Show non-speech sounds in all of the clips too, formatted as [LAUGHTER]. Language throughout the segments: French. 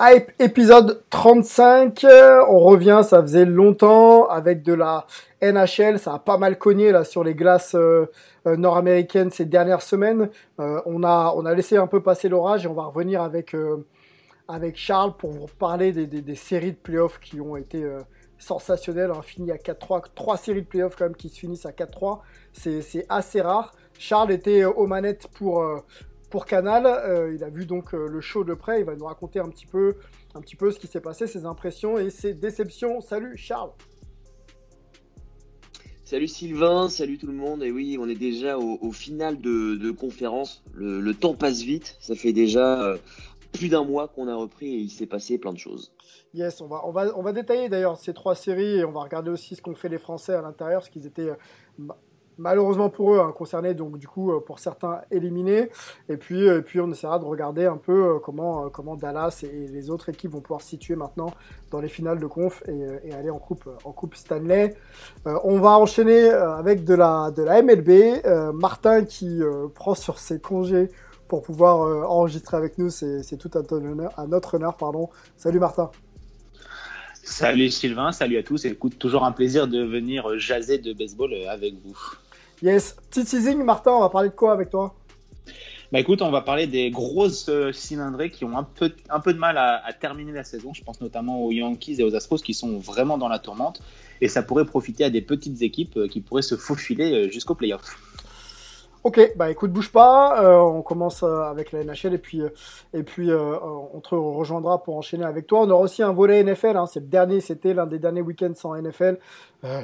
Hype épisode 35, euh, on revient, ça faisait longtemps avec de la NHL, ça a pas mal cogné là sur les glaces euh, euh, nord-américaines ces dernières semaines. On a on a laissé un peu passer l'orage et on va revenir avec avec Charles pour vous parler des, séries de playoffs qui ont été sensationnelles, hein, fini à 4-3, trois séries de playoffs quand même qui se finissent à 4-3, c'est assez rare. Charles était aux manettes pour pour Canal. Euh, il a vu donc euh, le show de près. Il va nous raconter un petit peu, un petit peu ce qui s'est passé, ses impressions et ses déceptions. Salut Charles. Salut Sylvain, salut tout le monde. Et oui, on est déjà au, au final de, de conférence. Le, le temps passe vite. Ça fait déjà euh, plus d'un mois qu'on a repris et il s'est passé plein de choses. Yes, on va, on va, on va détailler d'ailleurs ces trois séries et on va regarder aussi ce qu'ont fait les Français à l'intérieur, parce qu'ils étaient malheureusement pour eux hein, concernés, donc du coup euh, pour certains éliminés. Et puis, euh, puis on essaiera de regarder un peu euh, comment, Dallas et les autres équipes vont pouvoir se situer maintenant dans les finales de conf et, aller en coupe, Stanley. On va enchaîner avec de la, MLB. Martin qui prend sur ses congés pour pouvoir enregistrer avec nous, c'est tout ton honneur, à notre honneur. Pardon. Salut Martin. Salut Sylvain, salut à tous. Écoute, toujours un plaisir de venir jaser de baseball avec vous. Yes, petit teasing, Martin, on va parler de quoi avec toi? Bah écoute, on va parler des grosses euh, cylindrées qui ont un peu, un peu de mal à, à terminer la saison. Je pense notamment aux Yankees et aux Astros qui sont vraiment dans la tourmente. Et ça pourrait profiter à des petites équipes euh, qui pourraient se faufiler euh, jusqu'au playoff. Ok, bah écoute, bouge pas, euh, on commence euh, avec la NHL et puis, euh, et puis on te rejoindra pour enchaîner avec toi. On aura aussi un volet NFL, hein, c'était l'un des derniers week-ends sans NFL.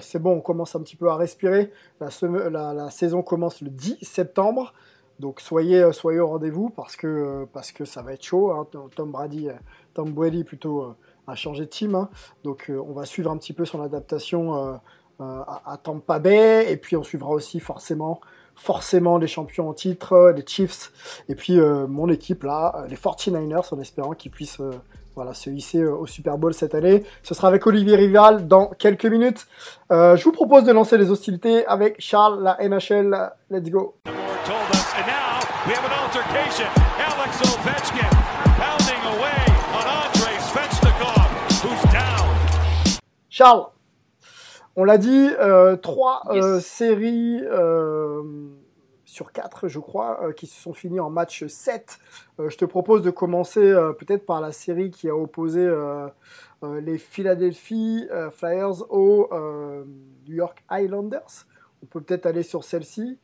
C'est bon, on commence un petit peu à respirer. La, saison commence le 10 septembre, donc soyez, soyez au rendez-vous parce que, parce que ça va être chaud. Hein. Tom Brady, Tom Brady plutôt a changé de team, hein. donc on va suivre un petit peu son adaptation à Tampa Bay et puis on suivra aussi forcément forcément les champions en titre, euh, les Chiefs, et puis euh, mon équipe là, euh, les 49ers, en espérant qu'ils puissent euh, voilà, se hisser euh, au Super Bowl cette année. Ce sera avec Olivier Rival dans quelques minutes. Je vous propose de lancer les hostilités avec Charles, la NHL. Let's go. Charles, on l'a dit, euh, trois Yes. euh, séries euh, sur quatre, je crois, euh, qui se sont finies en match 7. Euh, je te propose de commencer euh, peut-être par la série qui a opposé euh, euh, les Philadelphia euh, Flyers aux euh, New York Islanders. On peut peut-être aller sur celle-ci.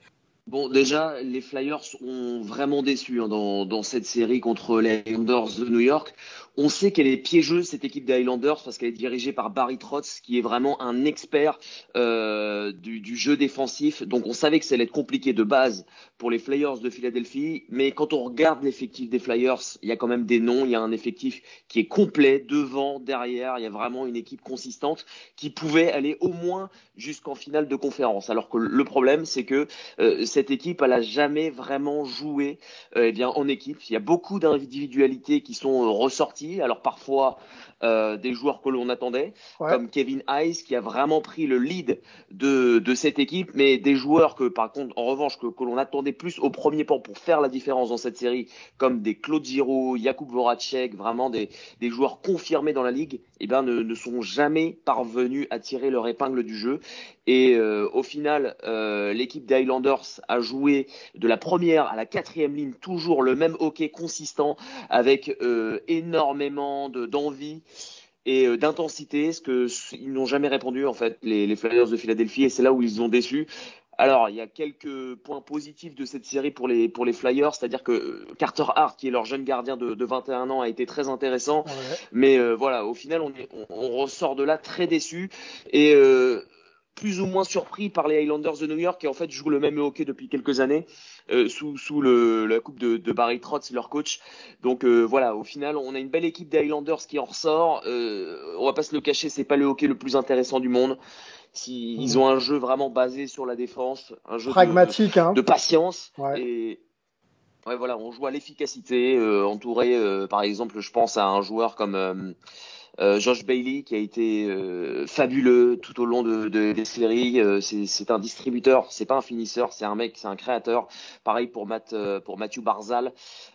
Bon, déjà, les Flyers ont vraiment déçu hein, dans, dans cette série contre les Islanders de New York. On sait qu'elle est piégeuse, cette équipe des Highlanders, parce qu'elle est dirigée par Barry Trotz, qui est vraiment un expert euh, du, jeu défensif. Donc, on savait que ça allait être compliqué de base pour les Flyers de Philadelphie. Mais quand on regarde l'effectif des Flyers, il y a quand même des noms. Il y a un effectif qui est complet, devant, derrière. Il y a vraiment une équipe consistante qui pouvait aller au moins jusqu'en finale de conférence. Alors que le problème, c'est que euh, cette équipe, elle a jamais vraiment joué euh, eh bien, en équipe. Il y a beaucoup d'individualités qui sont euh, Alors parfois, euh, des joueurs que l'on attendait, Ouais. comme Kevin Hayes, qui a vraiment pris le lead de, de cette équipe, mais des joueurs que, par contre, en revanche, que, que l'on attendait plus au premier plan pour faire la différence dans cette série, comme des Claude Giraud, Jakub Voracek, vraiment des, des joueurs confirmés dans la ligue, eh ben, ne, sont jamais parvenus à tirer leur épingle du jeu. Et euh, au final, euh, l'équipe des Highlanders a joué de la première à la quatrième ligne toujours le même hockey consistant avec euh, énormément de- d'envie. et d'intensité, ce que ils n'ont jamais répondu en fait les, les Flyers de Philadelphie et c'est là où ils ont déçu. Alors, il y a quelques points positifs de cette série pour les, pour les Flyers, c'est-à-dire que euh, Carter Hart, qui est leur jeune gardien de, de 21 ans, a été très intéressant. Ouais. Mais euh, voilà, au final, on, est, on, on, ressort de là très déçu et euh, plus ou moins surpris par les Highlanders de New York, qui en fait jouent le même hockey depuis quelques années, euh, sous, sous le, la coupe de, de Barry Trotz, leur coach. Donc voilà, au final, on a une belle équipe des Highlanders qui en ressort. on va pas se le cacher, c'est pas le hockey le plus intéressant du monde. Si, mmh. Ils ont un jeu vraiment basé sur la défense, un jeu pragmatique, de, hein. de patience. Ouais. Et ouais, voilà, on joue à l'efficacité, euh, entouré, euh, par exemple, je pense à un joueur comme euh, Josh Bailey qui a été euh, fabuleux tout au long de, de des séries. Euh, c'est un distributeur, c'est pas un finisseur, c'est un mec, c'est un créateur. Pareil pour Matt, euh, pour Matthew Barzal.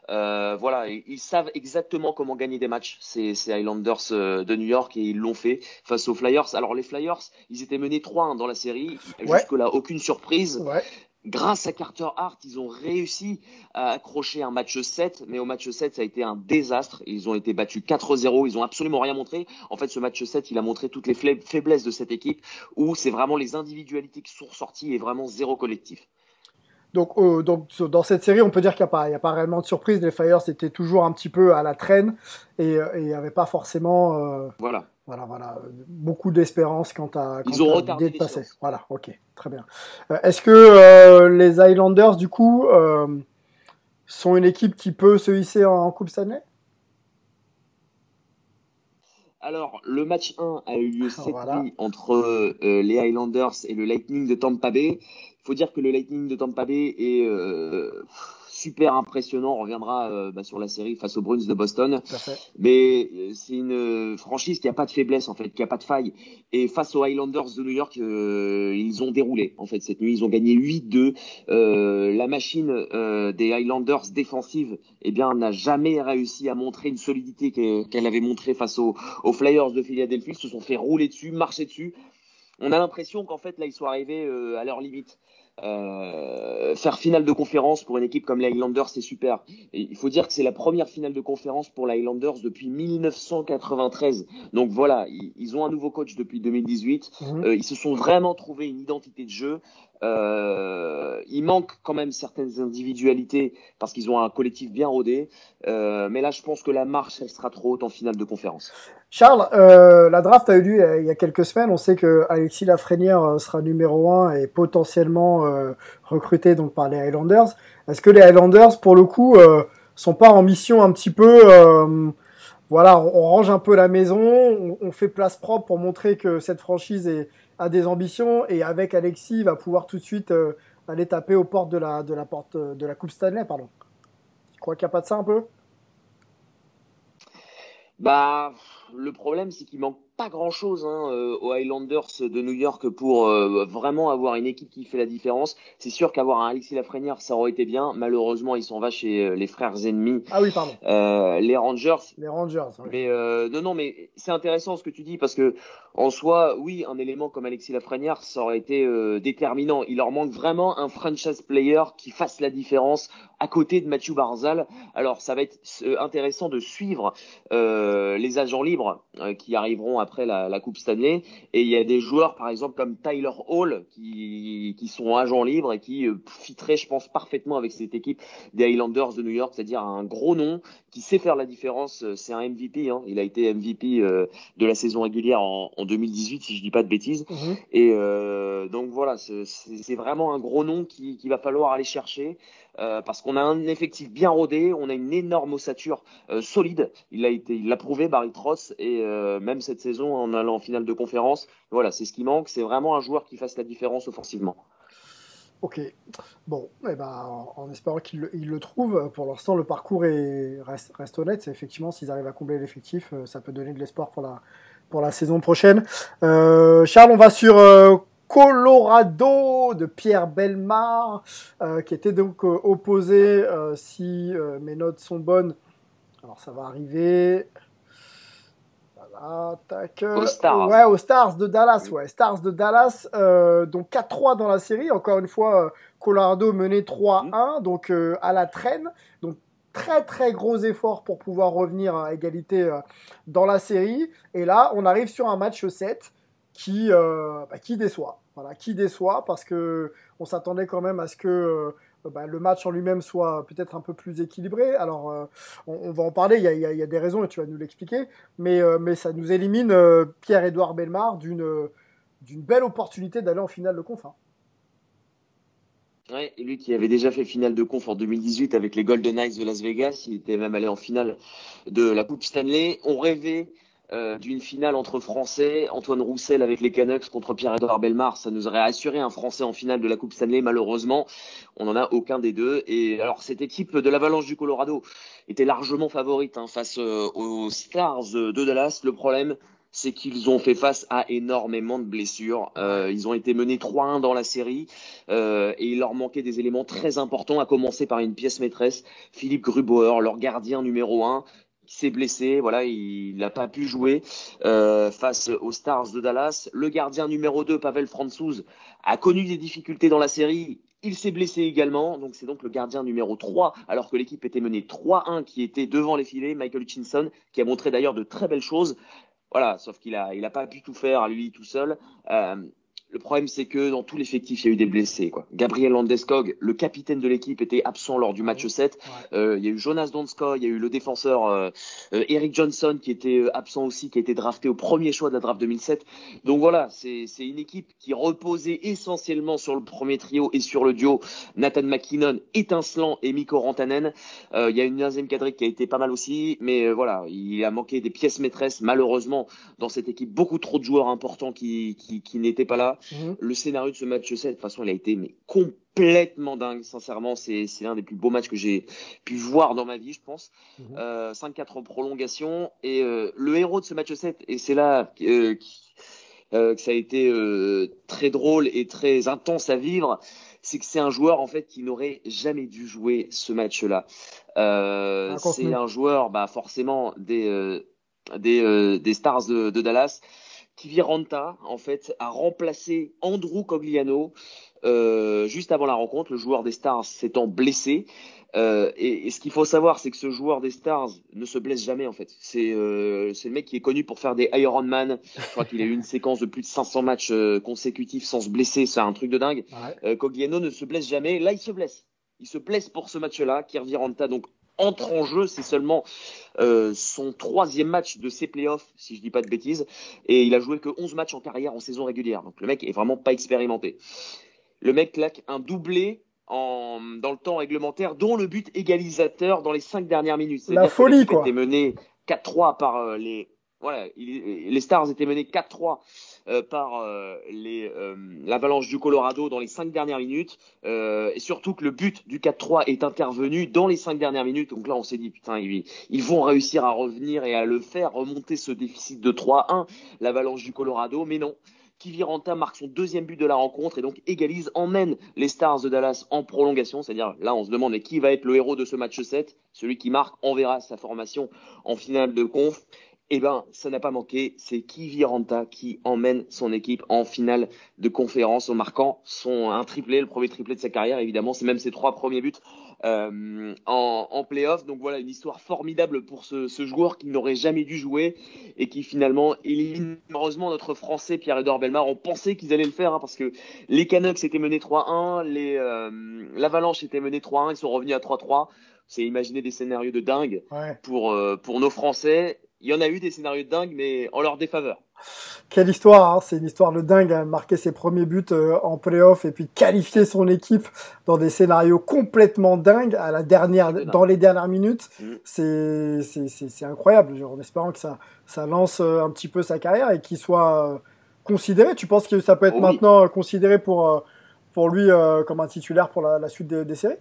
voilà, ils, ils, savent exactement comment gagner des matchs. Ces, ces Highlanders de New York et ils l'ont fait face aux Flyers. Alors les Flyers, ils étaient menés 3-1 dans la série. Ouais. Jusque là, aucune surprise. Ouais grâce à Carter Hart, ils ont réussi à accrocher un match 7, mais au match 7, ça a été un désastre. Ils ont été battus 4-0, ils ont absolument rien montré. En fait, ce match 7, il a montré toutes les faiblesses de cette équipe, où c'est vraiment les individualités qui sont ressorties et vraiment zéro collectif. Donc, euh, donc dans cette série, on peut dire qu'il n'y a, pas, a réellement de surprise. Les Flyers étaient toujours un petit peu à la traîne et il n'y avait pas forcément euh, voilà. Voilà, voilà, beaucoup d'espérance quant à, quant Ils ont retardé de passer. Voilà, ok, très bien. Euh, Est-ce que euh, les Highlanders, du coup, euh, sont une équipe qui peut se hisser en, en Coupe Stanley? Alors, le match 1 a eu lieu cette Voilà. nuit entre les Highlanders et le Lightning de Tampa Bay. Il faut dire que le Lightning de Tampa Bay est super impressionnant. On reviendra euh, bah, sur la série face aux Bruins de Boston. Mais euh, c'est une franchise qui a pas de faiblesse en fait, qui a pas de faille. Et face aux Highlanders de New York, euh, ils ont déroulé en fait cette nuit. Ils ont gagné 8-2. Euh, la machine euh, des Highlanders défensive, eh bien, n'a jamais réussi à montrer une solidité que- qu'elle avait montrée face aux, aux Flyers de Philadelphie. Ils se sont fait rouler dessus, marcher dessus. On a l'impression qu'en fait là, ils sont arrivés euh, à leur limite. Euh, faire finale de conférence pour une équipe comme les Highlanders, c'est super. Et il faut dire que c'est la première finale de conférence pour les Highlanders depuis 1993. Donc voilà, ils, ils ont un nouveau coach depuis 2018. Mhm. Euh, ils se sont vraiment trouvé une identité de jeu. Euh, il manque quand même certaines individualités parce qu'ils ont un collectif bien rodé. Euh, mais là, je pense que la marche, elle sera trop haute en finale de conférence. Charles, euh, la draft a eu lieu il y a quelques semaines. On sait que Alexis Lafrenière sera numéro 1 et potentiellement recruté donc par les Highlanders. Est-ce que les Highlanders, pour le coup, sont pas en mission un petit peu voilà, on, range un peu la maison, on, on fait place propre pour montrer que cette franchise est, a des ambitions et avec Alexis, il va pouvoir tout de suite euh, aller taper aux portes de la de la porte euh, de la Coupe Stanley, pardon. Tu crois qu'il n'y a pas de ça un peu? Bah, le problème, c'est qu'il manque pas grand chose hein, euh, aux Highlanders de New York pour euh, vraiment avoir une équipe qui fait la différence. C'est sûr qu'avoir un Alexis Lafrenière, ça aurait été bien. Malheureusement, il s'en va chez euh, les frères ennemis, Ah oui, pardon. euh, les Rangers. Les Rangers. oui. Mais euh, non, non, mais c'est intéressant ce que tu dis parce que en soi, oui, un élément comme Alexis Lafrenière, ça aurait été déterminant. Il leur manque vraiment un franchise player qui fasse la différence à côté de Mathieu Barzal. Alors, ça va être intéressant de suivre les agents libres qui arriveront après la, la Coupe Stanley. Et il y a des joueurs, par exemple, comme Tyler Hall, qui, qui sont agents libres et qui euh, fitteraient, je pense, parfaitement avec cette équipe des Highlanders de New York, c'est-à-dire un gros nom qui sait faire la différence. Euh, C'est un MVP. Hein. Il a été MVP euh, de la saison régulière en, en 2018, si je dis pas de bêtises. Mhm. Et euh, donc voilà, c'est c'est vraiment un gros nom qu'il qui va falloir aller chercher euh, parce qu'on a un effectif bien rodé, on a une énorme ossature euh, solide. Il l'a prouvé Barry Trotz et euh, même cette saison en allant en finale de conférence, voilà, c'est ce qui manque. C'est vraiment un joueur qui fasse la différence offensivement. Ok. Bon, eh ben, en, espérant qu'il le, le trouve. Pour l'instant, le parcours est, reste, reste honnête. C'est effectivement, s'ils arrivent à combler l'effectif, ça peut donner de l'espoir pour la, pour la saison prochaine. Charles, on va sur Colorado de Pierre Belmar, euh, qui était donc euh, opposé, euh, si mes notes sont bonnes. Alors, ça va arriver. Voilà, tac. Aux Stars. Ouais, aux Stars de Dallas, ouais. Stars de Dallas, donc 4-3 dans la série. Encore une fois, Colorado menait 3-1, donc euh, à la traîne. Donc très très gros efforts pour pouvoir revenir à égalité dans la série. Et là, on arrive sur un match 7 qui, euh, bah, qui déçoit. Voilà, qui déçoit parce que on s'attendait quand même à ce que euh, bah, le match en lui-même soit peut-être un peu plus équilibré. Alors, on, va en parler, il y, a, des raisons et tu vas nous l'expliquer, mais, ça nous élimine Pierre-Édouard Belmar d'une d'une belle opportunité d'aller en finale de conf. Hein. Ouais, et lui qui avait déjà fait finale de conf en 2018 avec les Golden Knights de Las Vegas, il était même allé en finale de la Coupe Stanley. On rêvait euh, d'une finale entre Français, Antoine Roussel avec les Canucks contre Pierre-Edouard Belmar, ça nous aurait assuré un Français en finale de la Coupe Stanley. Malheureusement, on n'en a aucun des deux. Et alors cette équipe de l'Avalanche du Colorado était largement favorite hein, face euh, aux Stars de Dallas. Le problème, c'est qu'ils ont fait face à énormément de blessures. Euh, ils ont été menés 3-1 dans la série euh, et il leur manquait des éléments très importants, à commencer par une pièce maîtresse, Philippe Grubauer, leur gardien numéro 1, qui s'est blessé, voilà, il n'a pas pu jouer euh, face aux Stars de Dallas. Le gardien numéro 2, Pavel Franzouz, a connu des difficultés dans la série. Il s'est blessé également, donc c'est donc le gardien numéro 3, alors que l'équipe était menée 3-1, qui était devant les filets, Michael Hutchinson, qui a montré d'ailleurs de très belles choses. Voilà, sauf qu'il a, il a pas pu tout faire à lui tout seul. Euh, le problème, c'est que dans tout l'effectif, il y a eu des blessés. Quoi. Gabriel Landeskog, le capitaine de l'équipe, était absent lors du match 7. Euh, il y a eu Jonas Donskoy, il y a eu le défenseur euh, euh, Eric Johnson qui était absent aussi, qui a été drafté au premier choix de la draft 2007. Donc voilà, c'est une équipe qui reposait essentiellement sur le premier trio et sur le duo Nathan McKinnon, étincelant, et Mikko Rantanen. il y a une deuxième quadrique qui a été pas mal aussi, mais voilà, il a manqué des pièces maîtresses, malheureusement, dans cette équipe. Beaucoup trop de joueurs importants qui, qui, qui n'étaient pas là. Mhm. Le scénario de ce match 7, de toute façon, il a été mais complètement dingue. Sincèrement, c'est l'un des plus beaux matchs que j'ai pu voir dans ma vie, je pense. 5-4 mhm. euh, en prolongation. Et euh, le héros de ce match 7, et c'est là euh, que ça a été très drôle et très intense à vivre, c'est que c'est un joueur en fait qui n'aurait jamais dû jouer ce match-là. c'est un joueur, bah, forcément, des, des, des Stars de, de Dallas Kiviranta, en fait, a remplacé Andrew Cogliano euh, juste avant la rencontre, le joueur des Stars s'étant blessé. Euh, et, ce qu'il faut savoir, c'est que ce joueur des Stars ne se blesse jamais en fait. C'est euh, le mec qui est connu pour faire des Ironman. Je crois qu'il a eu une séquence de plus de 500 matchs euh, consécutifs sans se blesser. C'est un truc de dingue. Euh, Cogliano ne se blesse jamais. Là, il se blesse. Il se blesse pour ce match-là. Kirviranta donc entre en jeu. C'est seulement euh, son troisième match de ses playoffs, si je dis pas de bêtises. Et il a joué que 11 matchs en carrière en saison régulière. Donc le mec est vraiment pas expérimenté. Le mec claque un doublé en, dans le temps réglementaire, dont le but égalisateur dans les cinq dernières minutes. La folie, quoi. était mené 4-3 par euh, les, voilà, les Stars étaient menés 4-3 euh, par euh, euh, l'Avalanche du Colorado dans les cinq dernières minutes et surtout que le but du 4-3 est intervenu dans les cinq dernières minutes. Donc là, on s'est dit putain, ils, ils, vont réussir à revenir et à le faire remonter ce déficit de 3-1 l'Avalanche du Colorado, mais non. Kiviranta marque son deuxième but de la rencontre et donc égalise, emmène les Stars de Dallas en prolongation. C'est-à-dire, là, on se demande qui va être le héros de ce match 7. Celui qui marque enverra sa formation en finale de conf eh ben, ça n'a pas manqué. C'est Kiviranta qui emmène son équipe en finale de conférence en marquant son un triplé, le premier triplé de sa carrière. Évidemment, c'est même ses trois premiers buts euh, en, en playoff. Donc voilà, une histoire formidable pour ce, ce joueur qui n'aurait jamais dû jouer et qui finalement élimine heureusement notre Français Pierre-Edouard Belmar. On pensait qu'ils allaient le faire hein, parce que les Canucks étaient menés 3-1, les euh, l'Avalanche était mené 3-1, ils sont revenus à 3-3 c'est imaginer des scénarios de dingue pour, euh, pour nos Français il y en a eu des scénarios de dingue, mais en leur défaveur. Quelle histoire, hein c'est une histoire de dingue, hein, marquer ses premiers buts euh, en playoff et puis qualifier son équipe dans des scénarios complètement dingues à la dernière, dans les dernières minutes. Mm. C'est, incroyable, en espérant que ça, ça lance euh, un petit peu sa carrière et qu'il soit euh, considéré. Tu penses que ça peut être maintenant considéré pour, pour lui comme un titulaire pour la, suite des séries?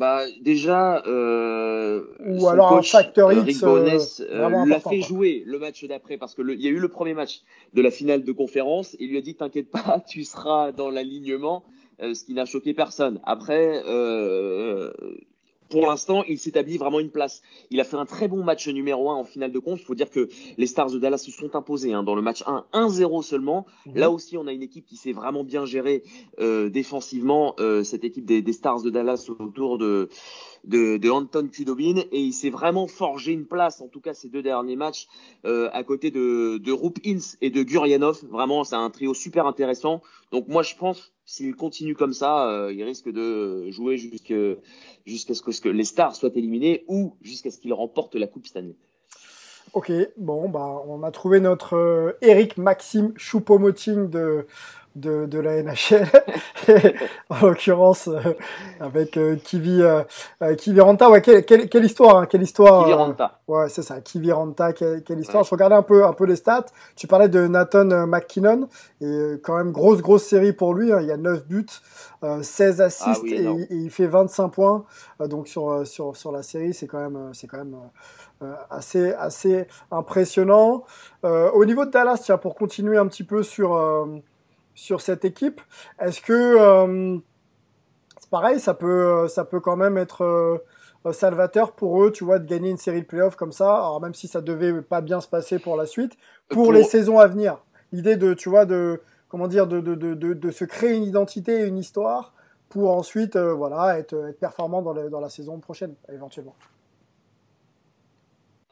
Bah déjà, euh, ou alors un facteur X, euh, euh l'a fait jouer le match d'après parce que il y a eu le premier match de la finale de conférence. Il lui a dit t'inquiète pas, [LAUGHS] tu seras dans l'alignement, euh, ce qui n'a choqué personne. Après, euh, pour l'instant, il s'établit vraiment une place. Il a fait un très bon match numéro 1 en finale de compte. Il faut dire que les Stars de Dallas se sont imposés hein, dans le match 1, 1-0 seulement. Mhm. Là aussi, on a une équipe qui s'est vraiment bien gérée euh, défensivement. Euh, cette équipe des, des, Stars de Dallas autour de, de, Anton Kudobin et il s'est vraiment forgé une place, en tout cas ces deux derniers matchs, euh, à côté de, de Rup Ince et de Gurianov. Vraiment, c'est un trio super intéressant. Donc moi, je pense s'il continue comme ça, euh, il risque de jouer jusqu'à ce que les stars soient éliminées ou jusqu'à ce qu'il remporte la Coupe Stanley. Ok, bon, bah, on a trouvé notre euh, Eric Maxime Choupo-Moting de, de, de la NHL, [LAUGHS] en l'occurrence euh, avec euh, Kivi, euh, Kivi Ranta. Ouais, quelle, quelle, quelle histoire, hein, quelle histoire. Kivi Ranta. ouais, c'est ça, Kivi Ranta, quelle, quelle histoire. Je regardais un peu, un peu les stats. Tu parlais de Nathan McKinnon et quand même grosse, grosse série pour lui. Hein. Il y a 9 buts, 16 assists ah et, et, il fait 25 points. donc sur, sur, sur la série, c'est quand même, c'est quand même assez, assez impressionnant. au niveau de Dallas, tiens, pour continuer un petit peu sur sur cette équipe. Est-ce que euh, c'est pareil, ça peut, ça peut quand même être euh, salvateur pour eux, tu vois, de gagner une série de playoffs comme ça, alors même si ça devait pas bien se passer pour la suite, pour, les saisons à venir. L'idée de, tu vois, de comment dire, de, de, de, de, se créer une identité et une histoire pour ensuite, euh, voilà, être, être performant dans, dans la saison prochaine, éventuellement.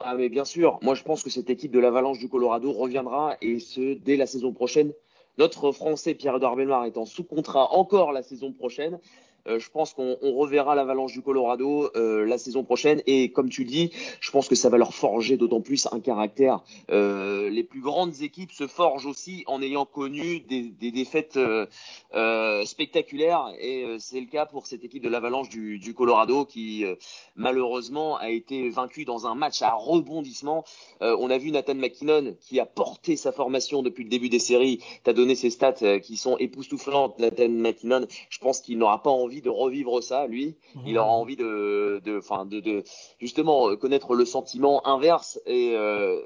Ah mais bien sûr, moi je pense que cette équipe de l'Avalanche du Colorado reviendra et ce dès la saison prochaine. Notre Français Pierre-Edouard Bellemare est en sous contrat encore la saison prochaine. Euh, je pense qu'on reverra l'Avalanche du Colorado euh, la saison prochaine. Et comme tu dis, je pense que ça va leur forger d'autant plus un caractère. Euh, les plus grandes équipes se forgent aussi en ayant connu des, défaites spectaculaires. Et c'est le cas pour cette équipe de l'Avalanche du, Colorado qui malheureusement a été vaincue dans un match à rebondissement. on a vu Nathan McKinnon qui a porté sa formation depuis le début des séries. Tu as donné ses stats qui sont époustouflantes, Nathan McKinnon. Je pense qu'il n'aura pas envie de revivre ça, lui. Il aura envie de, de, enfin, de, de, justement connaître le sentiment inverse et euh,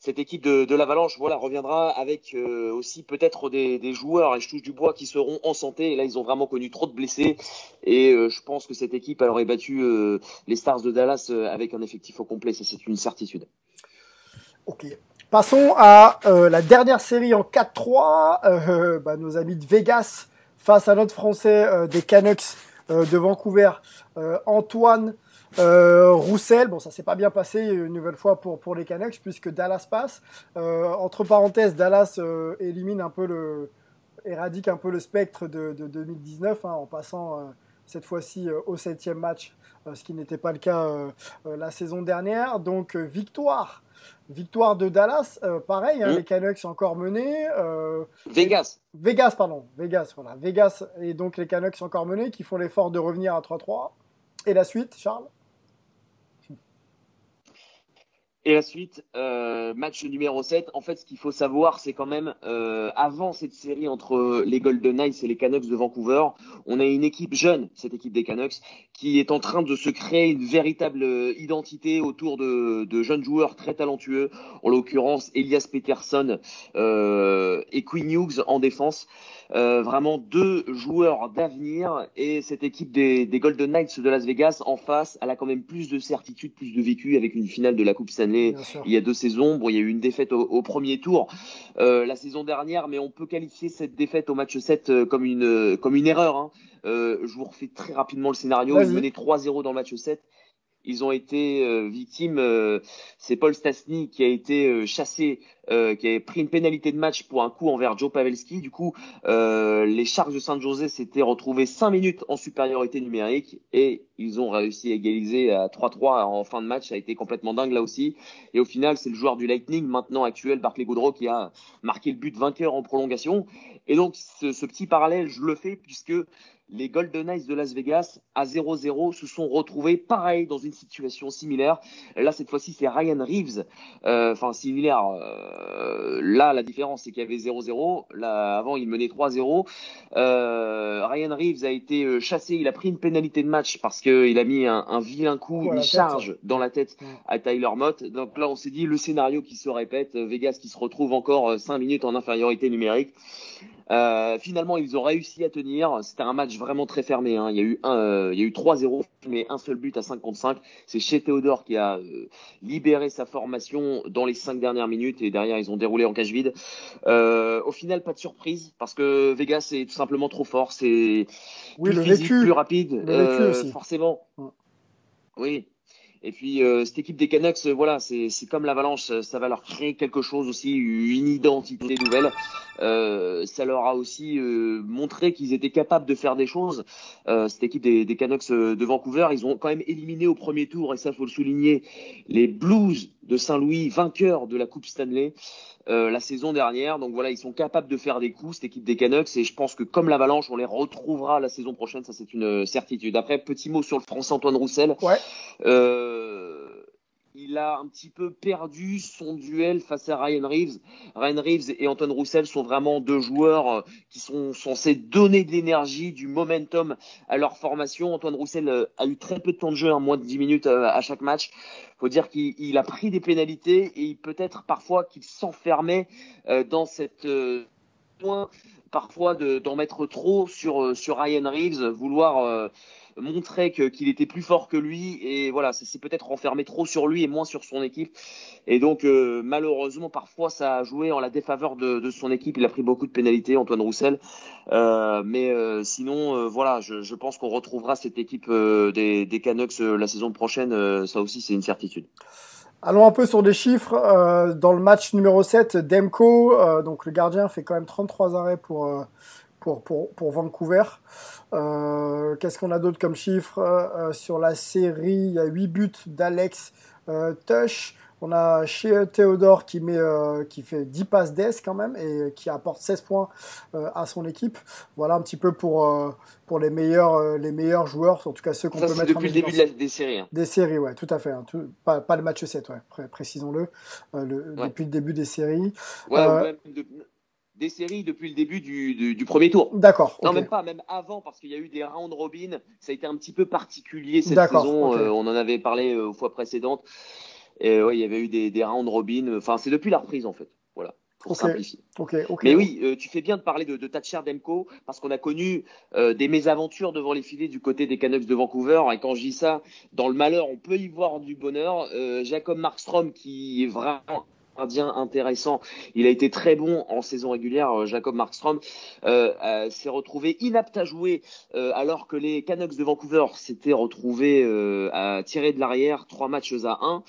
cette équipe de, de l'Avalanche, voilà, reviendra avec euh, aussi peut-être des, des, joueurs et je touche du bois qui seront en santé. Et là, ils ont vraiment connu trop de blessés et euh, je pense que cette équipe elle aurait battu les Stars de Dallas avec un effectif au complet. Ça, c'est une certitude. Ok. Passons à la dernière série en 4-3. Bah, nos amis de Vegas face à notre Français euh, des Canucks euh, de Vancouver, euh, Antoine Roussel. Bon, ça s'est pas bien passé une nouvelle fois pour, les Canucks puisque Dallas passe. entre parenthèses, Dallas élimine un peu le, éradique un peu le spectre de, de 2019 hein, en passant cette fois-ci au septième match, ce qui n'était pas le cas la saison dernière. Donc victoire Victoire de Dallas, euh, pareil, hein, mm. les Canucks encore menés. Euh, Vegas. Vegas, pardon. Vegas, voilà. Vegas et donc les Canucks encore menés, qui font l'effort de revenir à 3-3. Et la suite, Charles? Et la suite, euh, match numéro 7. En fait, ce qu'il faut savoir, c'est quand même, euh, avant cette série entre les Golden Knights et les Canucks de Vancouver, on a une équipe jeune, cette équipe des Canucks, qui est en train de se créer une véritable identité autour de, de jeunes joueurs très talentueux, en l'occurrence Elias Peterson euh, et Quinn Hughes en défense. Euh, vraiment deux joueurs d'avenir et cette équipe des, des, Golden Knights de Las Vegas en face, elle a quand même plus de certitude, plus de vécu avec une finale de la Coupe Stanley il y a deux saisons. Bon, il y a eu une défaite au, au premier tour euh, la saison dernière, mais on peut qualifier cette défaite au match 7 euh, comme une, comme une erreur. Hein. Euh, je vous refais très rapidement le scénario. Ils menaient 3-0 dans le match 7 ils ont été euh, victimes. Euh, c'est Paul Stastny qui a été euh, chassé, qui a pris une pénalité de match pour un coup envers Joe Pavelski. Du coup, les Sharks de San Jose s'étaient retrouvés 5 minutes en supériorité numérique et ils ont réussi à égaliser à 3-3 en fin de match. Ça a été complètement dingue là aussi. Et au final, c'est le joueur du Lightning maintenant actuel, Barclay Goodrow, qui a marqué le but vainqueur en prolongation. Et donc, ce petit parallèle, je le fais puisque les Golden Knights de Las Vegas à 0-0 se sont retrouvés pareil dans une situation similaire. Là, cette fois-ci, c'est Ryan Reeves, euh, enfin similaire. Euh, là, la différence, c'est qu'il y avait 0-0. Là, avant, il menait 3-0. Euh, Ryan Reeves a été chassé. Il a pris une pénalité de match parce qu'il a mis un, vilain coup, une charge dans la tête à Tyler Mott. Donc là, on s'est dit le scénario qui se répète. Vegas qui se retrouve encore 5 minutes en infériorité numérique. Euh, finalement, ils ont réussi à tenir. C'était un match vraiment très fermé. Hein. Il y a eu un, euh, il y a eu 3-0, mais un seul but à 5 contre 5. C'est chez Théodore qui a euh, libéré sa formation dans les 5 dernières minutes et derrière ils ont déroulé en cage vide. Euh, au final, pas de surprise parce que Vegas est tout simplement trop fort. C'est Oui, plus le physique, vécu. plus rapide. Le vécu Euh, aussi. Forcément. Oui. Et puis euh, cette équipe des Canucks, euh, voilà, c'est comme l'Avalanche, euh, ça va leur créer quelque chose aussi, une identité nouvelle. Euh, ça leur a aussi euh, montré qu'ils étaient capables de faire des choses. Euh, cette équipe des, des Canucks de Vancouver, ils ont quand même éliminé au premier tour, et ça faut le souligner, les Blues de Saint-Louis, vainqueurs de la Coupe Stanley. euh, la saison dernière, donc voilà, ils sont capables de faire des coups, cette équipe des Canucks, et je pense que comme l'Avalanche, on les retrouvera la saison prochaine, ça c'est une certitude. Après, petit mot sur le Français Antoine Roussel. Ouais. Euh, il a un petit peu perdu son duel face à Ryan Reeves. Ryan Reeves et Antoine Roussel sont vraiment deux joueurs euh, qui sont censés donner de l'énergie, du momentum à leur formation. Antoine Roussel euh, a eu très peu de temps de jeu, hein, moins de 10 minutes euh, à chaque match. faut dire qu'il il a pris des pénalités et peut-être parfois qu'il s'enfermait dans cette parfois de- d'en mettre trop sur, sur Ryan Reeves, vouloir que- qu'il était plus fort que lui et voilà, c'est peut-être renfermé trop sur lui et moins sur son équipe. Et donc euh, malheureusement parfois ça a joué en la défaveur de, son équipe. Il a pris beaucoup de pénalités, Antoine Roussel. Euh, mais euh, sinon voilà, je, pense qu'on retrouvera cette équipe des, Canucks la saison prochaine. Ça aussi c'est une certitude. Allons un peu sur des chiffres. Dans le match numéro 7, Demko, donc le gardien, fait quand même 33 arrêts pour, pour, pour, pour Vancouver. Euh, Qu'est-ce qu'on a d'autre comme chiffres Euh, Sur la série, il y a 8 buts d'Alex euh, Tush. On a chez Théodore qui, met, euh, qui fait 10 passes d'Es quand même et qui apporte 16 points euh, à son équipe. Voilà un petit peu pour, euh, pour les, meilleurs, euh, les meilleurs joueurs, en tout cas ceux qu'on peut mettre en depuis le début de la, des séries. hein. Des séries, ouais, tout à fait. hein, tout- pas, pas le match 7, ouais, pré- précisons-le. euh, le- Ouais. Depuis le début des séries. Ouais, Euh, de- des séries depuis le début du, du, du premier tour. D'accord. Non, même pas, même avant, parce qu'il y a eu des round robin. Ça a été un petit peu particulier cette saison. euh, on en avait parlé euh, aux fois précédentes. Et ouais, il y avait eu des, des round robin. Enfin, c'est depuis la reprise, en fait. Voilà, pour Ok. simplifier. Mais oui, euh, tu fais bien de parler de, de Thatcher Demko, parce qu'on a connu euh, des mésaventures devant les filets du côté des Canucks de Vancouver. Et quand je dis ça, dans le malheur, on peut y voir du bonheur. Euh, Jacob Markstrom, qui est vraiment gardien intéressant, il a été très bon en saison régulière. euh, Jacob Markstrom euh, euh, s'est retrouvé inapte à jouer, euh, alors que les Canucks de Vancouver s'étaient retrouvés euh, à tirer de l'arrière, trois matchs à un.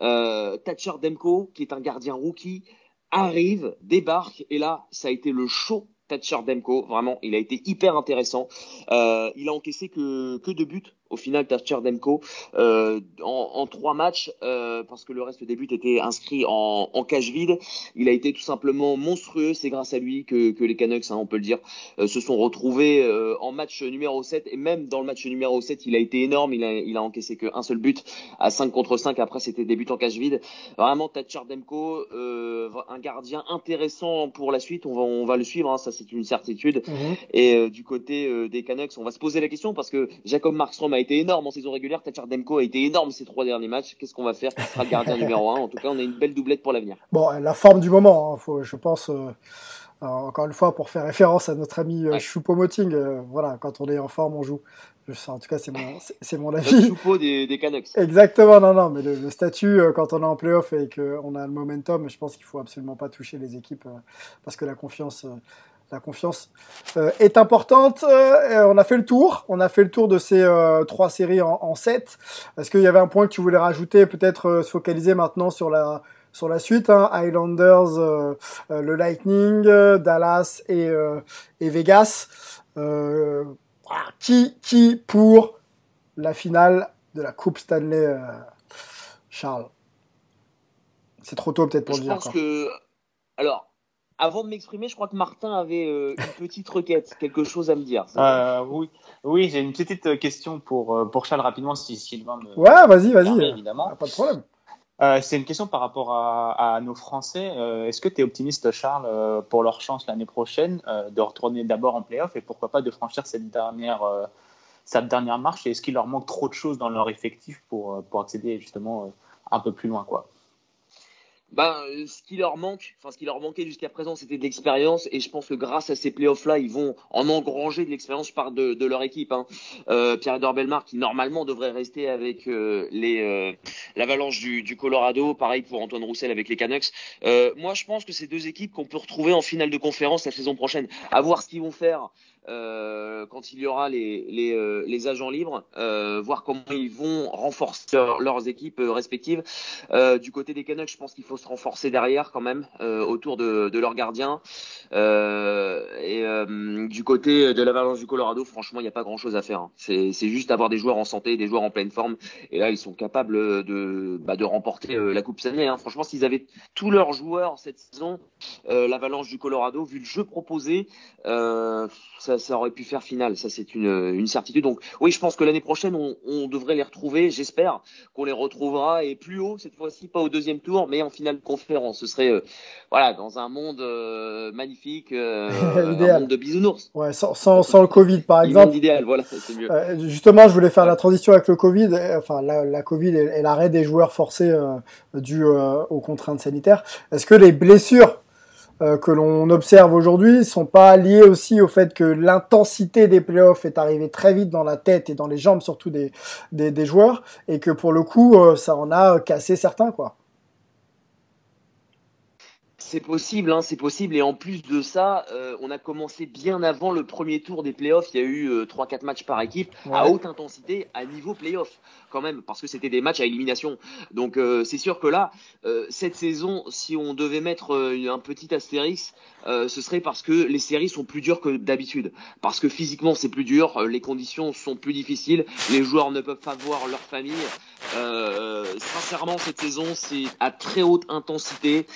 Euh, Thatcher Demko, qui est un gardien rookie, arrive, débarque, et là, ça a été le show Thatcher Demko. Vraiment, il a été hyper intéressant. Euh, il a encaissé que, que deux buts. Au final, Thatcher Demko euh, en, en trois matchs, euh, parce que le reste des buts étaient inscrits en, en cage vide. Il a été tout simplement monstrueux. C'est grâce à lui que, que les Canucks, hein, on peut le dire, euh, se sont retrouvés euh, en match numéro 7. Et même dans le match numéro 7, il a été énorme. Il a, il a encaissé qu'un seul but à 5 contre 5. Après, c'était des buts en cage vide. Vraiment, Thatcher Demko, euh, un gardien intéressant pour la suite. On va, on va le suivre, hein, ça c'est une certitude. Mhm. Et euh, du côté euh, des Canucks, on va se poser la question parce que Jacob Markstrom a été énorme en saison régulière, Thatcher Demko a été énorme ces trois derniers matchs. Qu'est-ce qu'on va faire Qui sera le gardien [LAUGHS] numéro 1 En tout cas, on a une belle doublette pour l'avenir. Bon, la forme du moment, hein, faut, je pense, euh, euh, encore une fois, pour faire référence à notre ami euh, Ouais. Choupo-Moting, euh, voilà, quand on est en forme, on joue. Je sais, en tout cas, c'est mon, [LAUGHS] c'est- mon Le avis. choupeau des, des Canucks. Exactement, non, non, mais le, le statut, quand on est en playoff et qu'on a le momentum, je pense qu'il faut absolument pas toucher les équipes parce que la confiance, la confiance euh, est importante. Euh, on a fait le tour, on a fait le tour de ces euh, trois séries en, en sept. Est-ce qu'il y avait un point que tu voulais rajouter, peut-être se focaliser maintenant sur la sur la suite, hein, Highlanders, le Lightning, Dallas et, et Vegas. Euh, qui qui pour la finale de la Coupe Stanley, Charles? C'est trop tôt peut-être pour Je le dire. pense quoi. que. Alors, avant de m'exprimer, je crois que Martin avait euh, une petite requête, quelque chose à me dire. Euh, oui, oui j'ai une petite question pour, euh, pour Charles rapidement, si Sylvain me Ouais, vas-y, vas-y. euh, évidemment. Pas de problème. Euh, c'est une question par rapport à, à nos Français. Euh, Est-ce que tu es optimiste, Charles, euh, pour leur chance l'année prochaine euh, de retourner d'abord en playoff et pourquoi pas de franchir cette dernière, euh, cette dernière marche? Et est-ce qu'il leur manque trop de choses dans leur effectif pour, euh, pour accéder justement euh, un peu plus loin quoi? Ben, ce qui leur manque, enfin ce qui leur manquait jusqu'à présent, c'était de l'expérience, et je pense que grâce à ces playoffs-là, ils vont en engranger de l'expérience par de, de leur équipe. Hein. Euh, Pierre-Edouard Belmar, qui normalement devrait rester avec euh, les euh, l'Avalanche du, du, Colorado, pareil pour Antoine Roussel avec les Canucks. Euh, moi, je pense que c'est deux équipes qu'on peut retrouver en finale de conférence la saison prochaine. À voir ce qu'ils vont faire euh, quand il y aura les, euh, agents libres, euh, voir comment ils vont renforcer leurs équipes respectives. du côté des Canucks, je pense qu'il faut se renforcer derrière quand même, autour de, de leurs gardiens. et du côté de l'Avalanche du Colorado, franchement, il n'y a pas grand-chose à faire. Hein. C'est juste avoir des joueurs en santé, des joueurs en pleine forme. Et là, ils sont capables de, bah, remporter la Coupe Stanley. Hein. Franchement, s'ils avaient tous leurs joueurs cette saison, l'Avalanche du Colorado, vu le jeu proposé, ça ça, aurait pu faire finale. Ça, c'est une, une, certitude. Donc, oui, je pense que l'année prochaine, on, on, devrait les retrouver. J'espère qu'on les retrouvera et plus haut cette fois-ci, pas au deuxième tour, mais en finale de conférence. Ce serait, euh, voilà, dans un monde euh, magnifique, euh, [LAUGHS] un monde de bisounours. Ouais, sans, sans, sans le Covid, par exemple. idéal, voilà, c'est mieux. justement, je voulais faire la transition avec le Covid, enfin, la, la Covid et, et l'arrêt des joueurs forcés dû aux contraintes sanitaires. Est-ce que les blessures euh, que l'on observe aujourd'hui sont pas liés aussi au fait que l'intensité des playoffs est arrivée très vite dans la tête et dans les jambes surtout des, des, des joueurs et que pour le coup euh, ça en a cassé certains quoi. C'est possible, hein, c'est possible. Et en plus de ça, euh, on a commencé bien avant le premier tour des playoffs. Il y a eu euh, 3-4 matchs par équipe à haute intensité, à niveau playoff quand même, parce que c'était des matchs à élimination. Donc euh, c'est sûr que là, euh, cette saison, si on devait mettre un petit astérix, ce serait parce que les séries sont plus dures que d'habitude. Parce que physiquement, c'est plus dur, les conditions sont plus difficiles, les joueurs ne peuvent pas voir leur famille. sincèrement, cette saison, c'est à très haute intensité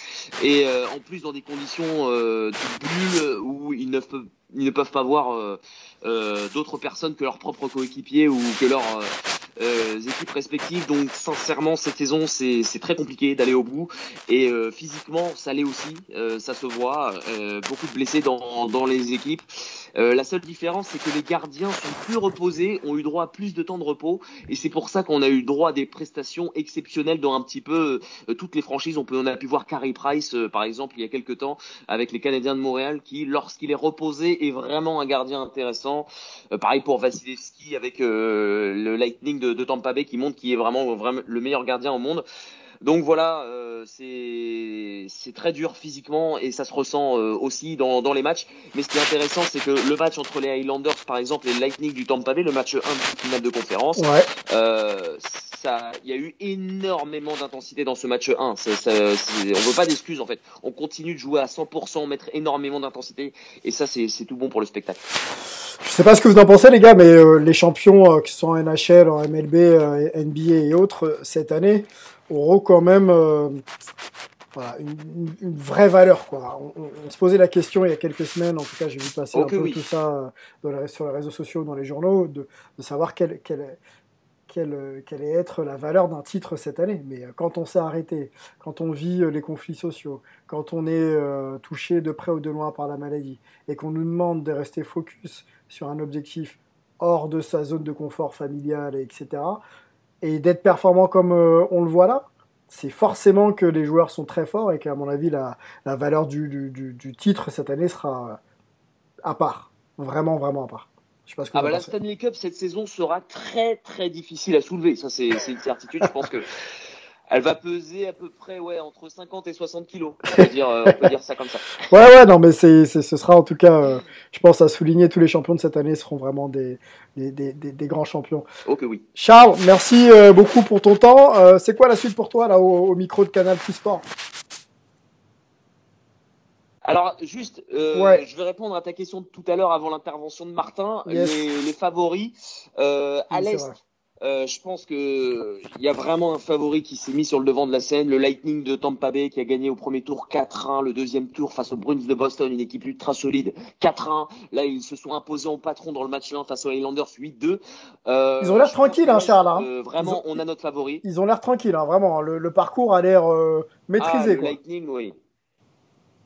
et en plus dans des conditions de bulle où ils ne peuvent, pas voir euh, euh, d'autres personnes que leurs propres coéquipiers ou que leurs euh, équipes respectives. Donc sincèrement, cette saison, c'est très compliqué d'aller au bout. Et physiquement, ça l'est aussi, ça se voit. beaucoup de blessés dans les équipes. Euh, la seule différence, c'est que les gardiens sont plus reposés, ont eu droit à plus de temps de repos, et c'est pour ça qu'on a eu droit à des prestations exceptionnelles dans un petit peu euh, toutes les franchises. On, peut, on a pu voir Carey Price, euh, par exemple, il y a quelques temps, avec les Canadiens de Montréal, qui, lorsqu'il est reposé, est vraiment un gardien intéressant. pareil pour Vasilevski avec le Lightning de, de, Tampa Bay, qui montre qu'il est vraiment, vraiment le meilleur gardien au monde. Donc voilà, euh, c'est très dur physiquement et ça se ressent euh, aussi dans, dans les matchs. Mais ce qui est intéressant, c'est que le match entre les Highlanders, par exemple, et le Lightning du Tampa Bay, le match 1 de finale de conférence, ouais. euh, ça, il y a eu énormément d'intensité dans ce match 1. Ça, ça, on veut pas d'excuses en fait. On continue de jouer à 100%, mettre énormément d'intensité et ça, c'est tout bon pour le spectacle. Je sais pas ce que vous en pensez les gars, mais euh, les champions euh, qui sont en NHL, en MLB, euh, NBA et autres cette année auront quand même euh, voilà, une, une, vraie valeur. Quoi. On, on, on, se posait la question il y a quelques semaines, en tout cas j'ai vu passer okay, un peu oui. tout ça dans la, sur les réseaux sociaux, dans les journaux, de, de savoir quelle, quelle, quelle, quelle est être la valeur d'un titre cette année. Mais quand on s'est arrêté, quand on vit les conflits sociaux, quand on est euh, touché de près ou de loin par la maladie, et qu'on nous demande de rester focus sur un objectif hors de sa zone de confort familial, etc., et d'être performant comme euh, on le voit là, c'est forcément que les joueurs sont très forts et qu'à mon avis, la, la valeur du, du, du, titre cette année sera à part. Vraiment, vraiment à part. Je sais pas ce que ah bah la Stanley Cup cette saison sera très très difficile à soulever. Ça c'est une certitude. Je pense que elle va peser à peu près ouais entre 50 et 60 kilos. On peut dire, euh, on peut dire ça comme ça. [LAUGHS] Ouais ouais non mais c'est ce sera en tout cas euh, je pense à souligner tous les champions de cette année seront vraiment des des, des, des, grands champions. Ok oui. Charles merci euh, beaucoup pour ton temps. Euh, c'est quoi la suite pour toi là au, au micro de Canal Plus Sport? Alors, juste, euh, Ouais. je vais répondre à ta question de tout à l'heure avant l'intervention de Martin. Yes. Les, les favoris, euh, Oui, c'est l'Est. Euh, je pense que il y a vraiment un favori qui s'est mis sur le devant de la scène. Le Lightning de Tampa Bay qui a gagné au premier tour 4-1, le deuxième tour face aux Bruins de Boston, une équipe ultra solide 4-1. Là, ils se sont imposés en patron dans le match 1 face aux Highlanders 8-2. Euh, Ils ont l'air tranquilles, hein, Charles, hein. euh, vraiment, ont- on a notre favori. Ils ont l'air tranquilles hein, vraiment. Le, le parcours a l'air euh, Ah, maîtrisé le quoi. Lightning, oui.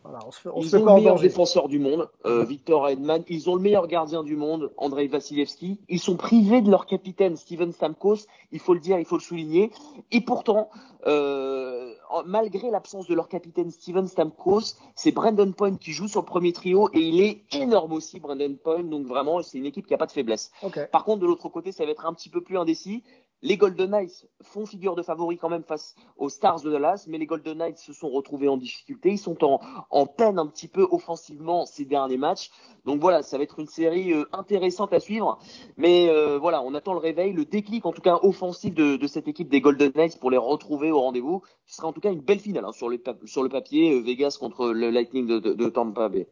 Voilà, on se fait, on ils se ont pas le meilleur défenseur du monde, euh, Victor Hedman. Ils ont le meilleur gardien du monde, Andrei Vasilevski. Ils sont privés de leur capitaine, Steven Stamkos. Il faut le dire, il faut le souligner. Et pourtant, euh, malgré l'absence de leur capitaine Steven Stamkos, c'est Brandon Point qui joue sur le premier trio et il est énorme aussi, Brandon Point. Donc vraiment, c'est une équipe qui a pas de faiblesse. Par contre, de l'autre côté, ça va être un petit peu plus indécis. Les Golden Knights font figure de favoris quand même face aux Stars de Dallas, mais les Golden Knights se sont retrouvés en difficulté. Ils sont en, en peine un petit peu offensivement ces derniers matchs. Donc voilà, ça va être une série euh, intéressante à suivre. Mais euh, voilà, on attend le réveil, le déclic en tout cas offensif de, de cette équipe des Golden Knights pour les retrouver au rendez-vous. Ce sera en tout cas une belle finale hein, sur, le sur le papier, euh, Vegas contre le Lightning de- de Tampa Bay.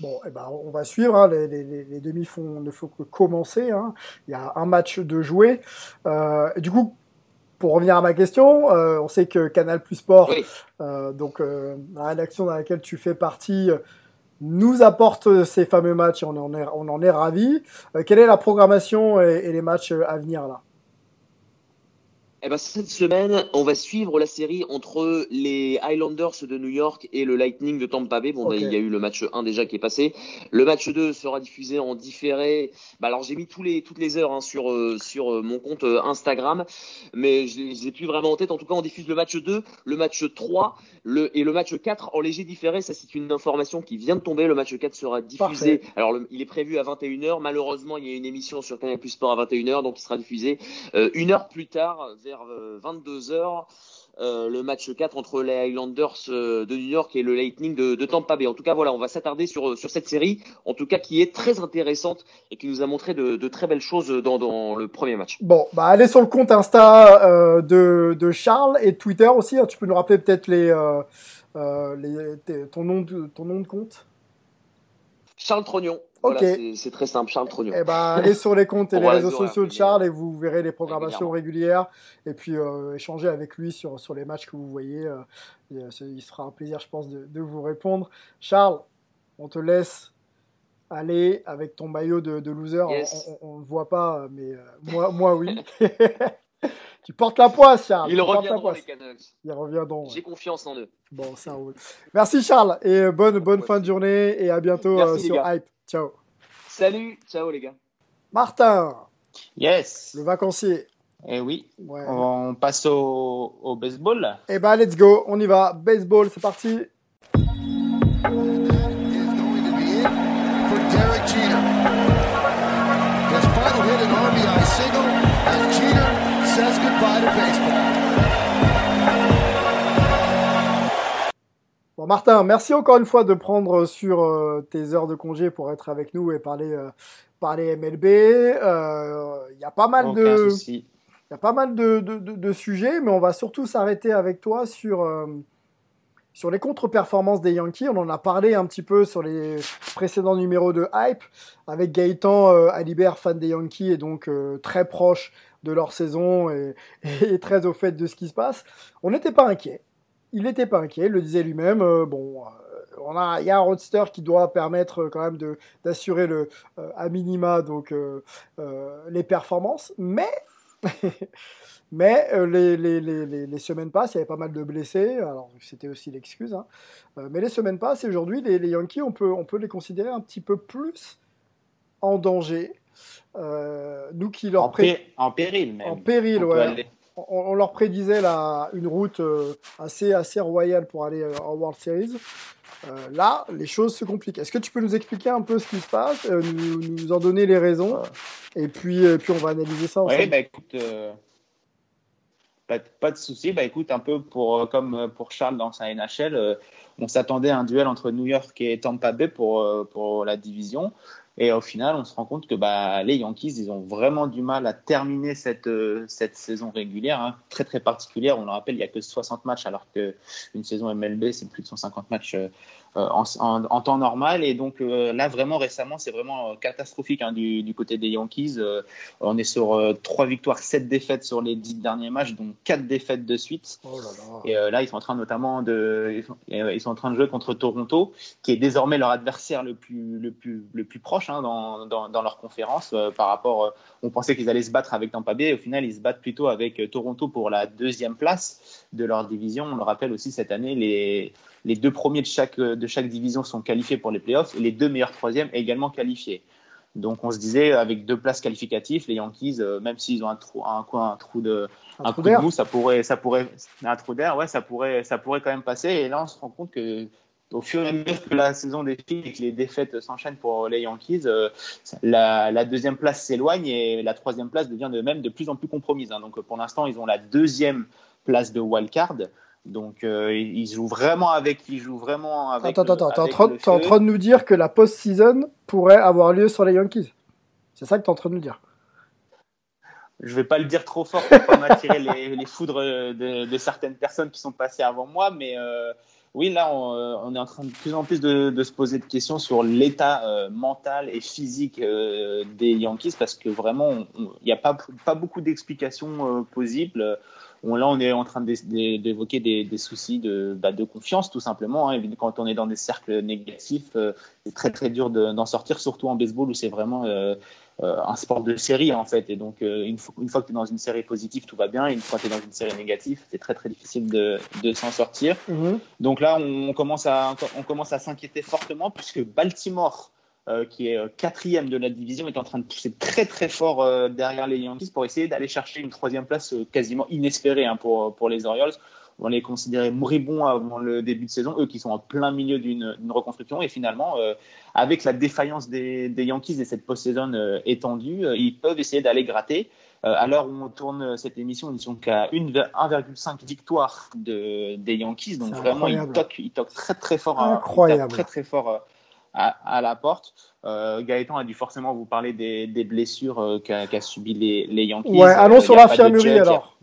Bon, eh ben, on va suivre. hein. Les, les- les- demi ne font que commencer. hein. Il y a un match de jouer. Euh, du coup, pour revenir à ma question, euh, on sait que Canal Plus Sport, Oui. euh, donc euh, la rédaction dans laquelle tu fais partie, euh, nous apporte ces fameux matchs. et On en est, on en est ravis. Euh, quelle est la programmation et, et les matchs à venir là? Eh ben, cette semaine, on va suivre la série entre les Highlanders de New York et le Lightning de Tampa Bay. Bon, Ok. il y a eu le match 1 déjà qui est passé. Le match 2 sera diffusé en différé. Bah, alors, j'ai mis tous les, toutes les heures hein, sur, euh, sur euh, mon compte euh, Instagram, mais je les ai plus vraiment en tête. En tout cas, on diffuse le match 2, le match 3 le, et le match 4 en léger différé. Ça, c'est une information qui vient de tomber. Le match 4 sera diffusé. Parfait. Alors, le- il est prévu à 21h. Malheureusement, il y a une émission sur Canal Plus Sport à 21h, donc il sera diffusé une heure plus tard, vers 22h, le match 4 entre les Highlanders euh, de New York et le Lightning de, de Tampa Bay. En tout cas, voilà, on va s'attarder sur, sur cette série, en tout cas qui est très intéressante et qui nous a montré de, de très belles choses dans, dans le premier match. Bon, bah allez sur le compte Insta euh, de, de Charles et Twitter aussi. hein. Tu peux nous rappeler peut-être les, euh, euh, les ton nom de ton nom de compte? Charles Trognon. Voilà, c'est- c'est très simple, Charles Trognon. Eh ben, allez sur les comptes [LAUGHS] et les réseaux sociaux de. Charles et vous verrez les programmations régulières et puis euh, échanger avec lui sur, sur les matchs que vous voyez. euh, il sera un plaisir, je pense, de, de vous répondre. Charles, on te laisse aller avec ton maillot de, de loser. Yes. On ne le voit pas, mais euh, moi, moi, oui. [LAUGHS] tu portes la poisse, Charles. Ils reviendront, les Canucks. Ils reviendront. ouais. J'ai confiance en eux. Bon, ça roule. Merci, Charles, et euh, bonne, bonne fin de journée et à bientôt Merci, euh, sur. Hype. Ciao. Salut, ciao les gars. Martin, Yes. le vacancier. Et oui. Ouais. On passe au, au baseball. là. Eh ben, let's go, on y va. Baseball, c'est parti. final hit an RBI single as says goodbye to baseball. Bon, Martin, merci encore une fois de prendre sur euh, tes heures de congé pour être avec nous et parler, euh, parler MLB. Euh, Il y a pas mal Aucun de, il y a pas mal de, de- de- de sujets, mais on va surtout s'arrêter avec toi sur, euh, sur les contre-performances des Yankees. On en a parlé un petit peu sur les précédents numéros de Hype, avec Gaëtan euh, Alibert, fan des Yankees, et donc euh, très proche de leur saison et, [LAUGHS] et très au fait de ce qui se passe. On n'était pas inquiet. Il n'était pas inquiet, il le disait lui-même. euh, bon, euh, on a, il y a un roadster qui doit permettre euh, quand même de d'assurer le à minima donc les performances, mais [LAUGHS] mais euh, les, les, les, semaines passent, il y avait pas mal de blessés, alors c'était aussi l'excuse. hein. Euh, mais les semaines passent et aujourd'hui, les, Yankees, on peut, on peut les considérer un petit peu plus en danger. Euh, nous qui leur En, pré- pé- en péril même. en péril, On ouais. aller- On, on leur prédisait la, une route euh, assez, assez royale pour aller euh, en World Series. Euh, là, les choses se compliquent. Est-ce que tu peux nous expliquer un peu ce qui se passe, euh, nous, nous en donner les raisons, et puis, euh, puis on va analyser ça Oui, ensemble. bah écoute, pas, de- pas de souci. Bah écoute, un peu pour, comme pour Charles dans sa NHL, on s'attendait à un duel entre New York et Tampa Bay pour, pour la division. Et au final, on se rend compte que bah, les Yankees, ils ont vraiment du mal à terminer cette, euh, cette saison régulière, hein, très très particulière. On le rappelle, il n'y a que 60 matchs, alors qu'une saison MLB, c'est plus de 150 matchs euh, en, en- en temps normal. Et donc euh, là, vraiment récemment, c'est vraiment euh, catastrophique hein, du, du côté des Yankees. Euh, on est sur euh, 3 victoires, 7 défaites sur les 10 derniers matchs, donc 4 défaites de suite. Oh là là. Et euh, là, ils sont en train notamment de, ils sont, euh, ils sont sont en train de jouer contre Toronto, qui est désormais leur adversaire le plus, le plus, le plus proche hein, dans, dans, dans, leur conférence. Euh, par rapport, euh, on pensait qu'ils allaient se battre avec Tampa Bay. Au final, ils se battent plutôt avec euh, Toronto pour la deuxième place de leur division. On le rappelle aussi cette année, les, les deux premiers de chaque, de chaque division sont qualifiés pour les playoffs et les deux meilleurs troisièmes également qualifiés. Donc on se disait avec deux places qualificatives, les Yankees, même s'ils ont un trou, un, un trou de, un, coup de mou, ça pourrait, ça pourrait, un trou d'air, ouais, ça pourrait, ça pourrait quand même passer. Et là, on se rend compte que au fur et à mesure que la saison défile et que les défaites s'enchaînent pour les Yankees, euh, la, la, deuxième place s'éloigne et la troisième place devient de même de plus en plus compromise. Hein. Donc pour l'instant, ils ont la deuxième place de wild card. Donc euh, ils jouent vraiment avec, ils jouent vraiment avec. Attends, attends, t'es en, en, train de nous dire que la post-season pourrait avoir lieu sur les Yankees. C'est ça que tu es en train de nous dire je vais pas le dire trop fort pour pas m'attirer les, [LAUGHS] les, foudres de, de, certaines personnes qui sont passées avant moi, mais euh, oui, là, on, euh, on, est en train de plus en plus de, de se poser de questions sur l'état euh, mental et physique des Yankees parce que vraiment, il n'y a pas, pas beaucoup d'explications possibles. On, là, on est en train d'évoquer des, des, soucis de, bah, de confiance, tout simplement. Hein. Quand on est dans des cercles négatifs, c'est très très dur d'en sortir, surtout en baseball où c'est vraiment euh, un sport de série en fait. Et donc euh, une, fois, une fois que tu es dans une série positive, tout va bien. Et une fois que tu es dans une série négative, c'est très très difficile de, de s'en sortir. Mhm. Donc là, on, commence à on commence à s'inquiéter fortement puisque Baltimore euh, qui est quatrième de la division, est en train de pousser très très fort derrière les Yankees pour essayer d'aller chercher une troisième place quasiment inespérée hein, pour, pour les Orioles on les considérait moribonds avant le début de saison, eux qui sont en plein milieu d'une reconstruction. Et finalement, euh, avec la défaillance des, Yankees et cette post-saison euh, étendue, euh, ils peuvent essayer d'aller gratter. à l'heure où on tourne cette émission, ils sont qu'à 1,5 victoire de, des Yankees. Donc vraiment, ils toquent, ils toquent très très fort. Incroyable. très très fort à, la porte. Euh, Gaëtan a dû forcément vous parler des, blessures euh, qu'a qu subi les, les, Yankees. Ouais, allons sur l'infirmerie alors.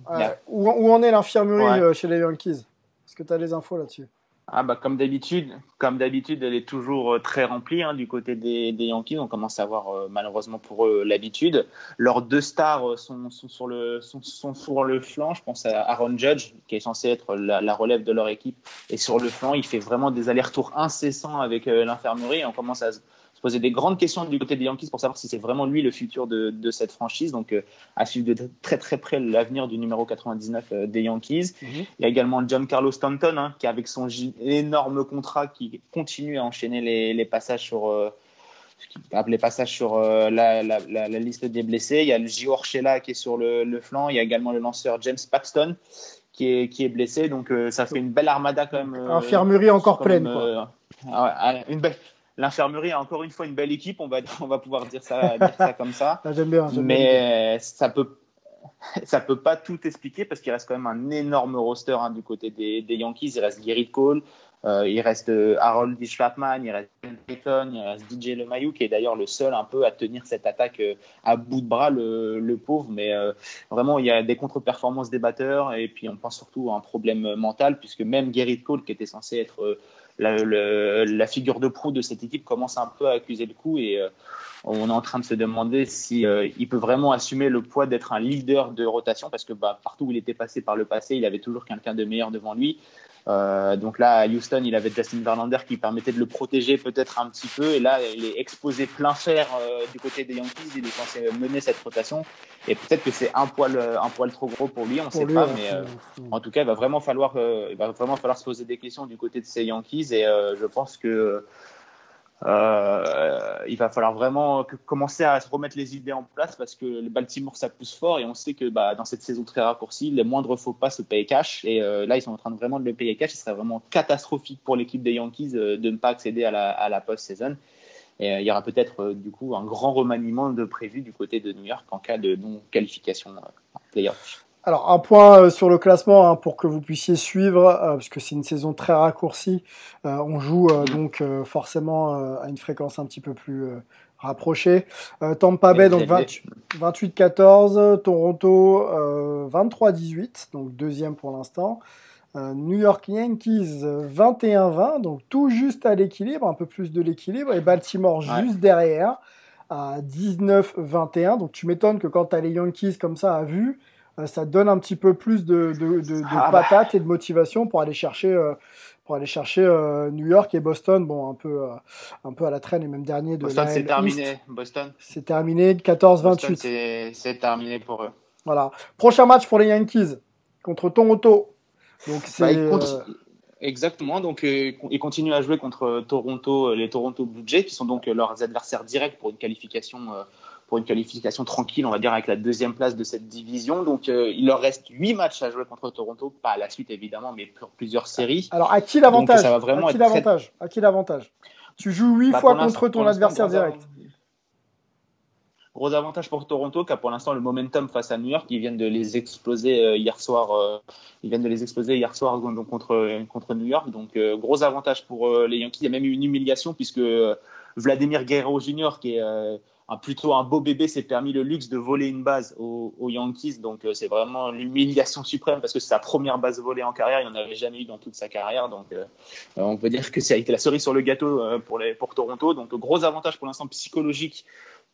où, où, en est l'infirmerie euh, chez les Yankees? Est-ce que tu as les infos là-dessus? Ah bah comme d'habitude, comme d'habitude, elle est toujours euh, très remplie hein, du côté des, Yankees. On commence à avoir euh, malheureusement pour eux l'habitude. Leurs deux stars euh, sont, sur le sont, sont, sur le flanc. Je pense à Aaron Judge qui est censé être la, relève de leur équipe et sur le flanc, il fait vraiment des allers-retours incessants avec l'infirmerie. On commence à poser des grandes questions du côté des Yankees pour savoir si c'est vraiment lui le futur de, de cette franchise. Donc, euh, à suivre de très très près l'avenir du numéro 99 euh, des Yankees. Mhm. Il y a également John Carlos Stanton, hein, qui avec son énorme contrat, qui continue à enchaîner les, les passages sur euh, les passages sur la, la, la, la, liste des blessés. Il y a le Gio Urshela qui est sur le, le, flanc. Il y a également le lanceur James Paxton qui est, qui est blessé. Donc ça fait une belle armada quand même. Infirmerie encore pleine. Quoi. une belle, L'infirmerie a encore une fois une belle équipe, on va, [LAUGHS] on va pouvoir dire ça, dire ça comme ça. [LAUGHS] Ah, j'aime bien, Mais ça peut, [LAUGHS] ça peut pas tout expliquer parce qu'il reste quand même un énorme roster hein, du côté des, des, Yankees. Il reste Gary Cole, euh, il reste euh, Harold D. il reste Payton, il reste DJ LeMahieu qui est d'ailleurs le seul un peu à tenir cette attaque euh, à bout de bras, le, le pauvre. Mais euh, vraiment, il y a des contre-performances des batteurs et puis on pense surtout à un problème mental puisque même Gary Cole qui était censé être la, la, figure de proue de cette équipe commence un peu à accuser le coup et euh, on est en train de se demander si euh, il peut vraiment assumer le poids d'être un leader de rotation parce que bah, partout où il était passé par le passé, il avait toujours quelqu'un de meilleur devant lui. Euh, donc là, à Houston, il avait Justin Verlander qui permettait de le protéger peut-être un petit peu. Et là, il est exposé plein fer euh, du côté des Yankees. Il est censé mener cette rotation. Et peut-être que c'est un poil, euh, un poil trop gros pour lui, on ne sait pas. Mais en tout cas, il va vraiment falloir, il va vraiment falloir se poser des questions du côté de ces Yankees. Et je pense que euh, il va falloir vraiment commencer à remettre les idées en place parce que le Baltimore ça pousse fort et on sait que bah, dans cette saison très raccourcie, les moindres faux pas se payent cash et euh, là ils sont en train de vraiment de le payer cash. Ce serait vraiment catastrophique pour l'équipe des Yankees euh, de ne pas accéder à la, post-saison. Et il y aura peut-être du coup un grand remaniement de prévu du côté de New York en cas de non qualification en playoff. Alors un point euh, sur le classement hein, pour que vous puissiez suivre, euh, parce que c'est une saison très raccourcie. Euh, on joue donc forcément à une fréquence un petit peu plus rapprochée. Tampa Bay donc 28-14, Toronto 23-18, donc deuxième pour l'instant. New York Yankees 21-20, donc tout juste à l'équilibre, un peu plus de l'équilibre, et Baltimore juste derrière à 19-21. Donc tu m'étonnes que quand tu as les Yankees comme ça à vue, euh, ça donne un petit peu plus de, de, de, de Ah bah. patates et de motivation pour aller chercher, euh, pour aller chercher euh, New York et Boston. Bon, un peu, euh, un peu à la traîne et même dernier de Boston, c'est terminé. Boston, C'est terminé, Boston 14-28. c'est terminé pour eux. Voilà. Prochain match pour les Yankees contre Toronto. Donc Bah, c'est euh, Exactement, donc euh, ils continuent à jouer contre Toronto, euh, les Toronto Blue Jays, qui sont donc euh, leurs adversaires directs pour une qualification, euh, pour une qualification tranquille, on va dire, avec la deuxième place de cette division. Donc euh, il leur reste huit matchs à jouer contre Toronto, pas à la suite évidemment, mais pour plusieurs séries. alors à qui l'avantage ça va vraiment À qui très- l'avantage À qui l'avantage Tu joues huit Bah, fois contre ton adversaire direct. Gros avantage pour Toronto, qui a pour l'instant le momentum face à New York. Ils viennent de les exploser euh, hier soir. euh, ils viennent de les exploser hier soir donc, contre, contre New York. Donc gros avantage pour les Yankees. Il y a même eu une humiliation puisque Vladimir Guerrero Jr., qui est un, plutôt un beau bébé, s'est permis le luxe de voler une base aux, aux Yankees. Donc euh, c'est vraiment l'humiliation suprême parce que c'est sa première base volée en carrière. Il n'en avait jamais eu dans toute sa carrière. Donc euh, euh, on peut dire que ça a été la cerise sur le gâteau pour, les, pour Toronto. Donc gros avantage pour l'instant psychologique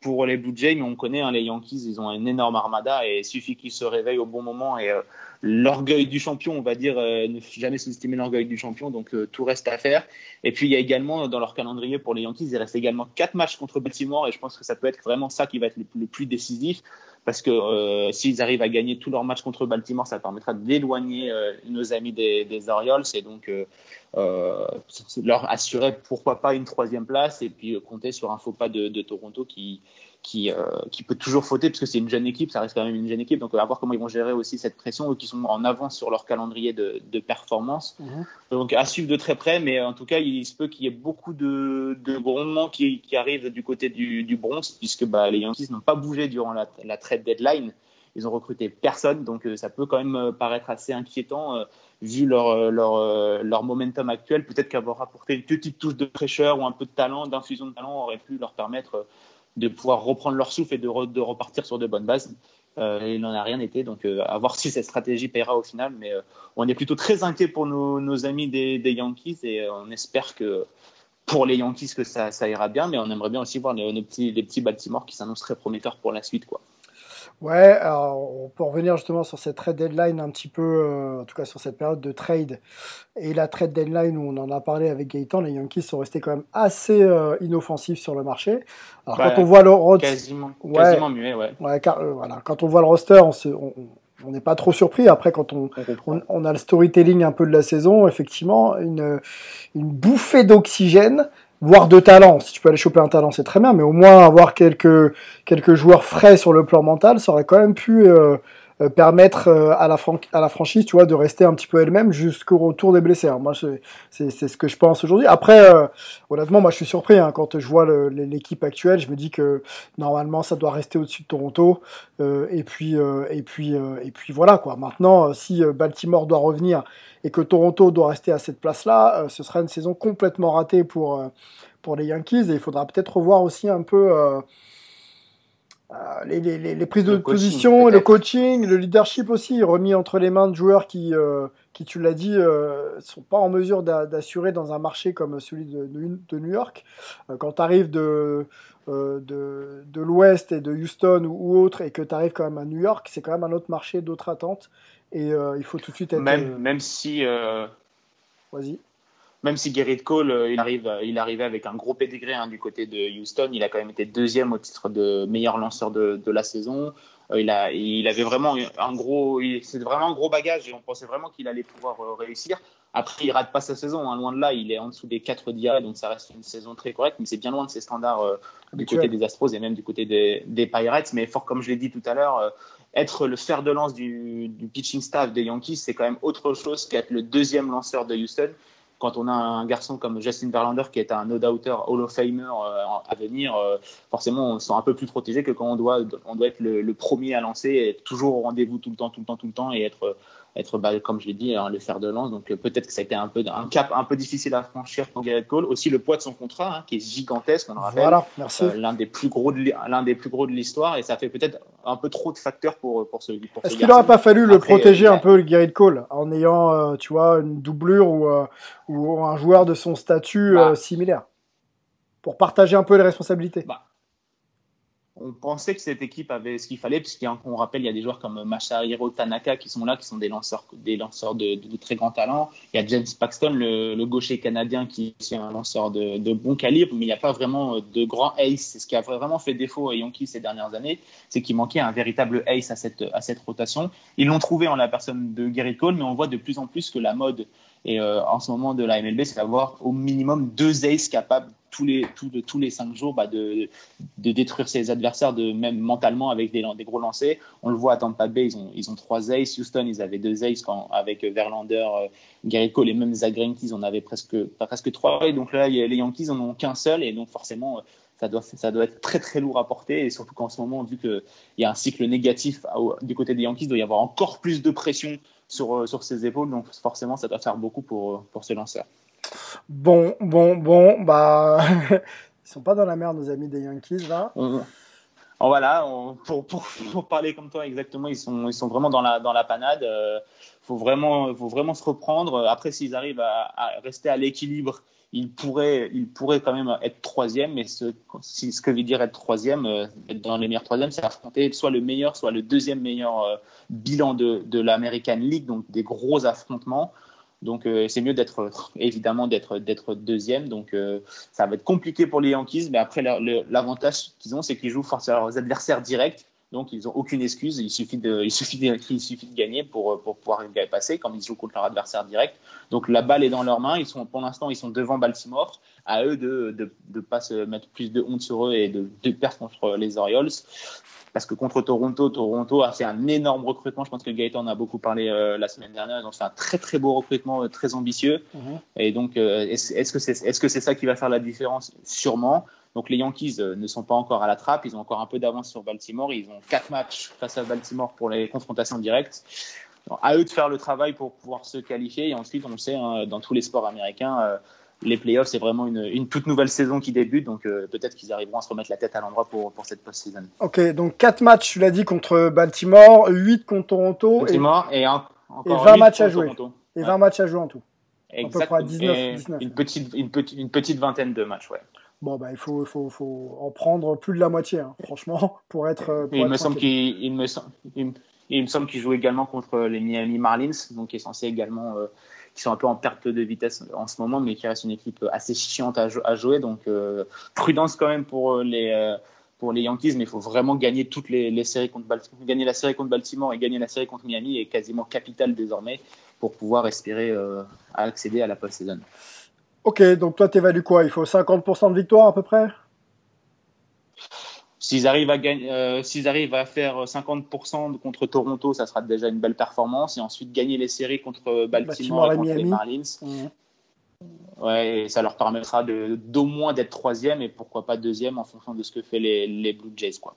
pour les Blue Jays, mais on connaît hein, les Yankees, ils ont une énorme armada et il suffit qu'ils se réveillent au bon moment et euh, l'orgueil du champion, on va dire, euh, ne jamais sous-estimer l'orgueil du champion, donc euh, tout reste à faire. Et puis il y a également dans leur calendrier pour les Yankees, il reste également quatre matchs contre Baltimore et je pense que ça peut être vraiment ça qui va être le, plus décisif parce que euh, s'ils arrivent à gagner tous leurs matchs contre Baltimore, ça permettra d'éloigner euh, nos amis des, des Orioles et donc euh, leur assurer pourquoi pas une troisième place et puis euh, compter sur un faux pas de, de Toronto qui qui, euh, qui peut toujours fauter parce que c'est une jeune équipe, ça reste quand même une jeune équipe, donc on va voir comment ils vont gérer aussi cette pression, eux qui sont en avance sur leur calendrier de, de performance. Mhm. Donc à suivre de très près, mais en tout cas il se peut qu'il y ait beaucoup de, de grondements qui, qui arrivent du côté du, du Bronx, puisque bah, les Yankees n'ont pas bougé durant la, la trade deadline, ils ont recruté personne, donc euh, ça peut quand même paraître assez inquiétant. euh, vu leur, euh, leur, euh, leur momentum actuel, peut-être qu'avoir apporté une petite touche de fraîcheur ou un peu de talent, d'infusion de talent, aurait pu leur permettre euh, de pouvoir reprendre leur souffle et de, de repartir sur de bonnes bases. Euh, il n'en a rien été, donc euh, à voir si cette stratégie paiera au final. Mais euh, on est plutôt très inquiet pour nos, nos amis des, des Yankees et on espère que pour les Yankees que ça, ça ira bien, mais on aimerait bien aussi voir les, les petits, les petits Baltimore qui s'annoncent très prometteurs pour la suite. Quoi. Ouais, alors on peut revenir justement sur cette trade deadline un petit peu, euh, en tout cas sur cette période de trade et la trade deadline où on en a parlé avec Gaëtan, les Yankees sont restés quand même assez euh, inoffensifs sur le marché. Alors quand on voit le roster, Quasiment, Ouais. quasiment muet, ouais. ouais, car- euh, voilà, quand on voit le roster, on se- on- on n'est pas trop surpris. Après, quand on, on, on a le storytelling un peu de la saison, effectivement, une, une bouffée d'oxygène, voire de talent. Si tu peux aller choper un talent, c'est très bien, mais au moins avoir quelques, quelques joueurs frais sur le plan mental, ça aurait quand même pu euh, permettre euh, à, la à la franchise, tu vois, de rester un petit peu elle-même jusqu'au retour des blessés. Moi, c'est ce que je pense aujourd'hui. Après, euh, honnêtement, moi, je suis surpris hein, quand je vois l'équipe actuelle. Je me dis que normalement, ça doit rester au-dessus de Toronto. Et puis, et puis, et puis voilà quoi. Maintenant, si Baltimore doit revenir et que Toronto doit rester à cette place-là, ce sera une saison complètement ratée pour pour les Yankees. Et il faudra peut-être revoir aussi un peu. Euh, les, les, les, prises de Le position, le coaching, le leadership aussi, remis entre les mains de joueurs qui, euh, qui tu l'as dit, euh, sont pas en mesure d'a- d'assurer dans un marché comme celui de, de- New York. Euh, quand tu arrives de, euh, de, de l'Ouest et de Houston ou, ou autre, et que tu arrives quand même à New York, c'est quand même un autre marché, d'autres attentes. Et euh, il faut tout de suite être. Même, même si euh, Vas-y. Même si Gerrit Cole, euh, il arrive, euh, il arrivait avec un gros pédigré hein, du côté de Houston. Il a quand même été deuxième au titre de meilleur lanceur de, de la saison. Euh, il a, il avait vraiment un gros, c'est vraiment un gros bagage et on pensait vraiment qu'il allait pouvoir réussir. Après, il rate pas sa saison, hein, loin de là. Il est en dessous des 4 DIA, donc ça reste une saison très correcte, mais c'est bien loin de ses standards euh, du côté des Astros et même du côté des, des Pirates. Mais fort, comme je l'ai dit tout à l'heure, euh, être le fer de lance du, du pitching staff des Yankees, c'est quand même autre chose qu'être le deuxième lanceur de Houston. Quand on a un garçon comme Justin Verlander qui est un no-doubter Hall of Famer euh, à venir, euh, forcément on se sent un peu plus protégé que quand on doit, on doit être le, le premier à lancer, et être toujours au rendez-vous tout le temps, tout le temps, tout le temps, et être, être bah, comme je l'ai dit, hein, le fer de lance. Donc euh, peut-être que ça a été un, peu, un cap un peu difficile à franchir pour Garrett Cole. Aussi le poids de son contrat, hein, qui est gigantesque, on le rappelle. Voilà, merci. Euh, l'un des plus gros de l'hi- l'un des plus gros de l'histoire et ça fait peut-être un peu trop de facteurs pour pour ce pour Est-ce ce qu'il n'aurait pas fallu le protéger un peu, le Cole, en ayant, euh, tu vois, une doublure ou, euh, ou un joueur de son statut Bah. similaire Pour partager un peu les responsabilités? Bah, on pensait que cette équipe avait ce qu'il fallait, puisqu'on rappelle, il y a des joueurs comme Masahiro Tanaka qui sont là, qui sont des lanceurs, des lanceurs de, très grand talent. Il y a James Paxton, le, gaucher canadien, qui est un lanceur de, bon calibre, mais il n'y a pas vraiment de grand ace. C'est ce qui a vraiment fait défaut à Yankees ces dernières années, c'est qu'il manquait un véritable ace à cette, à cette rotation. Ils l'ont trouvé en la personne de Gary Cole, mais on voit de plus en plus que la mode et euh, en ce moment de la MLB, c'est d'avoir au minimum deux aces capables tous les, tous, tous les cinq jours bah, de, de, détruire ses adversaires, de même mentalement avec des, des, gros lancers. On le voit à Tampa Bay, ils ont, ils ont trois aces. Houston, ils avaient deux aces quand, avec Verlander, euh, Gary Cole et même ils en avaient presque, presque trois. Et donc là, les Yankees en ont qu'un seul. Et donc forcément, ça doit, ça doit être très très lourd à porter. Et surtout qu'en ce moment, vu qu'il y a un cycle négatif du côté des Yankees, il doit y avoir encore plus de pression sur, euh, sur ses épaules. Donc forcément, ça doit faire beaucoup pour, pour ces lanceurs. Bon, bon, bon, bah, [LAUGHS] ils sont pas dans la merde, nos amis des Yankees, là. voilà, pour, parler comme toi, exactement, ils sont, ils sont vraiment dans la, dans la panade. Euh, faut, vraiment, faut vraiment se reprendre. Après, s'ils arrivent à, rester à l'équilibre, ils pourraient, ils pourraient quand même être troisième. Mais ce, ce que veut dire être troisième, euh, être dans les meilleurs troisièmes, c'est affronter soit le meilleur, soit le deuxième meilleur euh, bilan de, de l'American League, donc des gros affrontements. Donc euh, c'est mieux d'être [LAUGHS] évidemment d'être d'être deuxième. Donc euh, ça va être compliqué pour les Yankees, mais après l'avantage qu'ils ont, c'est qu'ils jouent face à leurs adversaires directs. Donc ils n'ont aucune excuse. Il suffit de [LAUGHS] il suffit de, il suffit de gagner pour pour pouvoir passer quand ils jouent contre leur adversaire direct. Donc la balle est dans leurs mains. Ils sont pour l'instant ils sont devant Baltimore. À eux de de de pas se mettre plus de honte sur eux et de, de perdre contre les Orioles parce que contre Toronto, Toronto a fait un énorme recrutement. Je pense que Gaëtan en a beaucoup parlé euh, la semaine dernière. Ils ont fait un très très beau recrutement, euh, très ambitieux. Mhm. Et donc, euh, est-ce que c'est est -ce c'est ça qui va faire la différence? Sûrement. Donc les Yankees ne sont pas encore à la trappe. Ils ont encore un peu d'avance sur Baltimore. Ils ont quatre matchs face à Baltimore pour les confrontations directes. à eux de faire le travail pour pouvoir se qualifier. Et ensuite, on le sait, hein, dans tous les sports américains les playoffs, c'est vraiment une, toute nouvelle saison qui débute, donc euh, peut-être qu'ils arriveront à se remettre la tête à l'endroit pour, pour cette post-season. Ok, donc 4 matchs, tu l'as dit, contre Baltimore, 8 contre Toronto. Baltimore et, encore et 20 matchs à jouer. Et 20 matchs à jouer en tout. Exactement. À peu près 19, 19. Une, petite, une, petite, une petite vingtaine de matchs, ouais. Bon, bah, il faut, faut, faut en prendre plus de la moitié, hein, franchement, [LAUGHS] pour être. Pour il, me semble me semble, il, me semble qu'il joue également contre les Miami Marlins, donc qui est censé également. Euh, qui sont un peu en perte de vitesse en ce moment, mais qui reste une équipe assez chiante à, jouer. Donc euh, prudence quand même pour euh, les euh, pour les Yankees, mais il faut vraiment gagner toutes les, séries contre Baltimore. Gagner la série contre Baltimore et gagner la série contre Miami est quasiment capital désormais pour pouvoir espérer accéder à la post-saison. Ok, donc toi, tu évalues quoi? Il faut 50% de victoire à peu près? S'ils arrivent à gagner, euh, s'ils arrivent à faire 50% contre Toronto, ça sera déjà une belle performance. Et ensuite gagner les séries contre Baltimore, et contre les Marlins. Ouais, et ça leur permettra d'au moins d'être troisième et pourquoi pas deuxième en fonction de ce que fait les, les Blue Jays, quoi.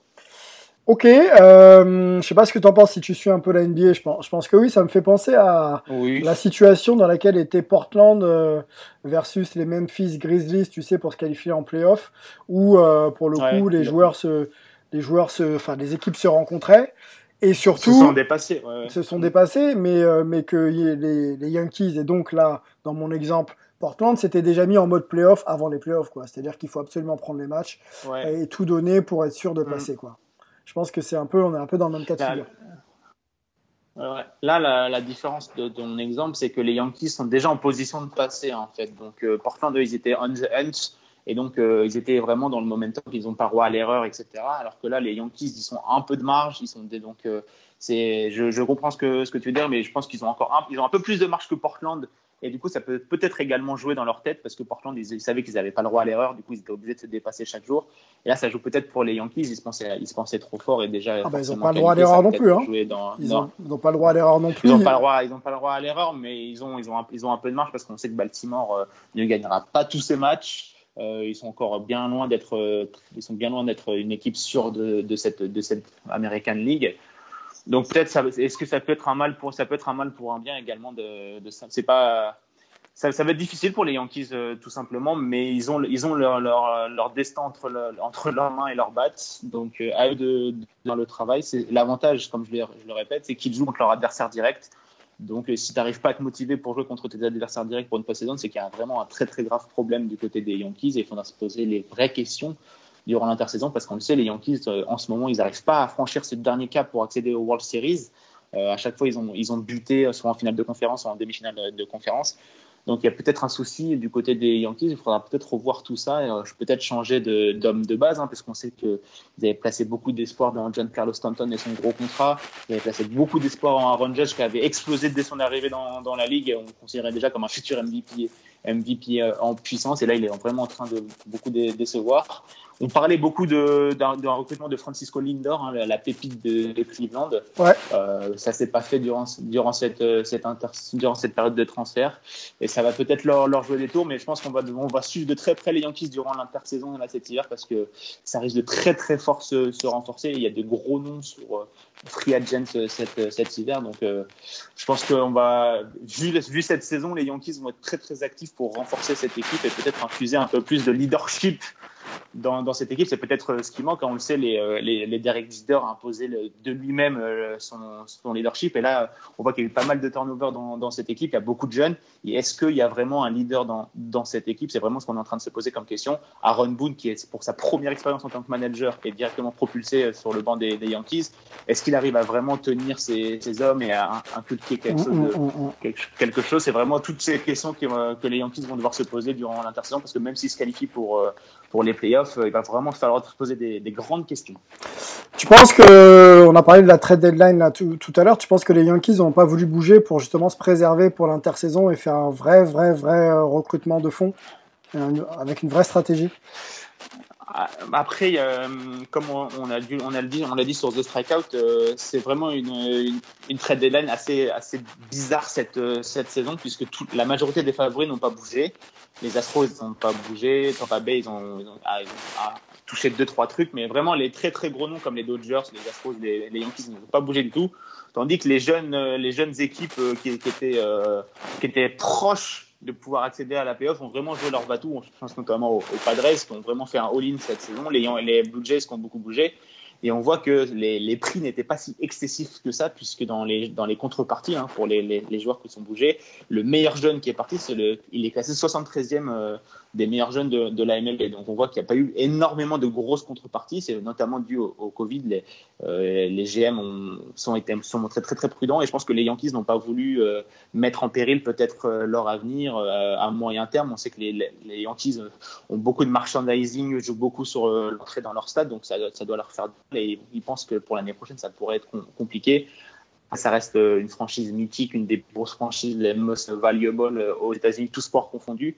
Ok, euh, je sais pas ce que tu en penses si tu suis un peu la NBA. Je pense, je pense que oui, ça me fait penser à la situation dans laquelle était Portland euh, versus les Memphis Grizzlies, tu sais, pour se qualifier en playoff, où euh, pour le coup les joueurs se, les joueurs se, enfin les équipes se rencontraient et surtout se sont dépassés, ouais, se sont dépassés, mais euh, mais que les, les Yankees et donc là dans mon exemple Portland s'était déjà mis en mode playoff avant les playoffs, quoi. C'est-à-dire qu'il faut absolument prendre les matchs et tout donner pour être sûr de mm. passer, quoi je pense que c'est un peu, on est un peu dans le même cas de figure. Là, la, différence de, ton exemple, c'est que les Yankees sont déjà en position de passer, en fait. Donc, euh, Portland, ils étaient on the hunt, et donc euh, ils étaient vraiment dans le momentum, ils n'ont pas droit à l'erreur, etc. Alors que là, les Yankees, ils sont un peu de marge, ils sont des, donc euh, c'est, je, je, comprends ce que, ce que tu veux dire, mais je pense qu'ils ont encore un, ils ont un peu plus de marge que Portland et du coup, ça peut peut-être également jouer dans leur tête parce que Portland, ils, savaient qu'ils n'avaient pas le droit à l'erreur. Du coup, ils étaient obligés de se dépasser chaque jour. Et là, ça joue peut-être pour les Yankees. Ils se pensaient, ils se pensaient trop fort et déjà. Ah bah, ils n'ont pas le droit à l'erreur non plus. Hein. ils n'ont pas le droit à l'erreur non plus. Ils n'ont pas le droit, ils ont pas le droit à l'erreur, mais ils ont, ils ont, un, ils ont un peu de marge parce qu'on sait que Baltimore euh, ne gagnera pas tous ses matchs. Euh, ils sont encore bien loin d'être, euh, ils sont bien loin d'être une équipe sûre de, de cette, de cette American League. Donc peut-être, est-ce que ça peut être un mal pour, ça peut être un mal pour un bien également de, ça? C'est pas ça, ça, va être difficile pour les Yankees euh, tout simplement, mais ils ont, ils ont leur, leur, leur destin entre, entre leurs mains et leurs battes. Donc euh, à eux de, faire le travail. C'est l'avantage, comme je le, je le répète, c'est qu'ils jouent contre leur adversaire direct. Donc euh, si tu n'arrives pas à te motiver pour jouer contre tes adversaires directs pour une post-saison, c'est qu'il y a vraiment un très très grave problème du côté des Yankees et il faudra se poser les vraies questions durant l'intersaison parce qu'on le sait, les Yankees, en ce moment, ils n'arrivent pas à franchir ce dernier cap pour accéder aux World Series. à chaque fois, ils ont, ils ont buté soit en finale de conférence, soit en demi-finale de conférence. Donc il y a peut-être un souci du côté des Yankees. Il faudra peut-être revoir tout ça et euh, peut-être changer d'homme de, base, hein, parce qu'on sait vous avez placé beaucoup d'espoir dans John Carlos Stanton et son gros contrat. Vous avez placé beaucoup d'espoir en Aaron Judge qui avait explosé dès son arrivée dans, dans la ligue. Et on le considérait déjà comme un futur MVP, MVP euh, en puissance. Et là, il est vraiment en train de beaucoup décevoir. On parlait beaucoup d'un recrutement de Francisco Lindor, hein, la, pépite de, de Cleveland. Ouais. Euh, ça s'est pas fait durant, durant, cette, euh, cette durant cette période de transfert. Et ça va peut-être leur, leur, jouer des tours, mais je pense qu'on va, on va suivre de très près les Yankees durant l'intersaison là, cet hiver parce que ça risque de très très fort se, se renforcer. Il y a de gros noms sur euh, free agents euh, cet, cet hiver. Donc je pense qu'on va, vu, vu cette saison, les Yankees vont être très très actifs pour renforcer cette équipe et peut-être infuser un peu plus de leadership dans, dans cette équipe, c'est peut-être euh, ce qui manque. On le sait, les, euh, les, les Derek a imposé de lui-même euh, son, son, leadership. Et là, on voit qu'il y a eu pas mal de turnover dans, dans cette équipe. Il y a beaucoup de jeunes. Et est-ce qu'il y a vraiment un leader dans, dans cette équipe? C'est vraiment ce qu'on est en train de se poser comme question. Aaron Boone, qui est pour sa première expérience en tant que manager, est directement propulsé sur le banc des, des Yankees. Est-ce qu'il arrive à vraiment tenir ses, ses hommes et à inculquer quelque chose, de, quelque, chose? C'est vraiment toutes ces questions que, que les Yankees vont devoir se poser durant l'intersaison parce que même s'ils se qualifient pour, pour les playoffs, il va vraiment falloir se poser des, grandes questions. Tu penses que, on a parlé de la trade deadline là, tout, à l'heure, tu penses que les Yankees n'ont pas voulu bouger pour justement se préserver pour l'intersaison et faire un vrai, vrai, vrai euh, recrutement de fonds avec une vraie stratégie? Ah, après, comme on, a on a dit, on l'a dit sur The Strikeout, euh, c'est vraiment une, une, trade deadline assez, assez bizarre cette, euh, cette saison puisque la majorité des favoris n'ont pas bougé. Les Astros n'ont pas bougé, Tampa Bay ils ont, ils ont, ah, ah, touché deux trois trucs, mais vraiment les très très gros noms comme les Dodgers, les Astros, les, les Yankees n'ont pas bougé du tout. Tandis que les jeunes, euh, les jeunes équipes qui, qui étaient, qui étaient proches de pouvoir accéder à la playoff ont vraiment joué leur bateau. Je pense notamment aux, Padres qui ont vraiment fait un all-in cette saison. Les, les Blue Jays qui ont beaucoup bougé. Et on voit que les, les prix n'étaient pas si excessifs que ça, puisque dans les, dans les contreparties, hein, pour les, les, joueurs qui sont bougés, le meilleur jeune qui est parti, c'est le, il est classé 73e euh, des meilleurs jeunes de, de la MLB. Donc on voit qu'il n'y a pas eu énormément de grosses contreparties, c'est notamment dû au, Covid. Les, euh, GM ont, sont, été, sont montrés très très prudents et je pense que les Yankees n'ont pas voulu euh, mettre en péril peut-être euh, leur avenir à moyen terme. On sait que les, Yankees ont beaucoup de merchandising, jouent beaucoup sur l'entrée dans leur stade, donc ça, doit leur faire et ils pensent que pour l'année prochaine ça pourrait être compliqué ça reste une franchise mythique, une des grosses franchises les most valuable aux États-Unis, tout sport confondu.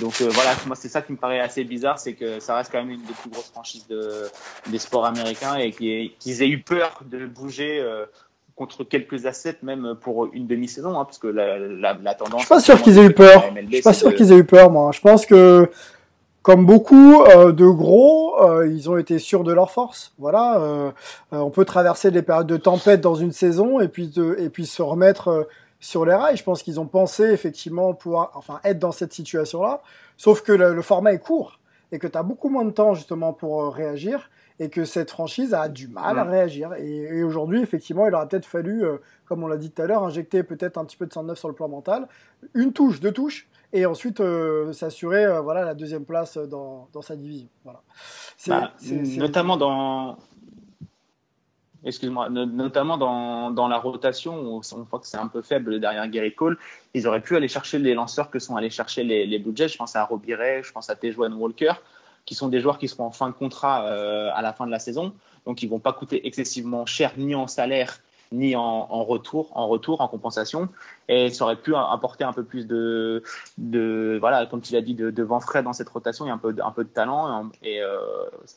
Donc euh, voilà, moi c'est ça qui me paraît assez bizarre, c'est que ça reste quand même une des plus grosses franchises de, des sports américains et qu'ils aient eu peur de bouger euh, contre quelques assets même pour une demi-saison, hein, parce que la, la, la, tendance. Je suis pas sûr qu'ils aient eu peur. Je suis pas sûr qu'ils aient eu peur, moi. Je pense que comme beaucoup euh, de gros, ils ont été sûrs de leur force. Voilà, on peut traverser des périodes de tempête dans une saison et puis et puis se remettre sur les rails. Je pense qu'ils ont pensé effectivement pouvoir, enfin, être dans cette situation-là. Sauf que le, format est court et que tu as beaucoup moins de temps justement pour euh, réagir et que cette franchise a du mal à réagir. Et, aujourd'hui, effectivement, il aurait peut-être fallu, euh, comme on l'a dit tout à l'heure, injecter peut-être un petit peu de 109 sur le plan mental, une touche, deux touches, et ensuite euh, s'assurer voilà la deuxième place dans, dans sa division. Voilà. Bah, notamment dans excuse-moi, notamment dans, dans, la rotation, où on voit que c'est un peu faible derrière Gary Cole, ils auraient pu aller chercher les lanceurs que sont allés chercher les, les Blue Jays. Je pense à Robiret, je pense à Tejuan Walker, qui sont des joueurs qui seront en fin de contrat euh, à la fin de la saison, donc ils vont pas coûter excessivement cher ni en salaire ni en, en, retour, en retour, en compensation. Et ça aurait pu apporter un peu plus de, de voilà, comme tu l'as dit, de, de, vent frais dans cette rotation. A un peu, un peu de talent et euh,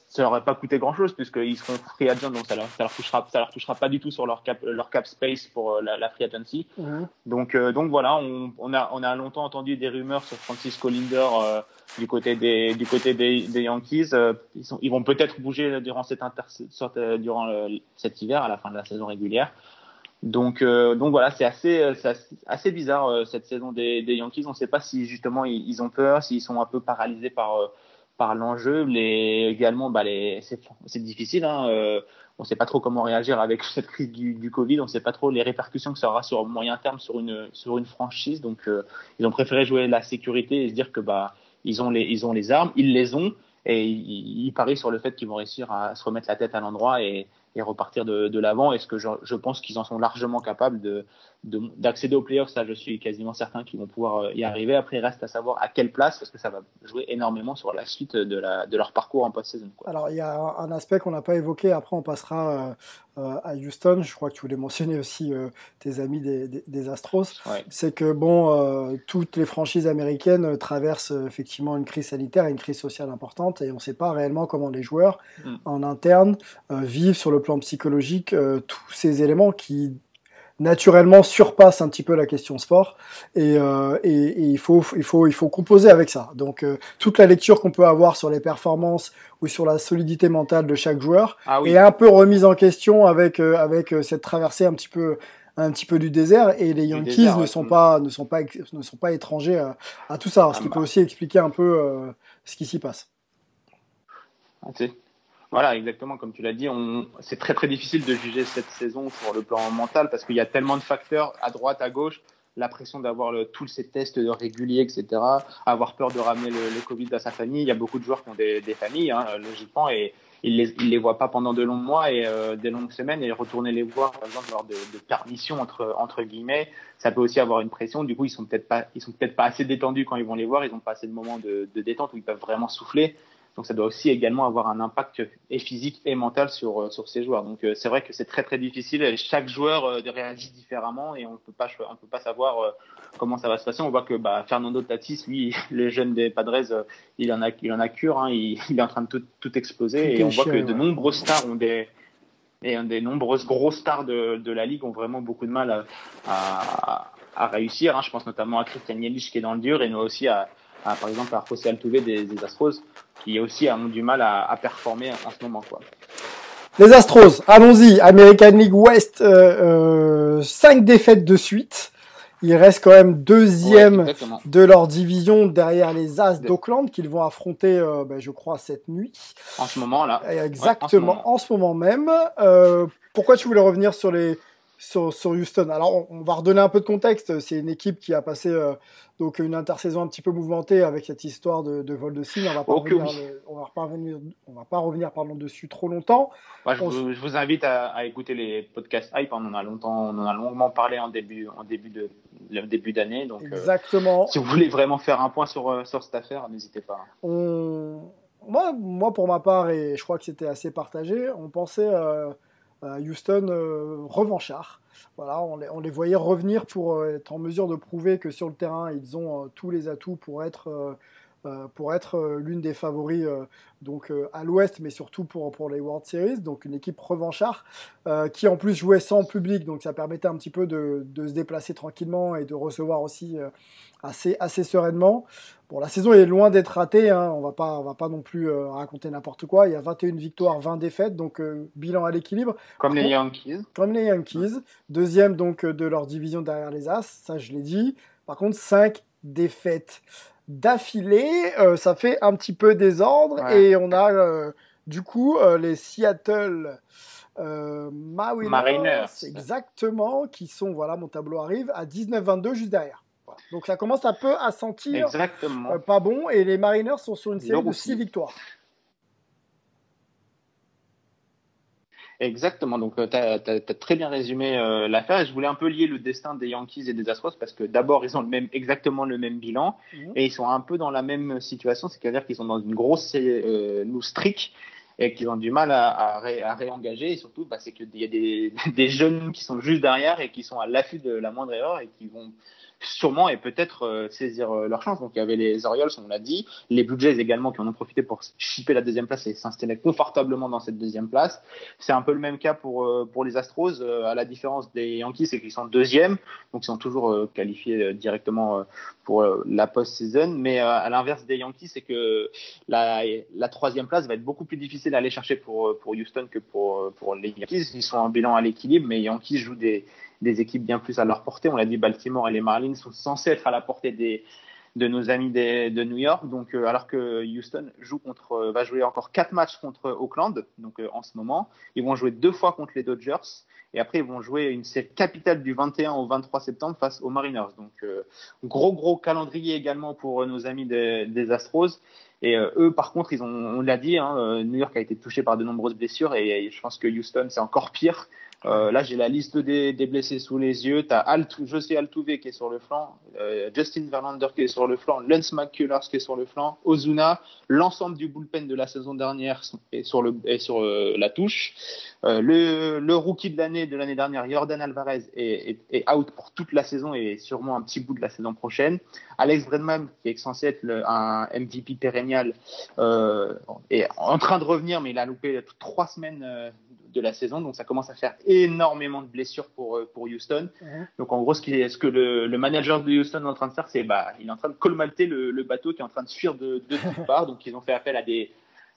ça n'aurait pas coûté grand chose puisqu'ils seront free agent, donc ça leur, ça leur touchera, ça leur touchera pas du tout sur leur cap, leur cap space pour euh, la, la free agency. Mmh. Donc, euh, donc voilà, on, on, a, on a longtemps entendu des rumeurs sur Francisco Linder euh, du côté des, du côté des, des Yankees. Euh, ils, sont, ils vont peut-être bouger durant cette inter, durant le, cet hiver à la fin de la saison régulière. Donc, euh, donc voilà, c'est assez, euh, assez, bizarre euh, cette saison des, des Yankees. On ne sait pas si justement ils, ils ont peur, s'ils sont un peu paralysés par, par l'enjeu. Les, également, bah, c'est difficile. Hein, on ne sait pas trop comment réagir avec [LAUGHS] cette crise du, du Covid. On ne sait pas trop les répercussions que ça aura sur moyen terme sur une, sur une franchise. Donc, ils ont préféré jouer la sécurité et se dire que bah, ils ont les, ils ont les armes, ils les ont et ils, parient sur le fait qu'ils vont réussir à se remettre la tête à l'endroit et, et repartir de, de l'avant. Est-ce que je, je, pense qu'ils en sont largement capables de, d'accéder aux playoffs? Ça, je suis quasiment certain qu'ils vont pouvoir euh, y arriver. Après, il reste à savoir à quelle place, parce que ça va jouer énormément sur la suite de, la, de leur parcours en post-saison. Alors, il y a un aspect qu'on n'a pas évoqué. Après, on passera euh, euh, à Houston. Je crois que tu voulais mentionner aussi tes amis des, des, Astros. C'est que, bon, toutes les franchises américaines traversent effectivement une crise sanitaire et une crise sociale importante, et on ne sait pas réellement comment les joueurs mm. en interne vivent sur le plan psychologique euh, tous ces éléments qui naturellement surpassent un petit peu la question sport. Et, euh, et, il faut il faut il faut composer avec ça. Donc euh, toute la lecture qu'on peut avoir sur les performances ou sur la solidité mentale de chaque joueur ah est un peu remise en question avec avec cette traversée un petit peu un petit peu du désert. Et les Yankees ne sont pas ne sont pas ne sont pas étrangers à, tout ça ce qui ah peut bah. aussi expliquer un peu ce qui s'y passe voilà, exactement comme tu l'as dit, c'est très très difficile de juger cette saison sur le plan mental parce qu'il y a tellement de facteurs à droite, à gauche, la pression d'avoir tous ces tests réguliers, etc., avoir peur de ramener le, Covid à sa famille. Il y a beaucoup de joueurs qui ont des, familles, hein, logiquement, et ils les, les voient pas pendant de longs mois et euh, des longues semaines et retourner les voir, par exemple, lors de, de permission entre guillemets, ça peut aussi avoir une pression. Du coup, ils sont peut-être pas, ils sont peut-être pas assez détendus quand ils vont les voir. Ils n'ont pas assez de moments de détente où ils peuvent vraiment souffler. Donc ça doit aussi également avoir un impact et physique et mental sur euh, sur ces joueurs. Donc euh, c'est vrai que c'est très très difficile. Chaque joueur euh, réagit différemment et on peut pas on peut pas savoir comment ça va se passer. On voit que bah, Fernando Tatis, lui, [LAUGHS] les jeunes des Padres, il en a il en a cure. Hein, il, il, est en train de tout, tout exploser et on voit que de nombreux stars ont des et des nombreuses grosses stars de, de la ligue ont vraiment beaucoup de mal à, à, à réussir. Hein. Je pense notamment à Christian Yelich qui est dans le dur et nous aussi à par exemple à José Altuve des, des, Astros, qui aussi ont du mal à, à, performer en ce moment. Quoi. Les Astros, allons-y, American League West, euh, euh, cinq défaites de suite. Ils restent quand même deuxième de leur division derrière les As d'Oakland qu'ils vont affronter, euh, ben, je crois, cette nuit. En ce moment là. Exactement, en, ce moment. même. Euh, pourquoi tu voulais revenir sur les sur, sur Houston Alors, on, va redonner un peu de contexte. C'est une équipe qui a passé euh, donc une intersaison un petit peu mouvementée avec cette histoire de, de vol de signe. On va pas revenir, on va pas revenir, on va pas revenir pardon dessus trop longtemps. je, vous, je, vous, invite à, à, écouter les podcasts hype. On en a longtemps, on en a longuement parlé en début, en début de le début d'année. Donc, euh, exactement. si vous voulez vraiment faire un point sur euh, sur cette affaire, n'hésitez pas. On... Moi, moi, pour ma part, et je crois que c'était assez partagé, on pensait euh, Houston revanchard. Voilà, on les, on les, voyait revenir pour euh, être en mesure de prouver que sur le terrain, ils ont euh, tous les atouts pour être, euh, pour être l'une des favoris donc, à l'ouest, mais surtout pour, pour les World Series. Donc une équipe revanchard qui en plus jouait sans public, donc ça permettait un petit peu de, de se déplacer tranquillement et de recevoir aussi assez, assez sereinement. Bon, la saison est loin d'être ratée, hein. on va pas, on va pas non plus euh, raconter n'importe quoi. Il y a 21 victoires, 20 défaites, donc euh, bilan à l'équilibre. Comme les Yankees. Comme les Yankees. Deuxième donc euh, de leur division derrière les As, ça je l'ai dit. Par contre, 5 défaites d'affilée, ça fait un petit peu désordre et on a du coup les Seattle Mariners, Mariners, exactement, qui sont, voilà, mon tableau arrive, à 19-22 juste derrière. Donc ça commence un peu à sentir euh, pas bon. Et les Mariners sont sur une série de 6 victoires. Exactement, donc tu as, très bien résumé euh, l'affaire. Je voulais un peu lier le destin des Yankees et des Astros parce que d'abord ils ont le même, exactement le même bilan. Mhm. et ils sont un peu dans la même situation, c'est-à-dire qu'ils sont dans une grosse euh, streak et qu'ils ont du mal à, à, réengager. Et surtout bah, c'est qu'il y a des, [LAUGHS] des, jeunes qui sont juste derrière et qui sont à l'affût de la moindre erreur et qui vont sûrement et peut-être euh, saisir euh, leur chance. Donc il y avait les Orioles, on l'a dit, les Blue Jays également qui en ont profité pour chipper la deuxième place et s'installer confortablement dans cette deuxième place. C'est un peu le même cas pour euh, pour les Astros, à la différence des Yankees, c'est qu'ils sont deuxième, donc ils sont toujours qualifiés directement pour la post-season. Mais à l'inverse des Yankees, c'est que la, troisième place va être beaucoup plus difficile à aller chercher pour pour Houston que pour pour les Yankees. Ils sont en bilan à l'équilibre, mais Yankees jouent des des équipes bien plus à leur portée. On l'a dit, Baltimore et les Marlins sont censés être à la portée des, de nos amis de New York. Donc, euh, alors que Houston joue euh, va jouer encore quatre matchs contre Oakland, donc euh, en ce moment, ils vont jouer deux fois contre les Dodgers. Et après, ils vont jouer une série capitale du 21 au 23 septembre face aux Mariners. Donc, gros, gros calendrier également pour nos amis des Astros. Et eux, par contre, ils ont, on l'a dit, hein, New York a été touché par de nombreuses blessures et, je pense que Houston, c'est encore pire. Euh, là, j'ai la liste des, des, blessés sous les yeux. Tu as Altu, José Altuve qui est sur le flanc, euh, Justin Verlander qui est sur le flanc, Lance McCullers qui est sur le flanc, Ozuna, l'ensemble du bullpen de la saison dernière est sur, le, est sur euh, la touche. Euh, le, le, rookie de l'année de l'année dernière, Jordan Alvarez, est, est, est, out pour toute la saison et sûrement un petit bout de la saison prochaine. Alex Bredman, qui est censé être le, un MVP pérennial, est en train de revenir, mais il a loupé trois semaines de la saison, donc ça commence à faire énormément de blessures pour, euh, pour Houston. Donc en gros, ce, qui est, ce que le, le, manager de Houston est en train de faire, c'est bah, il est en train de colmater le, le, bateau qui est en train de fuir de, de toutes [LAUGHS] parts. Donc ils ont fait appel à des,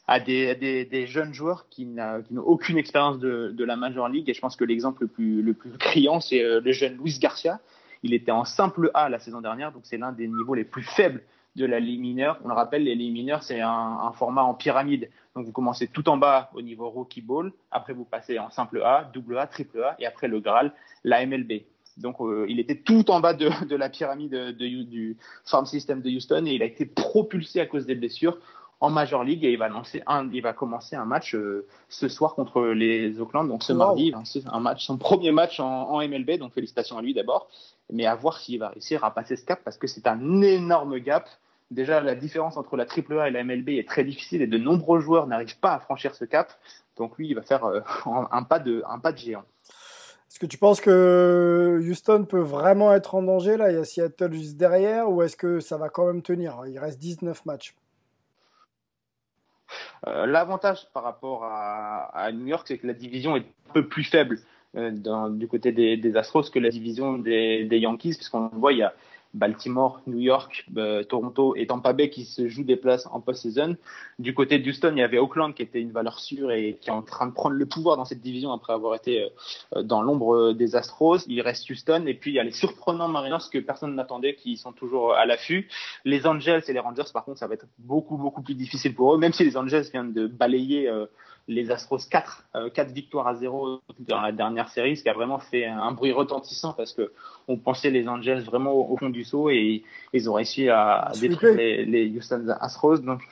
à des, des, des jeunes joueurs qui n'ont aucune expérience de, de, la Major League. Et je pense que l'exemple le plus, le plus criant, c'est euh, le jeune Luis Garcia. Il était en simple A la saison dernière, donc c'est l'un des niveaux les plus faibles de la Ligue mineure. On le rappelle, les Ligues mineures, c'est un, un, format en pyramide. Donc vous commencez tout en bas au niveau rookie ball, après vous passez en simple A, double A, triple A, et après le Graal, la MLB. Donc euh, il était tout en bas de, [LAUGHS] de la pyramide de, de, du farm system de Houston et il a été propulsé à cause des blessures en Major League et il va lancer un, il va commencer un match euh, ce soir contre les Oakland, donc ce wow. mardi, un match, son premier match en, en MLB, donc félicitations à lui d'abord, mais à voir s'il va réussir à passer ce cap parce que c'est un énorme gap Déjà, la différence entre la AAA et la MLB est très difficile et de nombreux joueurs n'arrivent pas à franchir ce cap. Donc lui, il va faire euh, [LAUGHS] un, pas de, un pas de géant. Est-ce que tu penses que Houston peut vraiment être en danger Là, il y a Seattle juste derrière ou est-ce que ça va quand même tenir? Il reste 19 matchs. Euh, L'avantage par rapport à, à New York, c'est que la division est un peu plus faible euh, dans, du côté des, des, Astros que la division des, des Yankees, puisqu'on voit, il y a, Baltimore, New York, euh, Toronto et Tampa Bay qui se jouent des places en post-season. Du côté de Houston, il y avait Oakland qui était une valeur sûre et qui est en train de prendre le pouvoir dans cette division après avoir été euh, dans l'ombre des Astros. Il reste Houston et puis il y a les surprenants Mariners que personne n'attendait qui sont toujours à l'affût. Les Angels et les Rangers, par contre, ça va être beaucoup beaucoup plus difficile pour eux, même si les Angels viennent de balayer euh, les Astros 4, euh, 4 victoires à 0 dans la dernière série, ce qui a vraiment fait un bruit retentissant parce que on pensait les Angels vraiment au, fond du saut et ils ont réussi à, détruire les, les, Houston Astros. Donc,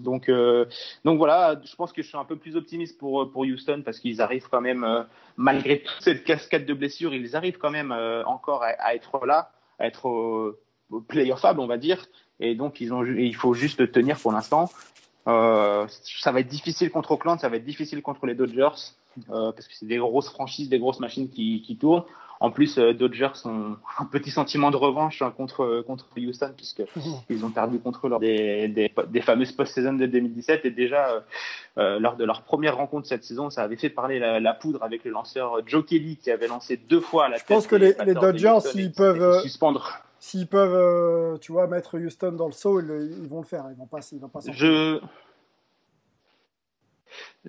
donc, euh, donc voilà, je pense que je suis un peu plus optimiste pour, pour Houston parce qu'ils arrivent quand même, euh, malgré toute cette cascade de blessures, ils arrivent quand même euh, encore à, à, être là, à être au, au playoff on va dire. Et donc, ils ont, il faut juste tenir pour l'instant. Euh, ça va être difficile contre Oakland, ça va être difficile contre les Dodgers euh, parce que c'est des grosses franchises, des grosses machines qui, qui tournent. En plus, euh, Dodgers ont [LAUGHS] un petit sentiment de revanche hein, contre contre Houston puisque [LAUGHS] ils ont perdu contre lors des, des, des fameuses post-saison de 2017 et déjà lors de leur première rencontre cette saison, ça avait fait parler la, la, poudre avec le lanceur Joe Kelly qui avait lancé deux fois à la Je pense que les, les Dodgers, s'ils peuvent suspendre s'ils peuvent, euh, tu vois, mettre Houston dans le saut, ils, ils, vont le faire. Ils vont pas, ils vont pas Je,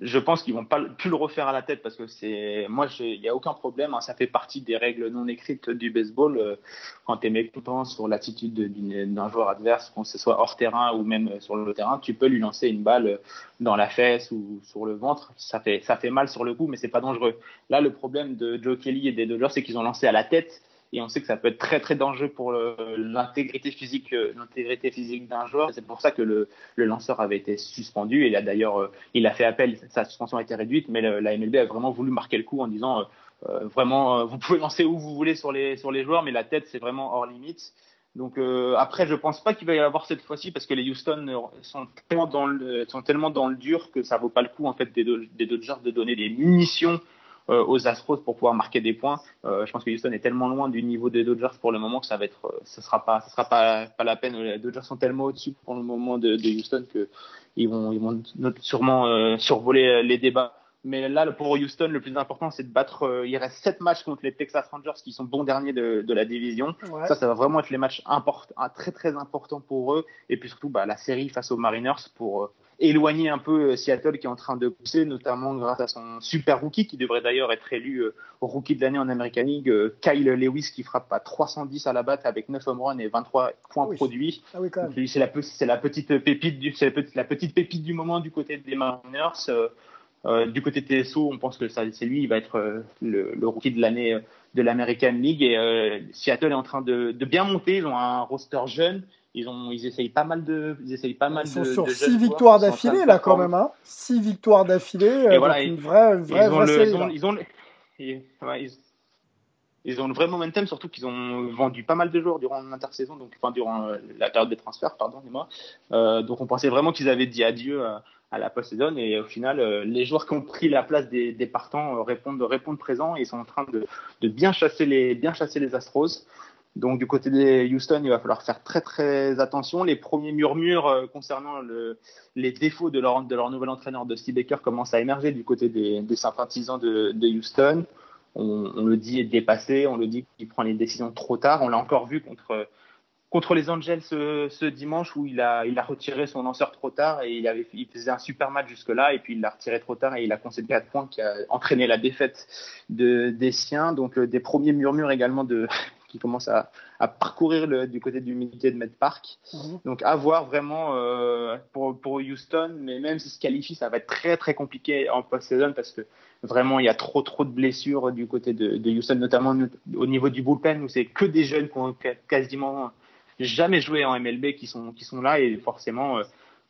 je pense qu'ils vont pas plus le refaire à la tête parce que c'est, moi, il n'y a aucun problème. Hein, ça fait partie des règles non écrites du baseball. Euh, quand tu es mécontent sur l'attitude d'un joueur adverse, qu'on ce soit hors terrain ou même sur le terrain, tu peux lui lancer une balle dans la fesse ou sur le ventre. Ça fait, ça fait mal sur le coup, mais c'est pas dangereux. Là, le problème de Joe Kelly et des Dodgers, c'est qu'ils ont lancé à la tête et on sait que ça peut être très très dangereux pour l'intégrité physique l'intégrité physique d'un joueur. C'est pour ça que le, lanceur avait été suspendu. Et a d'ailleurs il a fait appel sa suspension a été réduite mais la MLB a vraiment voulu marquer le coup en disant euh, vraiment vous pouvez lancer où vous voulez sur les sur les joueurs mais la tête c'est vraiment hors limite. Donc euh, après je pense pas qu'il va y avoir cette fois-ci parce que les Houston sont tellement dans le dur que ça vaut pas le coup en fait des, des Dodgers de donner des munitions euh, aux Astros pour pouvoir marquer des points. Euh, je pense que Houston est tellement loin du niveau des Dodgers pour le moment que ça va être, ce sera pas, ce sera pas, pas la peine. Les Dodgers sont tellement au-dessus pour le moment de, de, Houston que ils vont, ils vont sûrement euh, survoler les débats. Mais là, pour Houston, le plus important, c'est de battre. Euh, il reste sept matchs contre les Texas Rangers, qui sont bons derniers de, de la division. Ouais. Ça, ça va vraiment être les matchs importants, très très importants pour eux. Et puis surtout, bah, la série face aux Mariners pour éloigner un peu Seattle qui est en train de pousser, notamment grâce à son super rookie qui devrait d'ailleurs être élu euh, rookie de l'année en American League, euh, Kyle Lewis qui frappe à 310 à la batte avec 9 home runs et 23 points ah oui. produits. Ah oui, c'est la, la, petite pépite du, c'est la, petite, la petite pépite du moment du côté des Mariners. Euh, euh, du côté de TSO, on pense que c'est lui, il va être euh, le, le, rookie de l'année de l'American League. Et euh, Seattle est en train de, de, bien monter. Ils ont un roster jeune Ils, ont, ils essayent pas mal de. Ils essayent pas mal Ils sont de- sur de 6 jeunes victoires d'affilée, là, quand même. Hein. 6 victoires d'affilée. euh, voilà, une vraie, une vraie, ils ont vraie le, ils ont, là. ils ont le- ils- ouais, ils- ils ont le vrai momentum, surtout qu'ils ont vendu pas mal de joueurs durant l'intersaison, donc enfin durant euh, la période des transferts, pardonnez-moi. Euh, donc on pensait vraiment qu'ils avaient dit adieu à, à la post-saison et au final, euh, les joueurs qui ont pris la place des, des partants euh, répondent, répondent présents et ils sont en train de, de bien chasser les, bien chasser les Astros. Donc du côté des Houston, il va falloir faire très très attention. Les premiers murmures euh, concernant le, les défauts de leur, de leur nouvel entraîneur Steve Baker commencent à émerger du côté des, sympathisants de, Houston. On, le dit est dépassé, on le dit qu'il prend les décisions trop tard. On l'a encore vu contre, contre les Angels ce, ce dimanche où il a, il a retiré son lanceur trop tard et il, avait, il faisait un super match jusque-là et puis il l'a retiré trop tard et il a concédé 4 points qui a entraîné la défaite de, des siens. Donc euh, des premiers murmures également de, qui commencent à, à parcourir le, du côté de l'humidité de Met Park. Mhm. Donc à voir vraiment euh, pour, pour Houston, mais même s'ils se qualifient, ça va être très très compliqué en post-saison parce que vraiment il y a trop trop de blessures du côté de, de Houston, notamment au niveau du bullpen où c'est que des jeunes qui ont quasiment jamais joué en MLB qui sont qui sont là et forcément euh,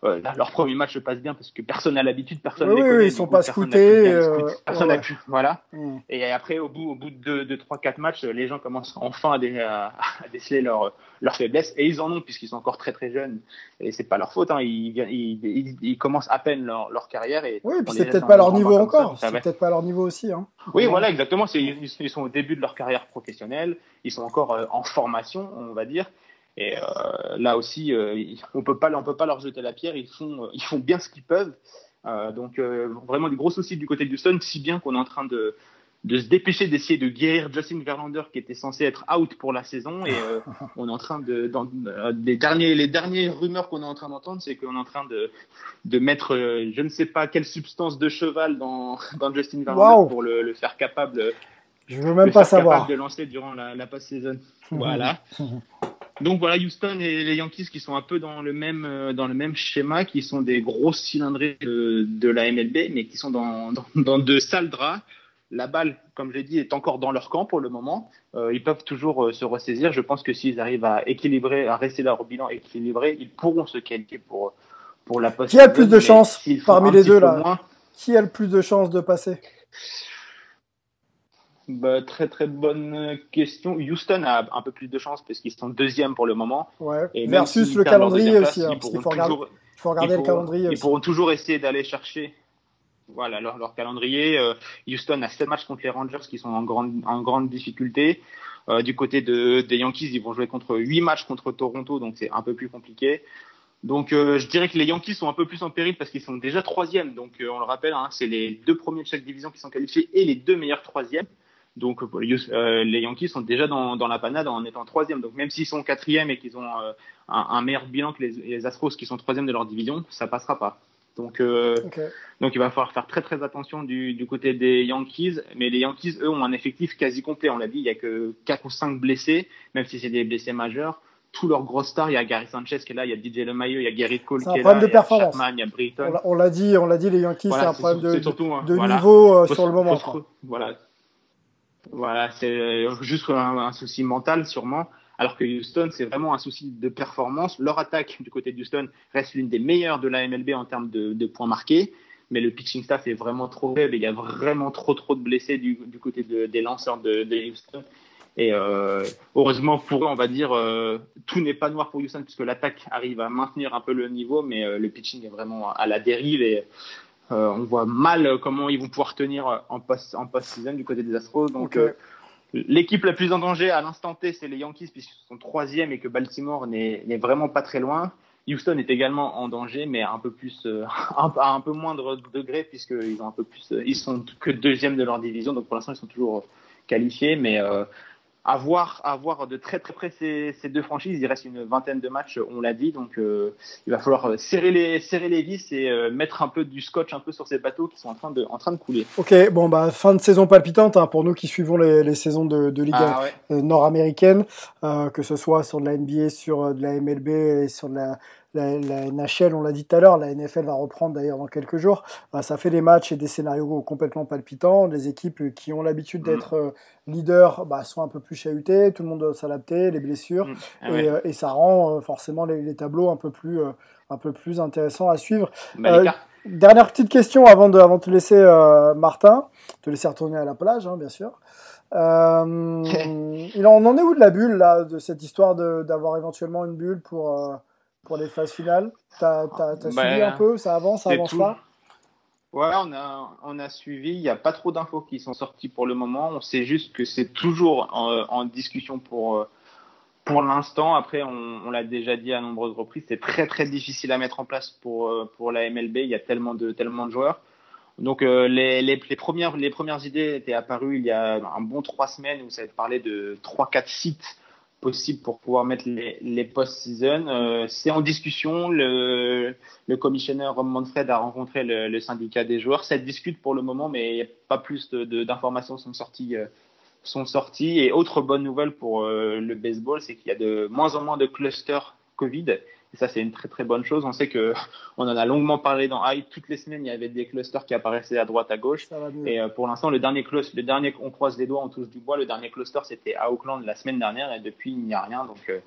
euh, là, leur premier match se passe bien parce que personne n'a l'habitude, personne Oui, les oui, ils sont coup, pas scoutés, euh, personne ouais, n'a pu, voilà. Et après, au bout, au bout de, de 3-4 matchs, les gens commencent enfin à, dé- à- à déceler leur, leur faiblesse. Et ils en ont, puisqu'ils sont encore très très jeunes. Et c'est pas leur faute. Hein. Ils, viennent- ils, ils, ils commencent à peine leur, leur carrière. Et Oui, on puis c'est peut-être pas leur niveau encore. C'est peut-être pas leur niveau aussi. Hein. Oui, voilà, exactement. Ils sont au début de leur carrière professionnelle. Ils sont encore euh, en formation, on va dire. Et euh, là aussi, euh, on peut pas, on peut pas leur jeter la pierre. Ils font, euh, ils font bien ce qu'ils peuvent. Euh, donc vraiment des gros soucis du côté de Houston, si bien qu'on est en train de, de se dépêcher d'essayer de guérir Justin Verlander qui était censé être out pour la saison. Et [LAUGHS] on est en train de, dans, les derniers, les dernières rumeurs qu'on est en train d'entendre, c'est qu'on est en train de, de mettre, je ne sais pas quelle substance de cheval dans, [LAUGHS] dans Justin Verlander pour le, le faire capable Je veux même le pas faire savoir. capable de lancer durant la, la post-saison. [LAUGHS] Voilà. Donc voilà, Houston et les Yankees qui sont un peu dans le même euh, dans le même schéma, qui sont des grosses cylindrées de, de la MLB, mais qui sont dans, dans, dans de sales draps. La balle, comme j'ai dit, est encore dans leur camp pour le moment. Euh, ils peuvent toujours euh, se ressaisir. Je pense que s'ils arrivent à équilibrer, à rester leur bilan équilibré, ils pourront se qualifier pour pour la post Qui a le plus de chance parmi les deux, là moins, Qui a le plus de chances de passer? Bah, très très bonne question. Houston a un peu plus de chance parce qu'ils sont deuxième pour le moment. Ouais. Et Versus le calendrier aussi. place, hein, parce pourront faut regarder, toujours- il faut regarder ils le pourront- calendrier Ils aussi. pourront toujours essayer d'aller chercher voilà, leur, leur calendrier. Euh, Houston a 7 matchs contre les Rangers qui sont en grande, en grande difficulté. Euh, du côté de, des Yankees, ils vont jouer contre 8 matchs contre Toronto, donc c'est un peu plus compliqué. Donc euh, je dirais que les Yankees sont un peu plus en péril parce qu'ils sont déjà troisième. Donc on le rappelle, hein, c'est les deux premiers de chaque division qui sont qualifiés et les deux meilleurs troisièmes. Donc euh, euh, les Yankees sont déjà dans, dans la panade en étant troisième. Donc même s'ils sont quatrième et qu'ils ont euh, un, un meilleur bilan que les, les Astros qui sont troisième de leur division, ça passera pas. Donc euh, donc il va falloir faire très très attention du, du côté des Yankees. Mais les Yankees, eux, ont un effectif quasi complet. On l'a dit, il y a que 4 ou 5 blessés, même si c'est des blessés majeurs. Tous leurs gros stars, il y a Gary Sanchez qui est là, il y a DJ LeMahieu, il y a Gary Cole qui est problème là, de il y a. Chapman, il y a Britton. On l'a- dit, on l'a dit, les Yankees, Voilà, c'est un problème de, surtout, hein, de voilà. niveau euh, sur le moment. faut se- quoi. Voilà. Voilà, c'est euh, juste un, souci mental sûrement. Alors que Houston, c'est vraiment un souci de performance. Leur attaque du côté de Houston reste l'une des meilleures de la MLB en termes de, points marqués. Mais le pitching staff est vraiment trop faible. Il y a vraiment trop trop de blessés du, côté de- des lanceurs de, Houston. Et euh, heureusement pour eux, on va dire, euh, tout n'est pas noir pour Houston puisque l'attaque arrive à maintenir un peu le niveau, mais le pitching est vraiment à la dérive euh, on voit mal euh, comment ils vont pouvoir tenir en post en post-season du côté des Astros. Donc euh, l'équipe la plus en danger à l'instant T, c'est les Yankees puisqu'ils sont troisième et que Baltimore n'est vraiment pas très loin. Houston est également en danger, mais un peu plus, euh, [LAUGHS] à un peu moindre degré puisqu'ils ont un peu plus, euh, ils sont que deuxième de leur division, donc pour l'instant ils sont toujours euh, qualifiés, mais euh, à voir, à voir de très très près ces, ces deux franchises. Il reste une vingtaine de matchs, on l'a dit, donc euh, il va falloir euh, serrer les, serrer les vis et euh, mettre un peu du scotch un peu sur ces bateaux qui sont en train de, en train de couler. Ok, bon bah fin de saison palpitante hein, pour nous qui suivons les, les saisons de, de Ligue Ah ouais. euh, nord-américaine, euh, que ce soit sur de la NBA, sur euh, de la MLB et sur de la, la, la NHL, on l'a dit tout à l'heure, la NFL va reprendre d'ailleurs dans quelques jours. Bah, ça fait des matchs et des scénarios complètement palpitants. Les équipes qui ont l'habitude d'être euh, leaders bah, sont un peu plus chahutées, tout le monde doit s'adapter, les blessures, Mm. Ah ouais. euh, et ça rend euh, forcément les, les tableaux un peu plus, un peu plus intéressants à suivre. Bah, Dernière petite question avant de, avant de te laisser, Martin, te laisser retourner à la plage, hein, bien sûr. Euh, [LAUGHS] il en, on en est où de la bulle, là, de cette histoire d'avoir éventuellement une bulle pour, pour les phases finales T'as t'as Bah, suivi un peu Ça avance, ça avance tout. pas Ouais, on a, on a suivi. Il n'y a pas trop d'infos qui sont sorties pour le moment. On sait juste que c'est toujours en, en discussion pour, euh, pour l'instant. Après, on, on l'a déjà dit à nombreuses reprises, c'est très très difficile à mettre en place pour, euh, pour la MLB. Il y a tellement de, tellement de joueurs. Donc euh, les, les, les, premières, les premières idées étaient apparues il y a un bon trois semaines où ça parlait de trois quatre sites possibles pour pouvoir mettre les, les post-season. Euh, c'est en discussion. Le, le commissionnaire Rom Manfred a rencontré le, syndicat des joueurs. Ça discute pour le moment, mais pas plus d'informations sont sorties. euh, sont. Et autre bonne nouvelle pour euh, le baseball, c'est qu'il y a de moins en moins de clusters Covid. Et ça, c'est une très très bonne chose. On sait que [LAUGHS] on en a longuement parlé dans Hype. Toutes les semaines, il y avait des clusters qui apparaissaient à droite, à gauche. Et euh, pour l'instant, le dernier cluster, le dernier, on croise les doigts, on touche du bois. Le dernier cluster, c'était à Auckland la semaine dernière, et depuis, il n'y a rien. Donc, euh,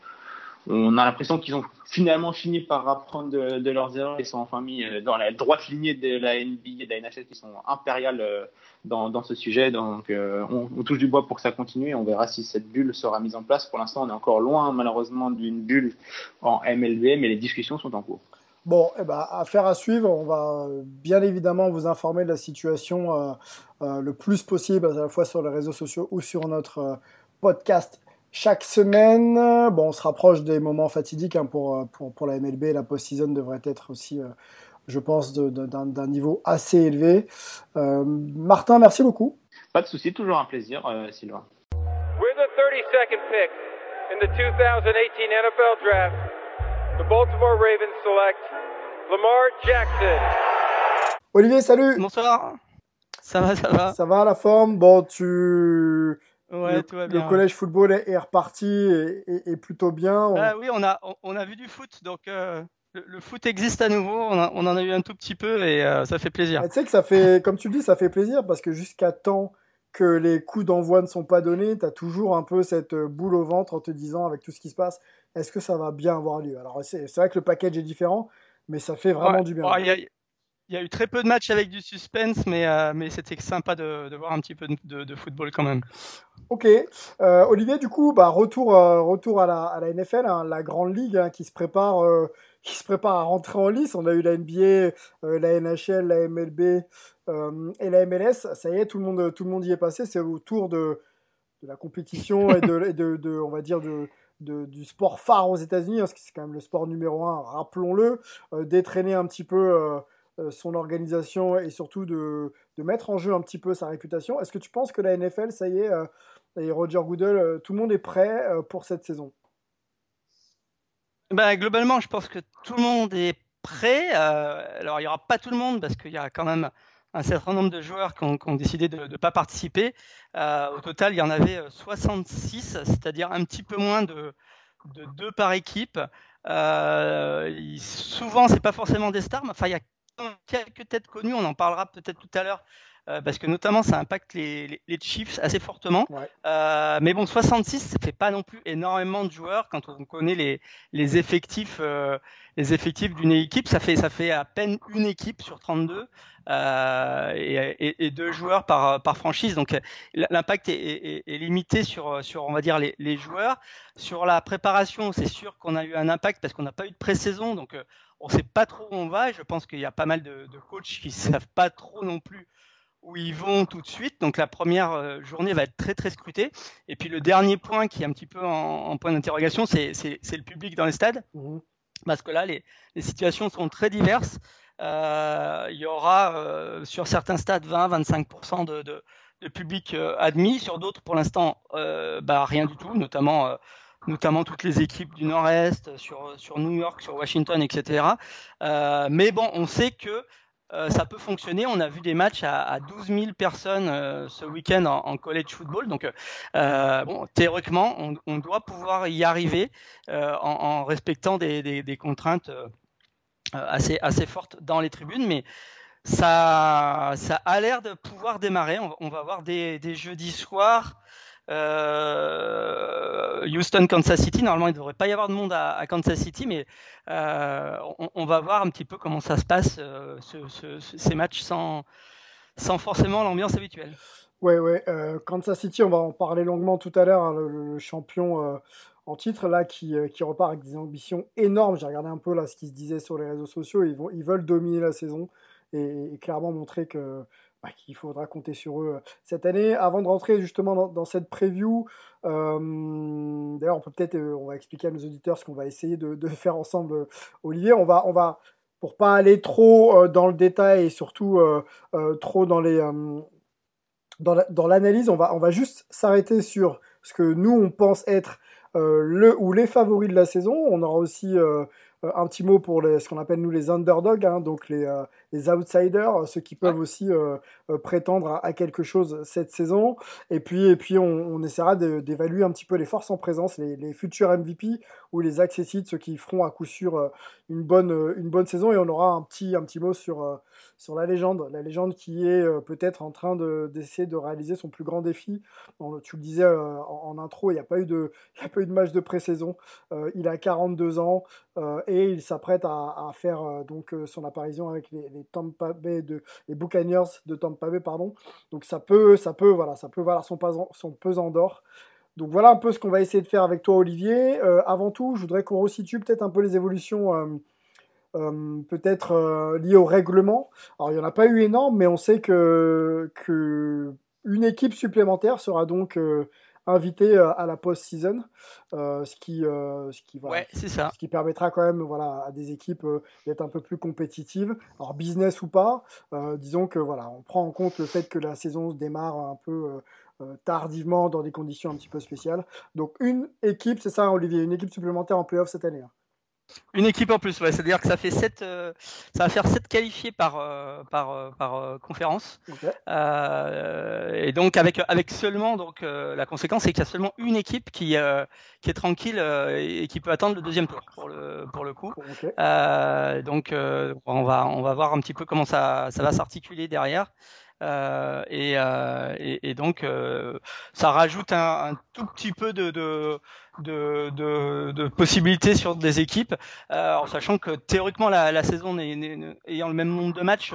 on a l'impression qu'ils ont finalement fini par apprendre de, leurs erreurs. Ils sont enfin mis euh, dans la droite lignée de la NBA et de la NHL qui sont impériales euh, dans, ce sujet. Donc, euh, on, touche du bois pour que ça continue et on verra si cette bulle sera mise en place. Pour l'instant, on est encore loin, malheureusement, d'une bulle en MLB, mais les discussions sont en cours. Bon, eh ben, affaire à suivre. On va bien évidemment vous informer de la situation le plus possible, à la fois sur les réseaux sociaux ou sur notre podcast chaque semaine. Bon, on se rapproche des moments fatidiques hein, pour, euh, pour, pour la MLB. La post-season devrait être aussi, euh, je pense, d'un niveau assez élevé. Euh, Martin, merci beaucoup. Pas de souci, toujours un plaisir, euh, Sylvain. With the 32nd pick in the 2018 NFL Draft, the Baltimore Ravens select Lamar Jackson. Olivier, salut. Bonsoir. Ça va, ça va? Ça va la forme? Bon, tu. Ouais, le, tout va le bien. collège football est, est reparti et, et- et plutôt bien. On- Ah oui, on a, on, on a vu du foot, donc euh, le, le foot existe à nouveau. On, a- on en a eu un tout petit peu et euh, ça fait plaisir. Ah, tu sais que ça fait, comme tu le dis, ça fait plaisir parce que jusqu'à temps que les coups d'envoi ne sont pas donnés, tu as toujours un peu cette euh, boule au ventre en te disant, avec tout ce qui se passe, est-ce que ça va bien avoir lieu? Alors, c'est vrai que le package est différent, mais ça fait vraiment Ouais. du bien. Bon, Il y, a, il y a eu très peu de matchs avec du suspense, mais, euh, mais c'était sympa de, voir un petit peu de, football quand même. Ok. Euh, Olivier, du coup, bah, retour, euh, retour à, la, à la NFL, hein, la grande ligue hein, qui se prépare, [LAUGHS] qui se prépare à rentrer en lice. On a eu la NBA, la NHL, la MLB et la MLS. Ça y est, tout le monde, tout le monde y est passé. C'est au tour de, de la compétition et de, de, on va dire, de, de- du sport phare aux États-Unis, parce que c'est quand même le sport numéro un, rappelons-le, euh, d'étraîner un petit peu son organisation et surtout de, de mettre en jeu un petit peu sa réputation. Est-ce que tu penses que la NFL, ça y est, euh, et Roger Goodell, euh, tout le monde est prêt euh, pour cette saison? Ben, globalement, je pense que tout le monde est prêt. Euh, alors, il n'y aura pas tout le monde parce qu'il y a quand même un certain nombre de joueurs qui ont, décidé de ne pas participer. Euh, au total, il y en avait euh, 66, c'est-à-dire un petit peu moins de, de deux par équipe. Euh, souvent, c'est pas forcément des stars, mais enfin, il y a quelques têtes connues. On en parlera peut-être tout à l'heure. Euh, parce que notamment ça impacte les, les, les Chiefs assez fortement. Ouais. Euh, mais bon, 66, ça fait pas non plus énormément de joueurs quand on connaît les, les effectifs, euh, les effectifs d'une équipe. Ça fait, ça fait à peine une équipe sur 32 euh, et, et, et deux joueurs par, par franchise. Donc l'impact est, est, est, limité sur, sur, on va dire, les, les joueurs. Sur la préparation, c'est sûr qu'on a eu un impact parce qu'on n'a pas eu de pré-saison. Donc euh, on sait pas trop où on va. Et je pense qu'il y a pas mal de, de coachs qui savent pas trop non plus où ils vont tout de suite. Donc la première euh, journée va être très très scrutée. Et puis le dernier point qui est un petit peu en, en point d'interrogation, c'est le public dans les stades. Mmh. Parce que là, les, les situations sont très diverses. Euh, il y aura euh, sur certains stades 20-25% de, de, de, public euh, admis. Sur d'autres, pour l'instant, bah, rien du tout, notamment notamment toutes les équipes du Nord-Est, sur, sur New York, sur Washington, etc. Euh, mais bon, on sait que euh, ça peut fonctionner. On a vu des matchs à, à 12 000 personnes euh, ce week-end en, college football. Donc, euh, théoriquement, on, doit pouvoir y arriver en, respectant des, contraintes assez, fortes dans les tribunes. Mais ça, a l'air de pouvoir démarrer. On, va avoir des, jeudis soirs. Houston, Kansas City. Normalement, il ne devrait pas y avoir de monde à, Kansas City, mais euh, on, va voir un petit peu comment ça se passe, euh, ce, ce, ces matchs sans, sans forcément l'ambiance habituelle. Ouais, ouais. Euh, Kansas City, on va en parler longuement tout à l'heure. Hein, le, champion euh, en titre là, qui, qui repart avec des ambitions énormes. J'ai regardé un peu là ce qui se disait sur les réseaux sociaux. Ils vont, ils veulent dominer la saison et clairement montrer que bah, qu'il faudra compter sur eux cette année. Avant de rentrer justement dans, cette preview, euh, d'ailleurs, on peut peut-être, euh, on va expliquer à nos auditeurs ce qu'on va essayer de, faire ensemble, Olivier. On va, on va, pour pas aller trop euh, dans le détail et surtout trop dans les, dans l'analyse, on va, on va juste s'arrêter sur ce que nous on pense être le ou les favoris de la saison. On aura aussi un petit mot pour les, ce qu'on appelle nous les underdogs, hein, donc les, euh, les outsiders, ceux qui peuvent ouais. aussi euh, euh, prétendre à, à, quelque chose cette saison. Et puis, et puis on, on essaiera d'évaluer un petit peu les forces en présence, les, les futurs MVP ou les accessites, ceux qui feront à coup sûr une bonne, une bonne saison. Et on aura un petit, un petit mot sur, sur la légende, la légende qui est peut-être en train d'essayer de, de, réaliser son plus grand défi. On, tu le disais en, en, intro, il n'y a pas eu de, [LAUGHS] il y a pas eu de match de pré-saison. il a 42 ans et il s'apprête à, à, faire euh, donc euh, son apparition avec les, les, Tampa Bay de les Buccaneers de Tampa Bay pardon. Donc ça peut ça peut voilà ça peut valoir son pesant, son pesant d'or. Donc voilà un peu ce qu'on va essayer de faire avec toi Olivier. Euh, avant tout, je voudrais qu'on resitue peut-être un peu les évolutions euh, euh, peut-être liées au règlement. Alors il n'y en a pas eu énorme, mais on sait que, que une équipe supplémentaire sera donc invité à la post-season, euh, ce qui, euh, ce qui, ouais, ça. ce qui permettra quand même, voilà, à des équipes euh, d'être un peu plus compétitives. Alors business ou pas, euh, disons que voilà, on prend en compte le fait que la saison se démarre un peu tardivement dans des conditions un petit peu spéciales. Donc une équipe, c'est ça, Olivier, une équipe supplémentaire en playoff cette année. Hein. Une équipe en plus, ouais. c'est-à-dire que ça fait 7, euh, ça va faire 7 qualifiés par, euh, par, euh, par conférence. Okay. et donc avec, avec seulement, donc la conséquence c'est qu'il y a seulement une équipe qui, qui est tranquille et qui peut attendre le deuxième tour pour le, pour le coup. Okay. donc on, va, on va voir un petit peu comment ça, ça va s'articuler derrière. Euh, et, euh, et, donc euh, ça rajoute un, tout petit peu de, possibilités sur des équipes, en sachant que théoriquement la, saison ayant le même nombre de matchs,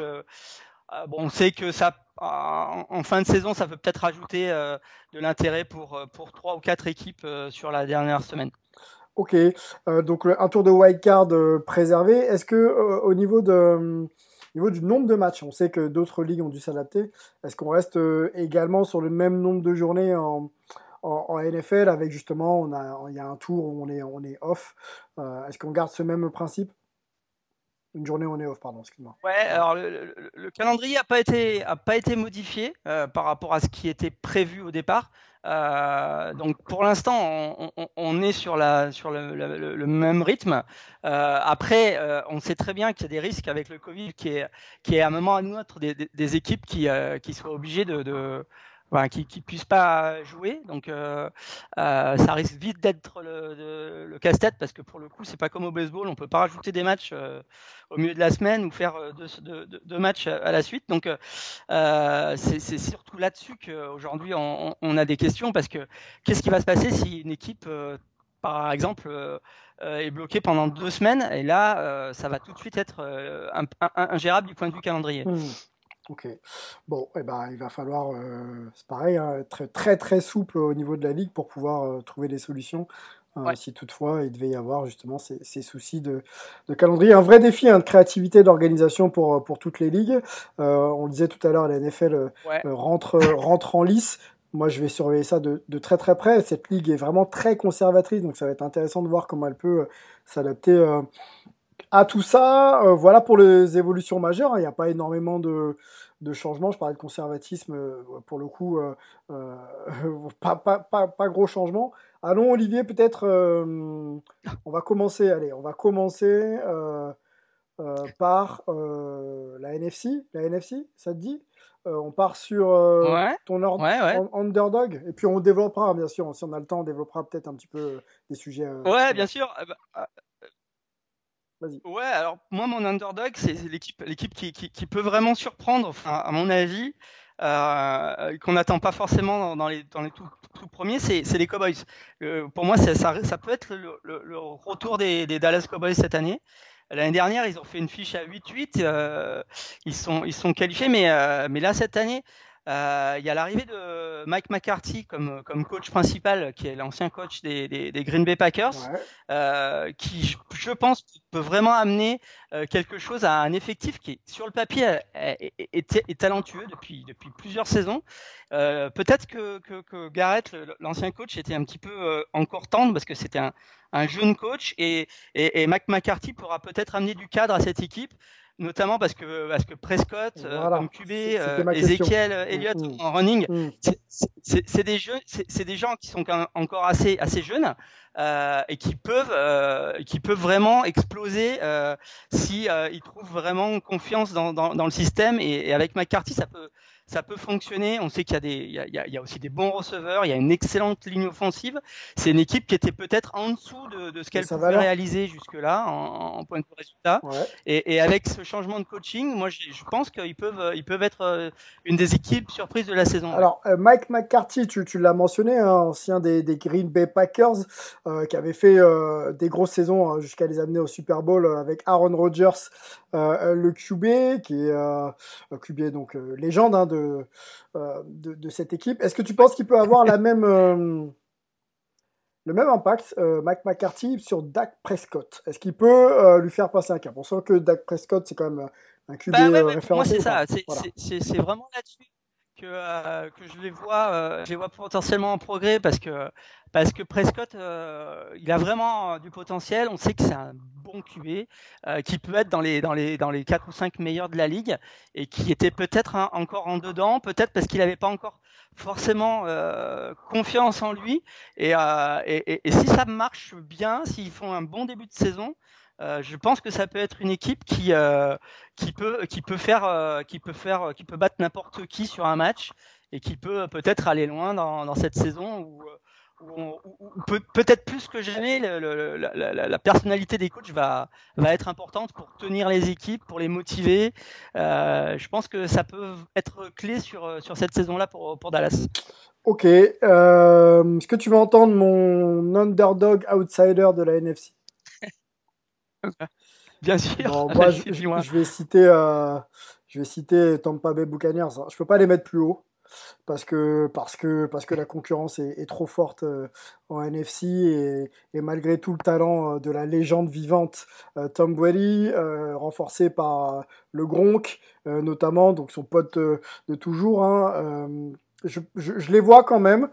bon, on sait que ça en, fin de saison ça peut peut-être rajouter de l'intérêt pour pour trois ou quatre équipes sur la dernière semaine. Ok, donc un tour de wildcard préservé. Est-ce que au niveau de au niveau du nombre de matchs, on sait que d'autres ligues ont dû s'adapter. Est-ce qu'on reste euh, également sur le même nombre de journées en, en, en NFL avec justement, a, il y a un tour où on est, on est off. Euh, Est-ce qu'on garde ce même principe? Une journée on est off, pardon, excuse-moi. Ouais, alors le, le, le calendrier n'a pas été a pas été modifié euh, par rapport à ce qui était prévu au départ. Euh, donc pour l'instant, on, on, on, est sur, la, sur le, le, le même rythme. Euh, après, euh, on sait très bien qu'il y a des risques avec le Covid, qui est, qui est à un moment à autre des, des, des équipes qui, euh, qui soient obligées de, de Qui ne puissent pas jouer. Donc, euh, euh, ça risque vite d'être le, casse-tête parce que pour le coup, c'est pas comme au baseball. On peut pas rajouter des matchs euh, au milieu de la semaine ou faire deux, matchs à la suite. Donc, c'est surtout là-dessus qu'aujourd'hui, on, a des questions parce que qu'est-ce qui va se passer si une équipe, par exemple, est bloquée pendant deux semaines et là, ça va tout de suite être ingérable du point de vue calendrier? Mmh. Ok. Bon, eh ben, il va falloir, euh, c'est pareil, hein, être très très souple au niveau de la ligue pour pouvoir euh, trouver des solutions. Euh, ouais. Si toutefois il devait y avoir justement ces, ces soucis de, de, calendrier, un vrai défi hein, de créativité, d'organisation pour pour toutes les ligues. on le disait tout à l'heure, la NFL ouais. rentre rentre en lice. Moi, je vais surveiller ça de, de, très très près. Cette ligue est vraiment très conservatrice, donc ça va être intéressant de voir comment elle peut s'adapter à tout ça, euh, voilà pour les évolutions majeures. Hein. Il n'y a pas énormément de, de, changements. Je parlais de conservatisme, euh, pour le coup, euh, [LAUGHS] pas, pas, pas, pas, gros changement. Allons, Olivier, peut-être, on va commencer. Allez, on va commencer par la NFC, la NFC, ça te dit? On part sur ton underdog et puis on développera bien sûr si on a le temps, on développera peut-être un petit peu des sujets. ouais, bien sûr. Bah, ah, Ouais, alors moi mon underdog c'est l'équipe l'équipe qui, qui, qui, peut vraiment surprendre, enfin à mon avis, euh, qu'on n'attend pas forcément dans, les, dans les tout, premiers, c'est les Cowboys. Euh, pour moi, ça, ça, peut être le, le, retour des, des, Dallas Cowboys cette année. L'année dernière, ils ont fait une fiche à 8-8, euh, ils, sont, ils sont qualifiés, mais, euh, mais là, cette année, euh, il y a l'arrivée de Mike McCarthy comme, comme coach principal, qui est l'ancien coach des, des, des, Green Bay Packers, euh, qui, je pense, peut vraiment amener euh, quelque chose à un effectif qui, sur le papier, est, est, est talentueux depuis, depuis plusieurs saisons. Peut-être que, que, que, Garrett, l'ancien coach, était un petit peu encore tendre parce que c'était un, un, jeune coach et, et, et Mike McCarthy pourra peut-être amener du cadre à cette équipe notamment parce que parce que Prescott, euh, comme QB, euh, Ezekiel euh, Elliott mm. en running, mm. c'est des jeux, c'est des gens qui sont encore assez assez jeunes euh, et qui peuvent euh, qui peuvent vraiment exploser si ils trouvent vraiment confiance dans, dans, dans le système et, et, avec McCarthy ça peut ça peut fonctionner. On sait qu'il y a des, il y a, il y a aussi des bons receveurs, il y a une excellente ligne offensive. C'est une équipe qui était peut-être en dessous de, de ce qu'elle pouvait réaliser jusque-là en, en, point de résultat. Ouais. Et, et, avec ce changement de coaching, moi, je, je pense qu'ils peuvent, ils peuvent être euh, une des équipes surprises de la saison. Alors, euh, Mike McCarthy, tu, tu l'as mentionné, hein, ancien des, des, Green Bay Packers, euh, qui avait fait euh, des grosses saisons hein, jusqu'à les amener au Super Bowl avec Aaron Rodgers, le QB, qui est QB donc légende hein, de euh, de, de, cette équipe. Est-ce que tu penses qu'il peut avoir la même, euh, le même impact, euh, Mike McCarthy, sur Dak Prescott? Est-ce qu'il peut lui faire passer un cap? On sent que Dak Prescott, c'est quand même un QB bah référencé. Moi, c'est ça. C'est vraiment là-dessus que, que je les vois, je les vois potentiellement en progrès parce que parce que Prescott, euh, il a vraiment du potentiel. On sait que c'est un bon QB euh, qui peut être dans les dans les dans les quatre ou cinq meilleurs de la ligue et qui était peut-être encore en dedans, peut-être parce qu'il n'avait pas encore forcément euh, confiance en lui. Euh, et, et, si ça marche bien, s'ils font un bon début de saison, euh, je pense que ça peut être une équipe qui qui peut qui peut faire qui peut faire qui peut battre n'importe qui sur un match et qui peut peut-être aller loin dans, dans cette saison où peut-être plus que jamais, la, personnalité des coachs va, va être importante pour tenir les équipes, pour les motiver. Euh, je pense que ça peut être clé sur, sur cette saison-là pour, pour Dallas. Ok. Euh, Est-ce que tu vas entendre mon underdog outsider de la NFC [LAUGHS] Bien sûr. [LAUGHS] moi, je, je, vais citer, euh, je vais citer Tampa Bay Buccaneers. Je peux pas les mettre plus haut parce que parce que parce que la concurrence est, est trop forte euh, en NFC et, et, malgré tout le talent euh, de la légende vivante euh, Tom Brady renforcé par le Gronk notamment donc son pote de toujours hein, je, je, je, les vois quand même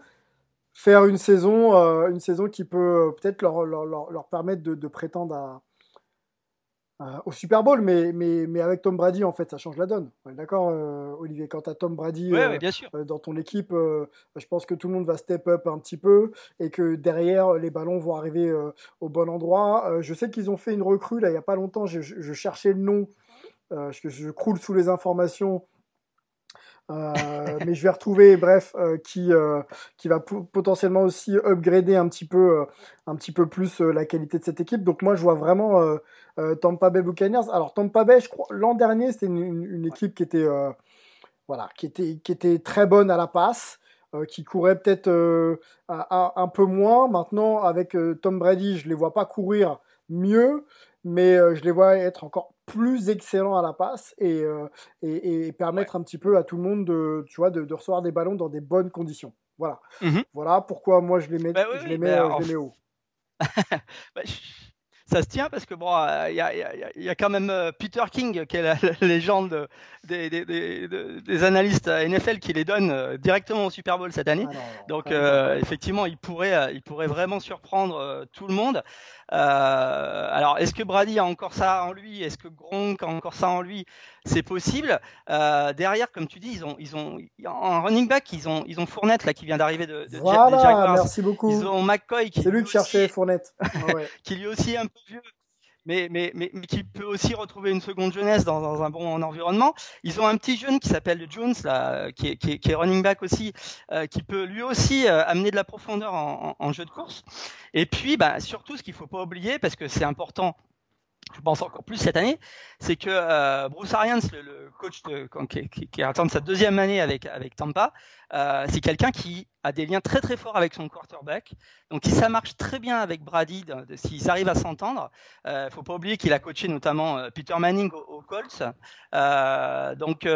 faire une saison une saison qui peut peut-être leur, leur, leur, permettre de, de prétendre à au Super Bowl, mais, mais, mais avec Tom Brady, en fait, ça change la donne. D'accord, euh, Olivier Quand tu as Tom Brady euh, bien sûr. dans ton équipe, je pense que tout le monde va step up un petit peu et que derrière, les ballons vont arriver au bon endroit. je sais qu'ils ont fait une recrue, là, il n'y a pas longtemps, je, je, cherchais le nom, je, je croule sous les informations. Euh, mais je vais retrouver, bref, euh, qui euh, qui va potentiellement aussi upgrader un petit peu, un petit peu plus la qualité de cette équipe. Donc moi, je vois vraiment Tampa Bay Buccaneers. Alors Tampa Bay, je crois, l'an dernier, c'était une, une, équipe qui était, voilà, qui était qui était très bonne à la passe. qui courait peut-être un, un, peu moins. Maintenant, avec Tom Brady, je les vois pas courir mieux, mais je les vois être encore plus excellent à la passe et, euh, et, et, permettre un petit peu à tout le monde de, tu vois, de, de recevoir des ballons dans des bonnes conditions. Voilà. Mmh voilà pourquoi moi je les mets, bah oui, je les mets, bah, je les mets haut. [LAUGHS] bah, ça se tient parce que bon, il euh, y, a, y, a, y, a, quand même euh, Peter King, qui est la, la légende des, des, des, des, analystes NFL, qui les donne directement au Super Bowl cette année. Ah Donc euh, effectivement, il pourrait, il pourrait vraiment surprendre tout le monde. Euh, alors, est-ce que Brady a encore ça en lui? Est-ce que Gronk a encore ça en lui? C'est possible. Euh, derrière, comme tu dis, ils ont, ils ont en running back, ils ont, ils ont Fournette là qui vient d'arriver de, de voilà, Merci beaucoup. Ils ont McCoy qui. C'est lui qui cherchait Fournette. [LAUGHS] Ah qui lui aussi un peu vieux mais, qui peut aussi retrouver une seconde jeunesse dans, un bon environnement. Ils ont un petit jeune qui s'appelle Jones, qui, est, running back aussi, qui peut lui aussi amener de la profondeur en, jeu de course. Et puis, bah, surtout, ce qu'il faut pas oublier, parce que c'est important je pense encore plus cette année, c'est que euh, Bruce Arians, le, coach de, qui, qui, qui, attend sa deuxième année avec, Tampa, euh, c'est quelqu'un qui a des liens très très forts avec son quarterback. Donc si ça marche très bien avec Brady, s'ils arrivent à s'entendre, il euh, faut pas oublier qu'il a coaché notamment euh, Peter Manning au, Colts. Euh, donc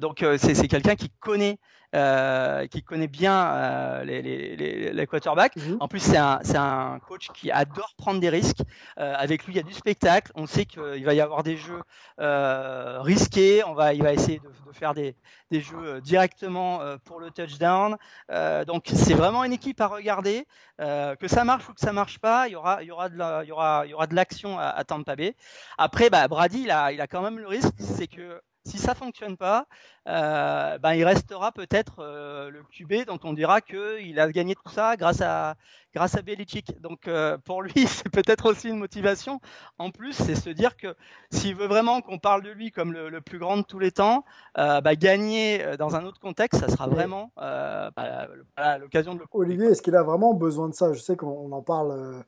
donc c'est quelqu'un qui connaît euh, qui connaît bien euh, les, les, les, quarterbacks. Mhm. En plus, c'est un, un, coach qui adore prendre des risques. Euh, avec lui, il y a du spectacle. On sait qu'il va y avoir des jeux risqués. On va, il va essayer de, de faire des, des, jeux directement pour le touchdown. Donc, c'est vraiment une équipe à regarder. que ça marche ou que ça marche pas, il y aura, de l'action à, à Tampa Bay. Après, bah, Brady, il a, il a quand même le risque, c'est que si ça fonctionne pas, euh, ben il restera peut-être euh, le QB dont on dira qu'il a gagné tout ça grâce à grâce à Belichick. Donc euh, pour lui, [LAUGHS] c'est peut-être aussi une motivation. En plus, c'est se dire que s'il veut vraiment qu'on parle de lui comme le, plus grand de tous les temps, bah, gagner dans un autre contexte, ça sera vraiment bah, l'occasion de le. Olivier, est-ce qu'il a vraiment besoin de ça? Je sais qu'on en parle.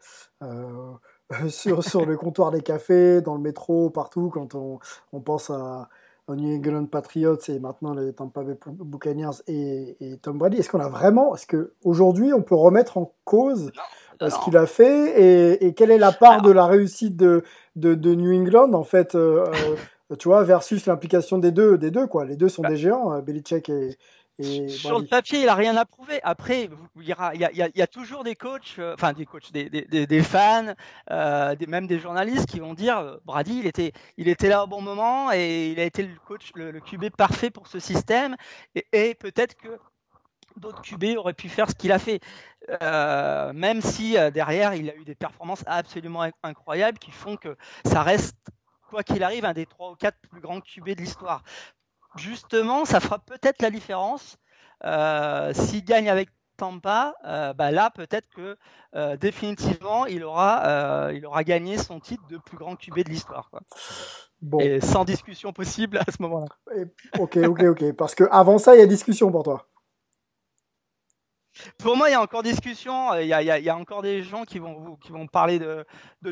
[LAUGHS] sur, sur le comptoir des cafés, dans le métro, partout, quand on, on pense à, New England Patriots et maintenant les Tampa Bay Buccaneers et, Tom Brady. Est-ce qu'on a vraiment, est-ce qu'aujourd'hui on peut remettre en cause ce qu'il a fait et, quelle est la part de la réussite de, de, New England en fait, euh, euh, tu vois, versus l'implication des deux, des deux quoi. Les deux sont bah des géants, euh, Belichick et, sur le papier, il a rien à prouver. Après, il y, a, il y a, il y a toujours des coachs, euh, enfin des coachs, des, des, des fans, euh, des, même des journalistes qui vont dire euh, Brady, il était, il était là au bon moment et il a été le coach, le, le QB parfait pour ce système. Et, et peut-être que d'autres QB auraient pu faire ce qu'il a fait. Euh, même si derrière, il a eu des performances absolument incroyables qui font que ça reste quoi qu'il arrive, un des trois ou quatre plus grands QB de l'histoire justement, ça fera peut-être la différence. Euh, S'il gagne avec Tampa, euh, bah là peut-être que euh, définitivement il aura, il aura gagné son titre de plus grand QB de l'histoire. Bon. Et sans discussion possible à ce moment-là. Ok, ok, ok. Parce que avant ça, il y a discussion pour toi. Pour moi, il y a encore discussion. Il y a, encore des gens qui vont, qui vont parler de,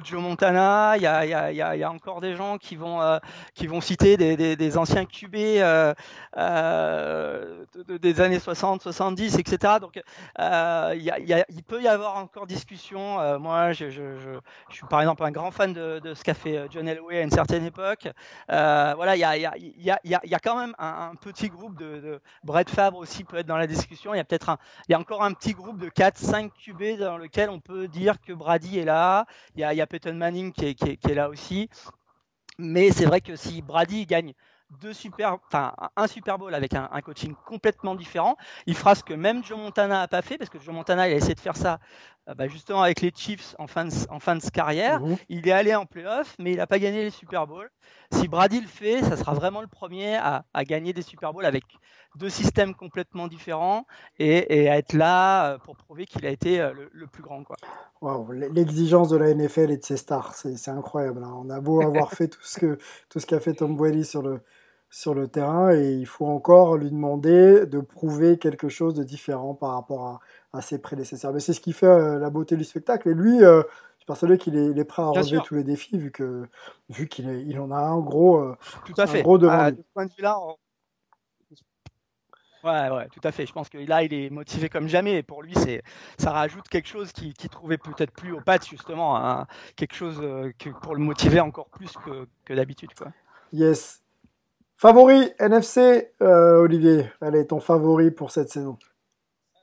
Joe Montana. Il y a, il y a, encore des gens qui vont, euh, qui vont citer des, anciens QB euh, euh, des années 60, 70, etc. Donc, euh, il, peut y avoir encore discussion. Euh, moi, je, je, je, je, suis par exemple un grand fan de, de ce qu'a fait John Elway à une certaine époque. voilà, il y a, quand même un, petit groupe de, de Brett Favre aussi peut être dans la discussion. Il y a peut-être un, il y a un petit groupe de 4-5 QB dans lequel on peut dire que Brady est là. Il y a, il y a Peyton Manning qui est, qui, est, qui est là aussi. Mais c'est vrai que si Brady gagne deux super, enfin un Super Bowl avec un, un, coaching complètement différent. Il fera ce que même Joe Montana a pas fait parce que Joe Montana il a essayé de faire ça euh, bah, justement avec les Chiefs en fin de, en fin de carrière. Mmh. Il est allé en playoff mais il n'a pas gagné les Super Bowls. Si Brady le fait, ça sera vraiment le premier à, à gagner des Super Bowls avec deux systèmes complètement différents et, et à être là euh, pour prouver qu'il a été euh, le, le, plus grand. Quoi. Wow, l'exigence de la NFL et de ses stars, c'est incroyable. Hein. On a beau avoir [LAUGHS] fait tout ce que tout ce qu'a fait Tom Brady sur le sur le terrain et il faut encore lui demander de prouver quelque chose de différent par rapport à, à ses prédécesseurs. Mais c'est ce qui fait euh, la beauté du spectacle. Et lui, euh, je suis persuadé qu'il est, est, prêt à relever tous les défis vu que vu qu'il il en a un gros, euh, tout à fait. gros devant ah, lui. De ce point de vue-là, on... Ouais, ouais, tout à fait. Je pense que là, il est motivé comme jamais. Et pour lui, c'est, ça rajoute quelque chose qui, qui trouvait peut-être plus au patch, justement, hein. quelque chose que, pour le motiver encore plus que, que d'habitude, quoi. Yes. Favori NFC, euh, Olivier. Allez, ton favori pour cette saison?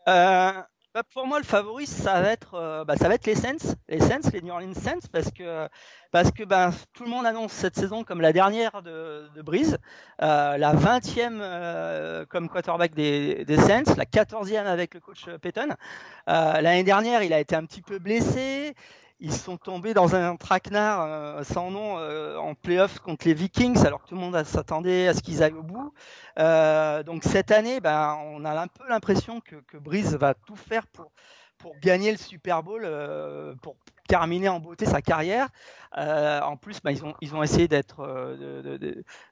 Euh, bah pour moi, le favori, ça va être, euh, bah, ça va être les Saints, les Saints, les New Orleans Saints, parce que parce que ben tout le monde annonce cette saison comme la dernière de, de Breeze, euh, la 20e euh, comme quarterback des, des, Saints, la 14e avec le coach Peyton. Euh, L'année dernière, il a été un petit peu blessé ils sont tombés dans un traquenard euh, sans nom euh, en playoff contre les Vikings, alors que tout le monde s'attendait à ce qu'ils aillent au bout. Euh, donc cette année, ben, on a un peu l'impression que, que Breeze va tout faire pour pour gagner le Super Bowl, pour terminer en beauté sa carrière. en plus, bah, ils, ont, ils ont essayé d'être,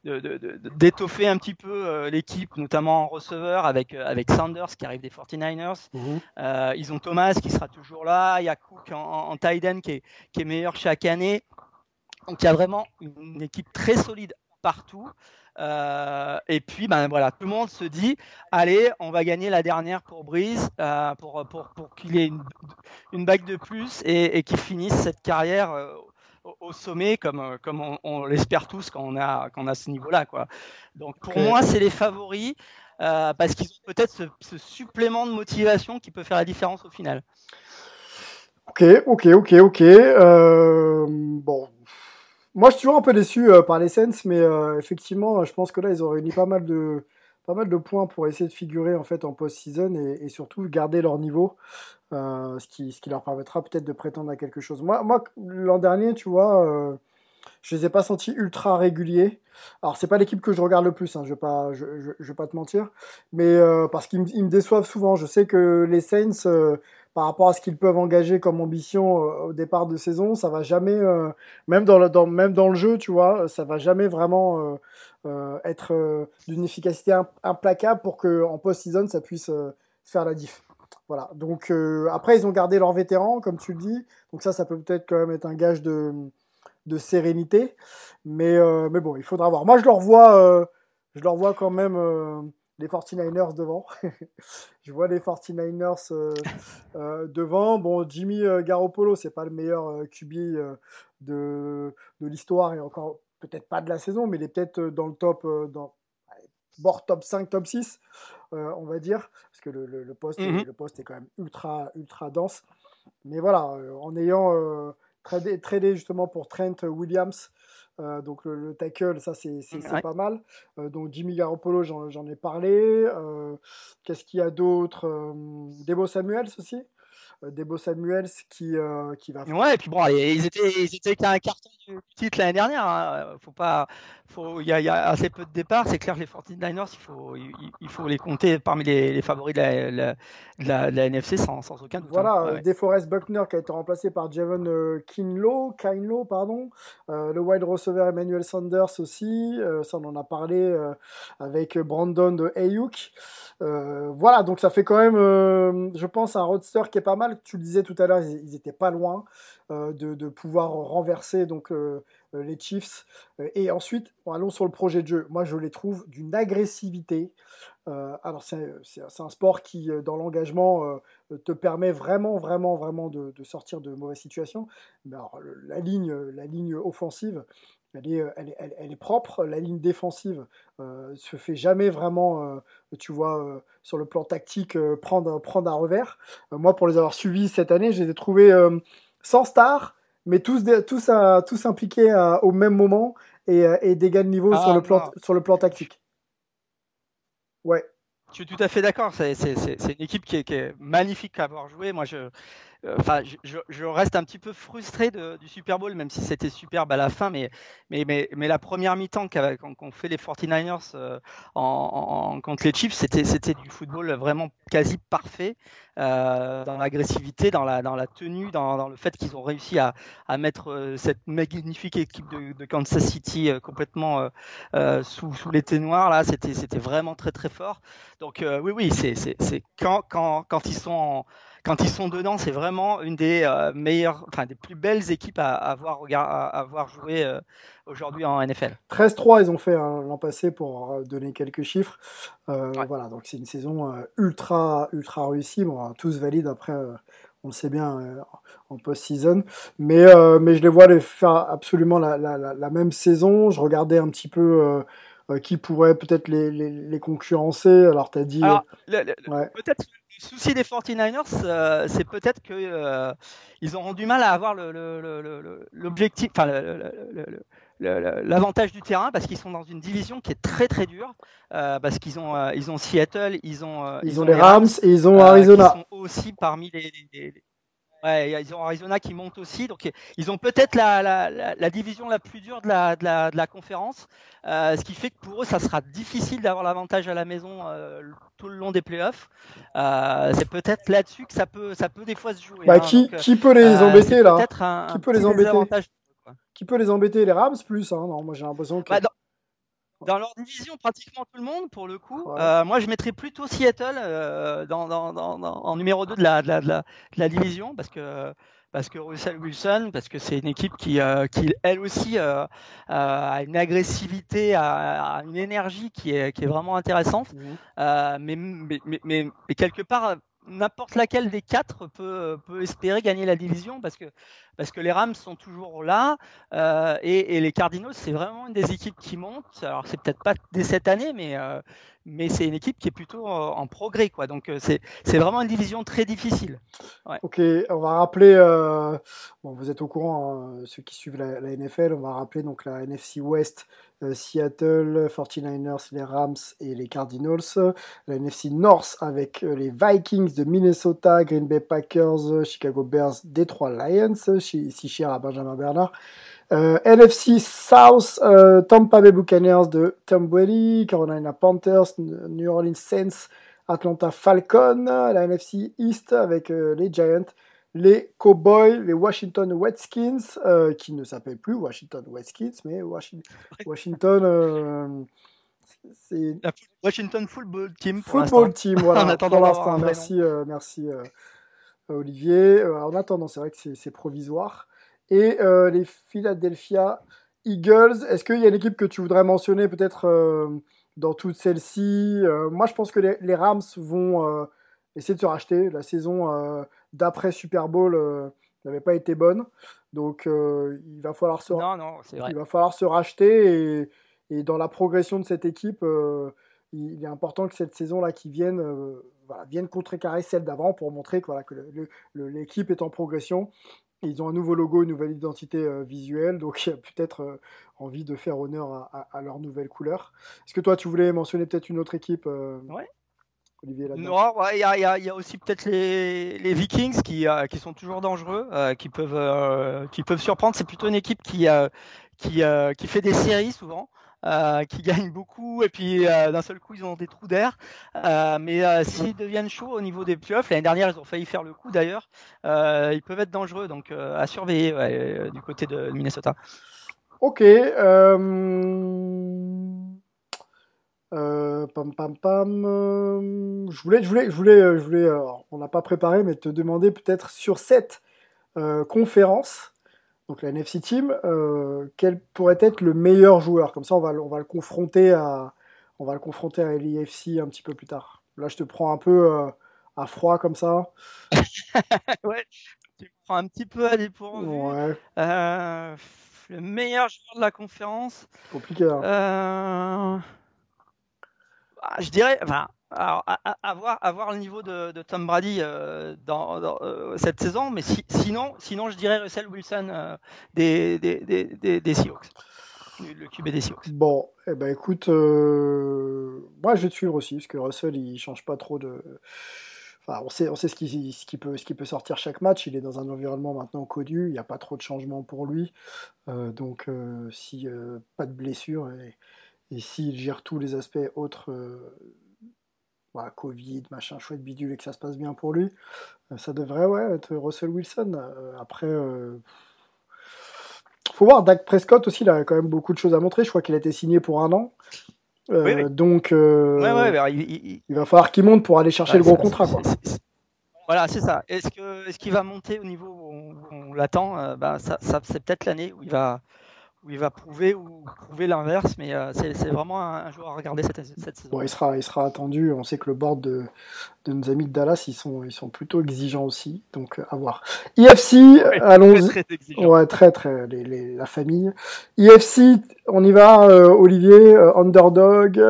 d'étoffer un petit peu l'équipe, notamment en receveur avec, avec Sanders qui arrive des 49ers. Mhm. ils ont Thomas qui sera toujours là. Il y a Cook en, en tight end qui est, qui est meilleur chaque année. Donc il y a vraiment une équipe très solide partout. Euh, et puis, ben voilà, tout le monde se dit, allez, on va gagner la dernière pour Breeze, euh, pour, pour, pour qu'il ait une, une, bague de plus et, et qu'il finisse cette carrière euh, au, sommet, comme, comme on, l'espère tous quand on a, quand on a ce niveau-là. Quoi. Donc pour moi, c'est les favoris parce qu'ils ont peut-être ce, ce, supplément de motivation qui peut faire la différence au final. Ok, ok, ok, ok. bon, moi, je suis toujours un peu déçu euh, par les Sens, mais euh, effectivement, je pense que là, ils ont réuni pas mal de, pas mal de points pour essayer de figurer en fait en post-season et, surtout garder leur niveau, euh, ce, qui, ce qui leur permettra peut-être de prétendre à quelque chose. Moi, l'an dernier, tu vois, je les ai pas sentis ultra réguliers. Alors, c'est pas l'équipe que je regarde le plus, hein, je vais pas, je, vais pas te mentir, mais parce qu'ils me déçoivent souvent. Je sais que les Saints par rapport à ce qu'ils peuvent engager comme ambition euh, au départ de saison, ça va jamais, euh, même dans le jeu, tu vois, ça va jamais vraiment euh, être d'une efficacité implacable pour que en post-season ça puisse faire la diff. Voilà. Donc après ils ont gardé leurs vétérans, comme tu le dis, donc ça, ça peut peut-être quand même être un gage de de sérénité, mais mais bon, il faudra voir. Moi, je leur vois, je leur vois quand même les 49ers devant. [LAUGHS] je vois les 49ers euh, [LAUGHS] euh, devant. Bon, Jimmy euh, Garoppolo, c'est pas le meilleur QB de, de l'histoire et encore peut-être pas de la saison, mais il est peut-être dans le top, dans bord top 5, top 6, on va dire, parce que le, le, poste, mm-hmm. le poste est quand même ultra, ultra dense. Mais voilà, en ayant tradé, justement pour Trent Williams, euh, donc le, tackle, ça c'est pas mal. Euh, donc Jimmy Garoppolo, j'en ai parlé. Euh, qu'est-ce qu'il y a d'autre? Debo Samuels aussi Debo Samuels qui, qui va. Ouais, et puis bon, ils étaient, ils étaient qu'un carton du titre l'année dernière. Hein. Faut pas, faut, il y, y, a assez peu de départs. C'est clair, les 49ers, il faut, il, faut les compter parmi les, les favoris de la, la, la, la, NFC sans, sans aucun doute. Voilà, hein. DeForest Buckner qui a été remplacé par Javon euh, Kinlo, Kinlo, pardon. Euh, le wide receiver Emmanuel Sanders aussi. Euh, ça, on en a parlé euh, avec Brandon de Ayuk. voilà, donc ça fait quand même, je pense, un roadster qui est pas mal. Tu le disais tout à l'heure, ils, ils étaient pas loin de, de, pouvoir renverser donc euh, les Chiefs. Euh, et ensuite, allons sur le projet de jeu. Moi, je les trouve d'une agressivité. Euh, alors, c'est un sport qui, dans l'engagement, te permet vraiment, vraiment, vraiment de, sortir de mauvaises situations. Mais alors, la, ligne, la ligne offensive, elle est, elle, est, propre. La ligne défensive euh, se fait jamais vraiment, tu vois, sur le plan tactique, prendre, prendre un revers. moi, pour les avoir suivis cette année, je les ai trouvés sans star, mais tous, tous, tous impliqués au même moment et, euh, et d'égal niveau sur, ah, le plan, sur le plan tactique. Ouais. Je suis tout à fait d'accord. C'est une équipe qui est, qui est, magnifique à avoir joué. Moi, je, euh, enfin, je, reste un petit peu frustré du Super Bowl, même si c'était superbe à la fin, mais, mais, mais, mais la première mi-temps qu'ont fait les 49ers euh, en, contre les Chiefs, c'était du football vraiment quasi parfait euh, dans l'agressivité, dans la, dans la tenue, dans, le fait qu'ils ont réussi à, à mettre cette magnifique équipe de, Kansas City complètement sous, sous l'été noir. Là, c'était vraiment très très fort. Donc oui, oui, c'est quand, quand, quand ils sont en quand ils sont dedans, c'est vraiment une des euh, meilleures, enfin des plus belles équipes à, avoir, à, avoir joué euh, aujourd'hui en NFL. 13-3, ils ont fait hein, l'an passé pour euh, donner quelques chiffres. Voilà, donc c'est une saison ultra, ultra réussie. Bon, tous valides après on le sait bien en post-season. Mais, mais je les vois les faire absolument la, la, la, même saison. Je regardais un petit peu qui pourrait peut-être les, les, les, concurrencer. Alors, tu as dit. Peut-être le souci des 49ers, euh, c'est peut-être que euh, ils auront du mal à avoir l'objectif, enfin l'avantage du terrain parce qu'ils sont dans une division qui est très très dure euh, parce qu'ils ont ils ont Seattle, ils ont ils, ont, les Rams et ils ont Arizona. Ils sont aussi parmi les, Ouais, ils ont Arizona qui monte aussi, donc ils ont peut-être la, la, la, division la plus dure de la, de la, de la conférence, euh, ce qui fait que pour eux, ça sera difficile d'avoir l'avantage à la maison euh, tout le long des playoffs. Euh, c'est peut-être là-dessus que ça peut, ça peut des fois se jouer. Bah, hein, qui, donc, qui, peut les embêter là? un, Qui peut les embêter? Qui peut les embêter Les Rams plus hein? Non, moi j'ai l'impression que. Bah, dans leur division, pratiquement tout le monde, pour le coup. Euh, moi, je mettrais plutôt Seattle euh, dans, dans, dans, en numéro 2 de la, de la, de la, division, parce que, parce que Russell Wilson, parce que c'est une équipe qui, euh, qui elle aussi, a une agressivité, a, une énergie qui est, qui est vraiment intéressante. Mmh. mais, mais, mais, mais, quelque part, n'importe laquelle des quatre peut, peut espérer gagner la division parce que parce que les Rams sont toujours là euh, et, les Cardinals c'est vraiment une des équipes qui monte. Alors c'est peut-être pas dès cette année, mais euh, mais c'est une équipe qui est plutôt en, progrès quoi. Donc euh, c'est c'est vraiment une division très difficile. Ok, on va rappeler. Euh, bon, vous êtes au courant hein, ceux qui suivent la, la, NFL. On va rappeler donc la NFC West. Euh, Seattle, 49ers, les Rams et les Cardinals. La NFC North avec les Vikings de Minnesota, Green Bay Packers, Chicago Bears, Detroit Lions si cher à Benjamin Bernard. Euh, NFC South, euh, Tampa Bay Buccaneers de Tom Carolina Panthers, New Orleans Saints, Atlanta Falcons, la NFC East avec euh, les Giants, les Cowboys, les Washington Redskins, qui ne s'appellent plus Washington Redskins, mais Washington. c'est Washington Football Team. Football Team, voilà. [LAUGHS] en attendant l'instant. Merci, merci Olivier. en attendant, c'est vrai que c'est provisoire et euh, les Philadelphia Eagles. Est-ce qu'il y a une équipe que tu voudrais mentionner peut-être euh, dans toutes celles-ci? Euh, Moi, je pense que les, Rams vont essayer de se racheter. La saison d'après Super Bowl n'avait pas été bonne. Donc, il, va falloir se, il va falloir se racheter. Et, et, dans la progression de cette équipe, il est important que cette saison-là qui vienne, voilà, vienne contrecarrer celle d'avant pour montrer que, voilà, que l'équipe est en progression ils ont un nouveau logo, une nouvelle identité euh, visuelle, donc il y a peut-être euh, envie de faire honneur à, leur nouvelle couleur. Est-ce que toi, tu voulais mentionner peut-être une autre équipe euh, Olivier Non, il y, a, aussi peut-être les, Vikings qui, qui, sont toujours dangereux, qui, peuvent, qui peuvent surprendre. C'est plutôt une équipe qui, qui, qui fait des séries souvent. Euh, qui gagnent beaucoup et puis euh, d'un seul coup ils ont des trous d'air. Euh, mais s'ils deviennent chauds au niveau des playoffs, l'année dernière ils ont failli faire le coup d'ailleurs, ils peuvent être dangereux donc à surveiller du côté de Minnesota. Ok. pam pam pam. je voulais, je voulais, je voulais, je voulais. on n'a pas préparé, mais te demander peut-être sur cette conférence donc la NFC Team, euh, quel pourrait être le meilleur joueur? Comme ça, on va, on va le confronter à, on va le confronter à l'IFC un petit peu plus tard. Là, je te prends un peu euh, à froid comme ça. [LAUGHS] ouais, tu me prends un petit peu à dépourvu. Ouais. Euh, le meilleur joueur de la conférence. Compliqué. Hein. Bah, je dirais, enfin, alors, avoir, le niveau de, Tom Brady euh, dans, euh, cette saison, mais sinon, sinon, je dirais Russell Wilson euh, des, des, des, Seahawks, le QB des Seahawks. Bon, eh ben, écoute, moi je vais te suivre aussi, parce que Russell il change pas trop de. Enfin, on sait, on sait ce, qui, ce, qui peut, ce qui peut sortir chaque match. Il est dans un environnement maintenant connu. Il n'y a pas trop de changements pour lui. donc, si pas de blessure et, et s'il gère tous les aspects autres Covid, machin, chouette bidule et que ça se passe bien pour lui, euh, ça devrait ouais, être Russell Wilson. Euh, après, euh, faut voir, Dak Prescott aussi, il a quand même beaucoup de choses à montrer. Je crois qu'il a été signé pour un an. Donc, il, va falloir qu'il monte pour aller chercher le gros contrat. Voilà, c'est ça. Est-ce qu'il est va monter au niveau où on, l'attend? Bah, ça, ça c'est peut-être l'année où il va, où il va prouver ou prouver l'inverse, mais euh, c'est vraiment un, joueur à regarder cette, saison. il, sera, il sera attendu. On sait que le board de, de nos amis de Dallas, ils sont, ils sont plutôt exigeants aussi, donc euh, à voir. IFC, allons-y. Très, très ouais, très, très, les, la famille. IFC, on y va, euh, Olivier, underdog,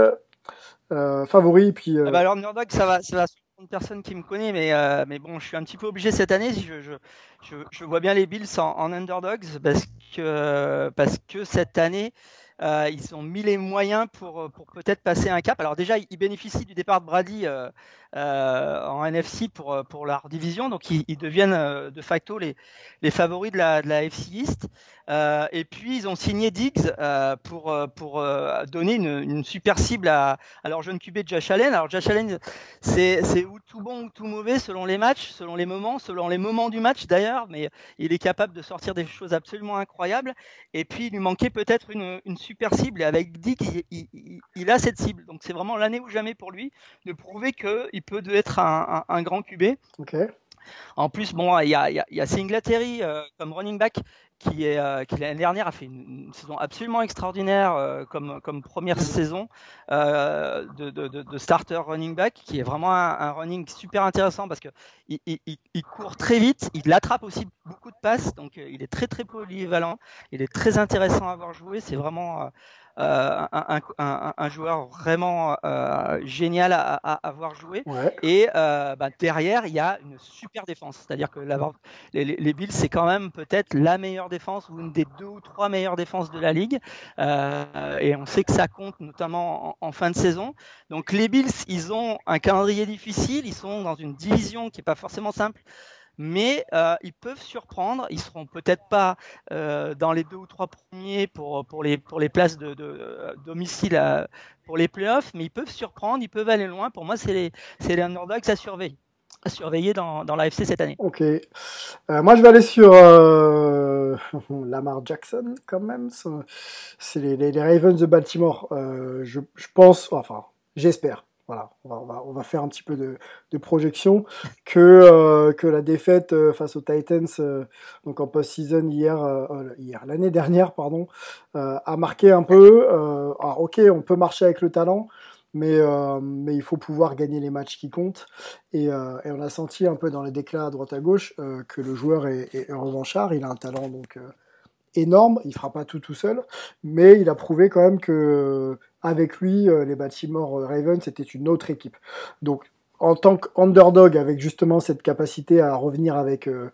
favori, puis. Ah bah, alors, underdog, ça va, ça va personne qui me connaît, mais, euh, mais bon, je suis un petit peu obligé cette année. Je, je, je, vois bien les Bills en, underdogs parce que, parce que cette année, euh, ils ont mis les moyens pour, pour peut-être passer un cap. Alors déjà, ils bénéficient du départ de Brady, euh, en NFC pour, pour leur division. Donc ils, deviennent de facto les, les favoris de la, de la FC East. Euh, et puis ils ont signé Diggs euh, pour euh, pour euh, donner une, super cible à, leur jeune QB Josh Allen. Alors Josh Allen, c'est ou tout bon ou tout mauvais selon les matchs, selon les moments, selon les moments du match d'ailleurs, mais il est capable de sortir des choses absolument incroyables. Et puis il lui manquait peut-être une, une super cible et avec Diggs, il, il, il a cette cible. Donc c'est vraiment l'année ou jamais pour lui de prouver qu'il peut être un, un, un grand QB. Okay. En plus, bon, il y a, y a, Singletary euh, comme running back qui, est, euh, qui l'année dernière a fait une, saison absolument extraordinaire euh, comme, comme première saison euh, de, de, de, starter running back, qui est vraiment un, running super intéressant parce que il, il, il, court très vite, il attrape aussi beaucoup de passes, donc il est très très polyvalent, il est très intéressant à voir jouer, c'est vraiment euh, un, un, un, joueur vraiment euh, génial à, à, voir jouer. Ouais. Et euh, bah, derrière, il y a une super défense. C'est-à-dire que la, les, les, Bills, c'est quand même peut-être la meilleure défense ou une des deux ou trois meilleures défenses de la ligue. Euh, et on sait que ça compte notamment en, en, fin de saison. Donc les Bills, ils ont un calendrier difficile. Ils sont dans une division qui est pas forcément simple mais euh, ils peuvent surprendre. Ils seront peut-être pas euh, dans les deux ou trois premiers pour, les, places de, euh, domicile pour les playoffs, mais ils peuvent surprendre, ils peuvent aller loin. Pour moi, c'est les, les underdogs à surveiller. Dans, dans l'AFC cette année. Ok. Moi, je vais aller sur [LAUGHS] Lamar Jackson quand même. C'est les, Ravens de Baltimore. Je pense, enfin, j'espère voilà, on va, faire un petit peu de, projection, que, euh, que la défaite euh, face aux Titans, euh, donc en post-season hier, l'année dernière, pardon, a marqué un peu. alors ok, on peut marcher avec le talent, mais, il faut pouvoir gagner les matchs qui comptent. Et, et, on a senti un peu dans les déclats à droite à gauche que le joueur est, est, revanchard, il a un talent donc énorme, il fera pas tout tout seul, mais il a prouvé quand même que avec lui, euh, les Baltimore euh, Ravens, c'était une autre équipe. Donc, en tant qu'underdog, avec justement cette capacité à revenir avec euh,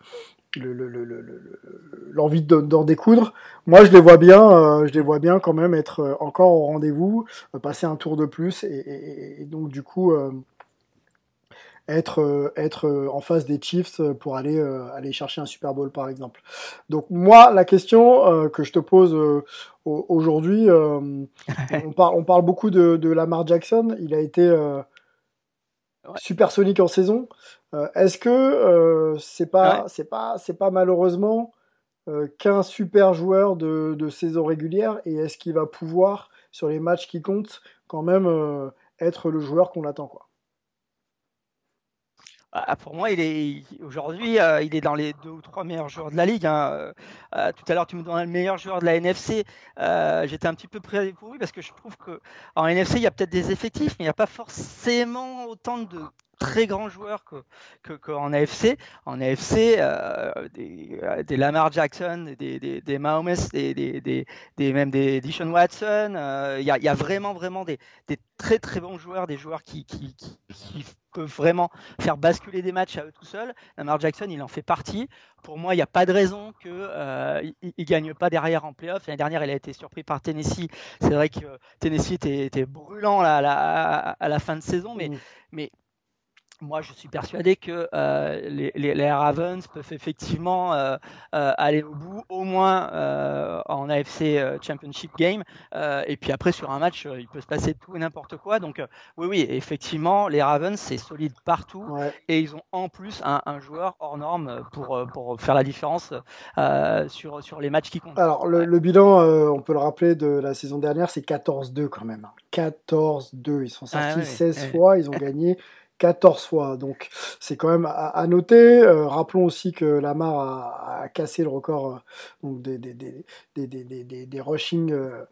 l'envie d'en découdre. Moi, je les vois bien, je les vois bien quand même être encore au rendez-vous, passer un tour de plus, et, donc du coup être être en face des Chiefs pour aller aller chercher un Super Bowl par exemple. Donc moi, la question que je te pose Aujourd'hui, euh, on, on, parle beaucoup de, de, Lamar Jackson. Il a été euh, supersonique en saison. Euh, est-ce que euh, c'est pas, c'est pas, c'est pas malheureusement qu'un super joueur de, de, saison régulière? Et est-ce qu'il va pouvoir, sur les matchs qui comptent, quand même être le joueur qu'on attend, quoi? Ah, pour moi, il est aujourd'hui, euh, il est dans les deux ou trois meilleurs joueurs de la ligue. Hein. Euh, euh tout à l'heure, tu me demandais le meilleur joueur de la NFC. J'étais un petit peu prêt pour lui parce que je trouve que en NFC, il y a peut-être des effectifs, mais il n'y a pas forcément autant de très grands joueurs qu'en que, que AFC. En AFC, euh, des, euh, des, Lamar Jackson, des, des, des Mahomes, des, des, des, même des Dishon Watson. Euh, il y, a, y, a, vraiment, vraiment des, des, très très bons joueurs, des joueurs qui, qui, qui, qui, peuvent vraiment faire basculer des matchs à eux tout seuls. Lamar Jackson, il en fait partie. Pour moi, il n'y a pas de raison qu'il euh, ne gagne pas derrière en playoff. L'année dernière, il a été surpris par Tennessee. C'est vrai que Tennessee était, était brûlant là, à, la, à, la, fin de saison, mais, mmh. mais moi, je suis persuadé que euh, les, les, les, Ravens peuvent effectivement euh, euh, aller au bout, au moins en AFC Championship Game. Et puis après, sur un match, il peut se passer tout et n'importe quoi. Donc, oui, oui, effectivement, les Ravens, c'est solide partout. Ouais. Et ils ont en plus un, un, joueur hors norme pour, pour faire la différence sur, sur les matchs qui comptent. Alors, le, bilan, on peut le rappeler, de la saison dernière, c'est 14-2 quand même. 14-2. Ils sont sortis ah, ouais, 16 fois, ils ont gagné. 14 fois. Donc c'est quand même à, à noter. Euh, rappelons aussi que Lamar a, a cassé le record euh, donc des, des, des, des, des, des, des rushing. Euh,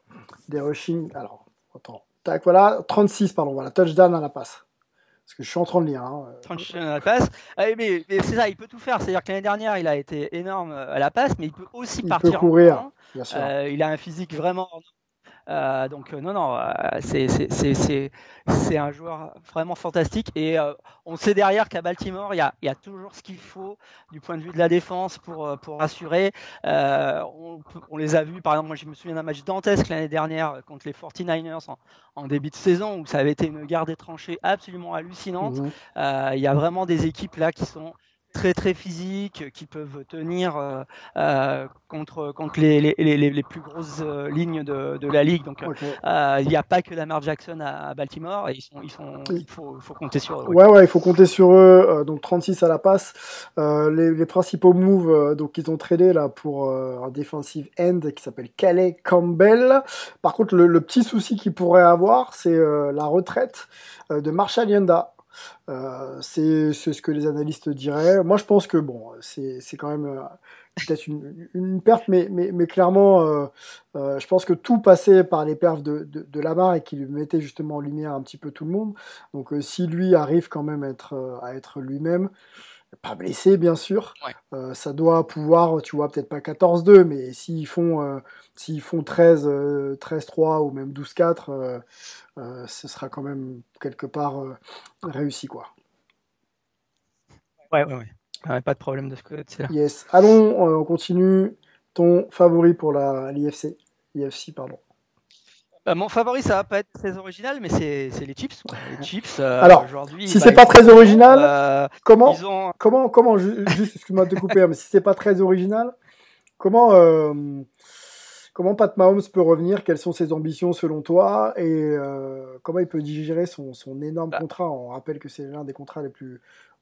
des rushing. Alors, attends. Tac, voilà. 36, pardon. Voilà. Touchdown à la passe. Parce que je suis en train de lire. Hein. 36 à la passe. Ah, mais, mais c'est ça, il peut tout faire. C'est-à-dire que l'année dernière, il a été énorme à la passe, mais il peut aussi il partir peut courir, en bien sûr. Euh, il a un physique vraiment Euh, donc non, non, c'est un joueur vraiment fantastique. Et on sait derrière qu'à Baltimore, il y a, y a, toujours ce qu'il faut du point de vue de la défense pour, pour assurer. On, on, les a vus, par exemple, moi je me souviens d'un match dantesque l'année dernière contre les 49ers en, en, début de saison où ça avait été une garde des tranchées absolument hallucinante. Mmh. Il y a vraiment des équipes là qui sont très très physiques, qui peuvent tenir euh, euh, contre, contre les, les, les, les, plus grosses euh, lignes de, de la ligue. Donc il n'y a pas que Lamar Jackson à, Baltimore, et ils sont, ils sont, il faut, faut compter sur eux. Ouais, ouais, il faut compter sur eux. donc 36 à la passe. les, principaux moves, donc ils ont tradé là pour un defensive end qui s'appelle Calais Campbell. Par contre, le, le petit souci qu'ils pourraient avoir, c'est la retraite de Marshall Yanda. Euh, c'est ce que les analystes diraient. Moi, je pense que bon, c'est quand même euh, peut-être une, une, perte, mais, mais, mais clairement, euh, je pense que tout passait par les perfs de, de, Lamar et qui lui mettait justement en lumière un petit peu tout le monde. Donc, si lui arrive quand même à être lui-même, pas blessé bien sûr, ouais. ça doit pouvoir, tu vois, peut-être pas 14-2, mais s'ils font, s'ils font 13, 13-3 ou même 12-4, euh, ce sera quand même quelque part euh, réussi, quoi. Ouais, ouais, ouais. pas de problème de ce côté-là. Yes. Allons, euh, on continue. Ton favori pour la l'IFC, IFC, pardon. Mon favori, ça va pas être très original, mais c'est les chips. Les chips. Alors, aujourd'hui, si bah, c'est pas très original, comment, comment, comment, [LAUGHS] juste, excuse-moi de te couper, hein, mais si c'est pas très original, comment, Comment Pat Mahomes peut revenir? Quelles sont ses ambitions selon toi? Et euh, comment il peut digérer son, son énorme bah. contrat? On rappelle que c'est l'un des contrats les plus.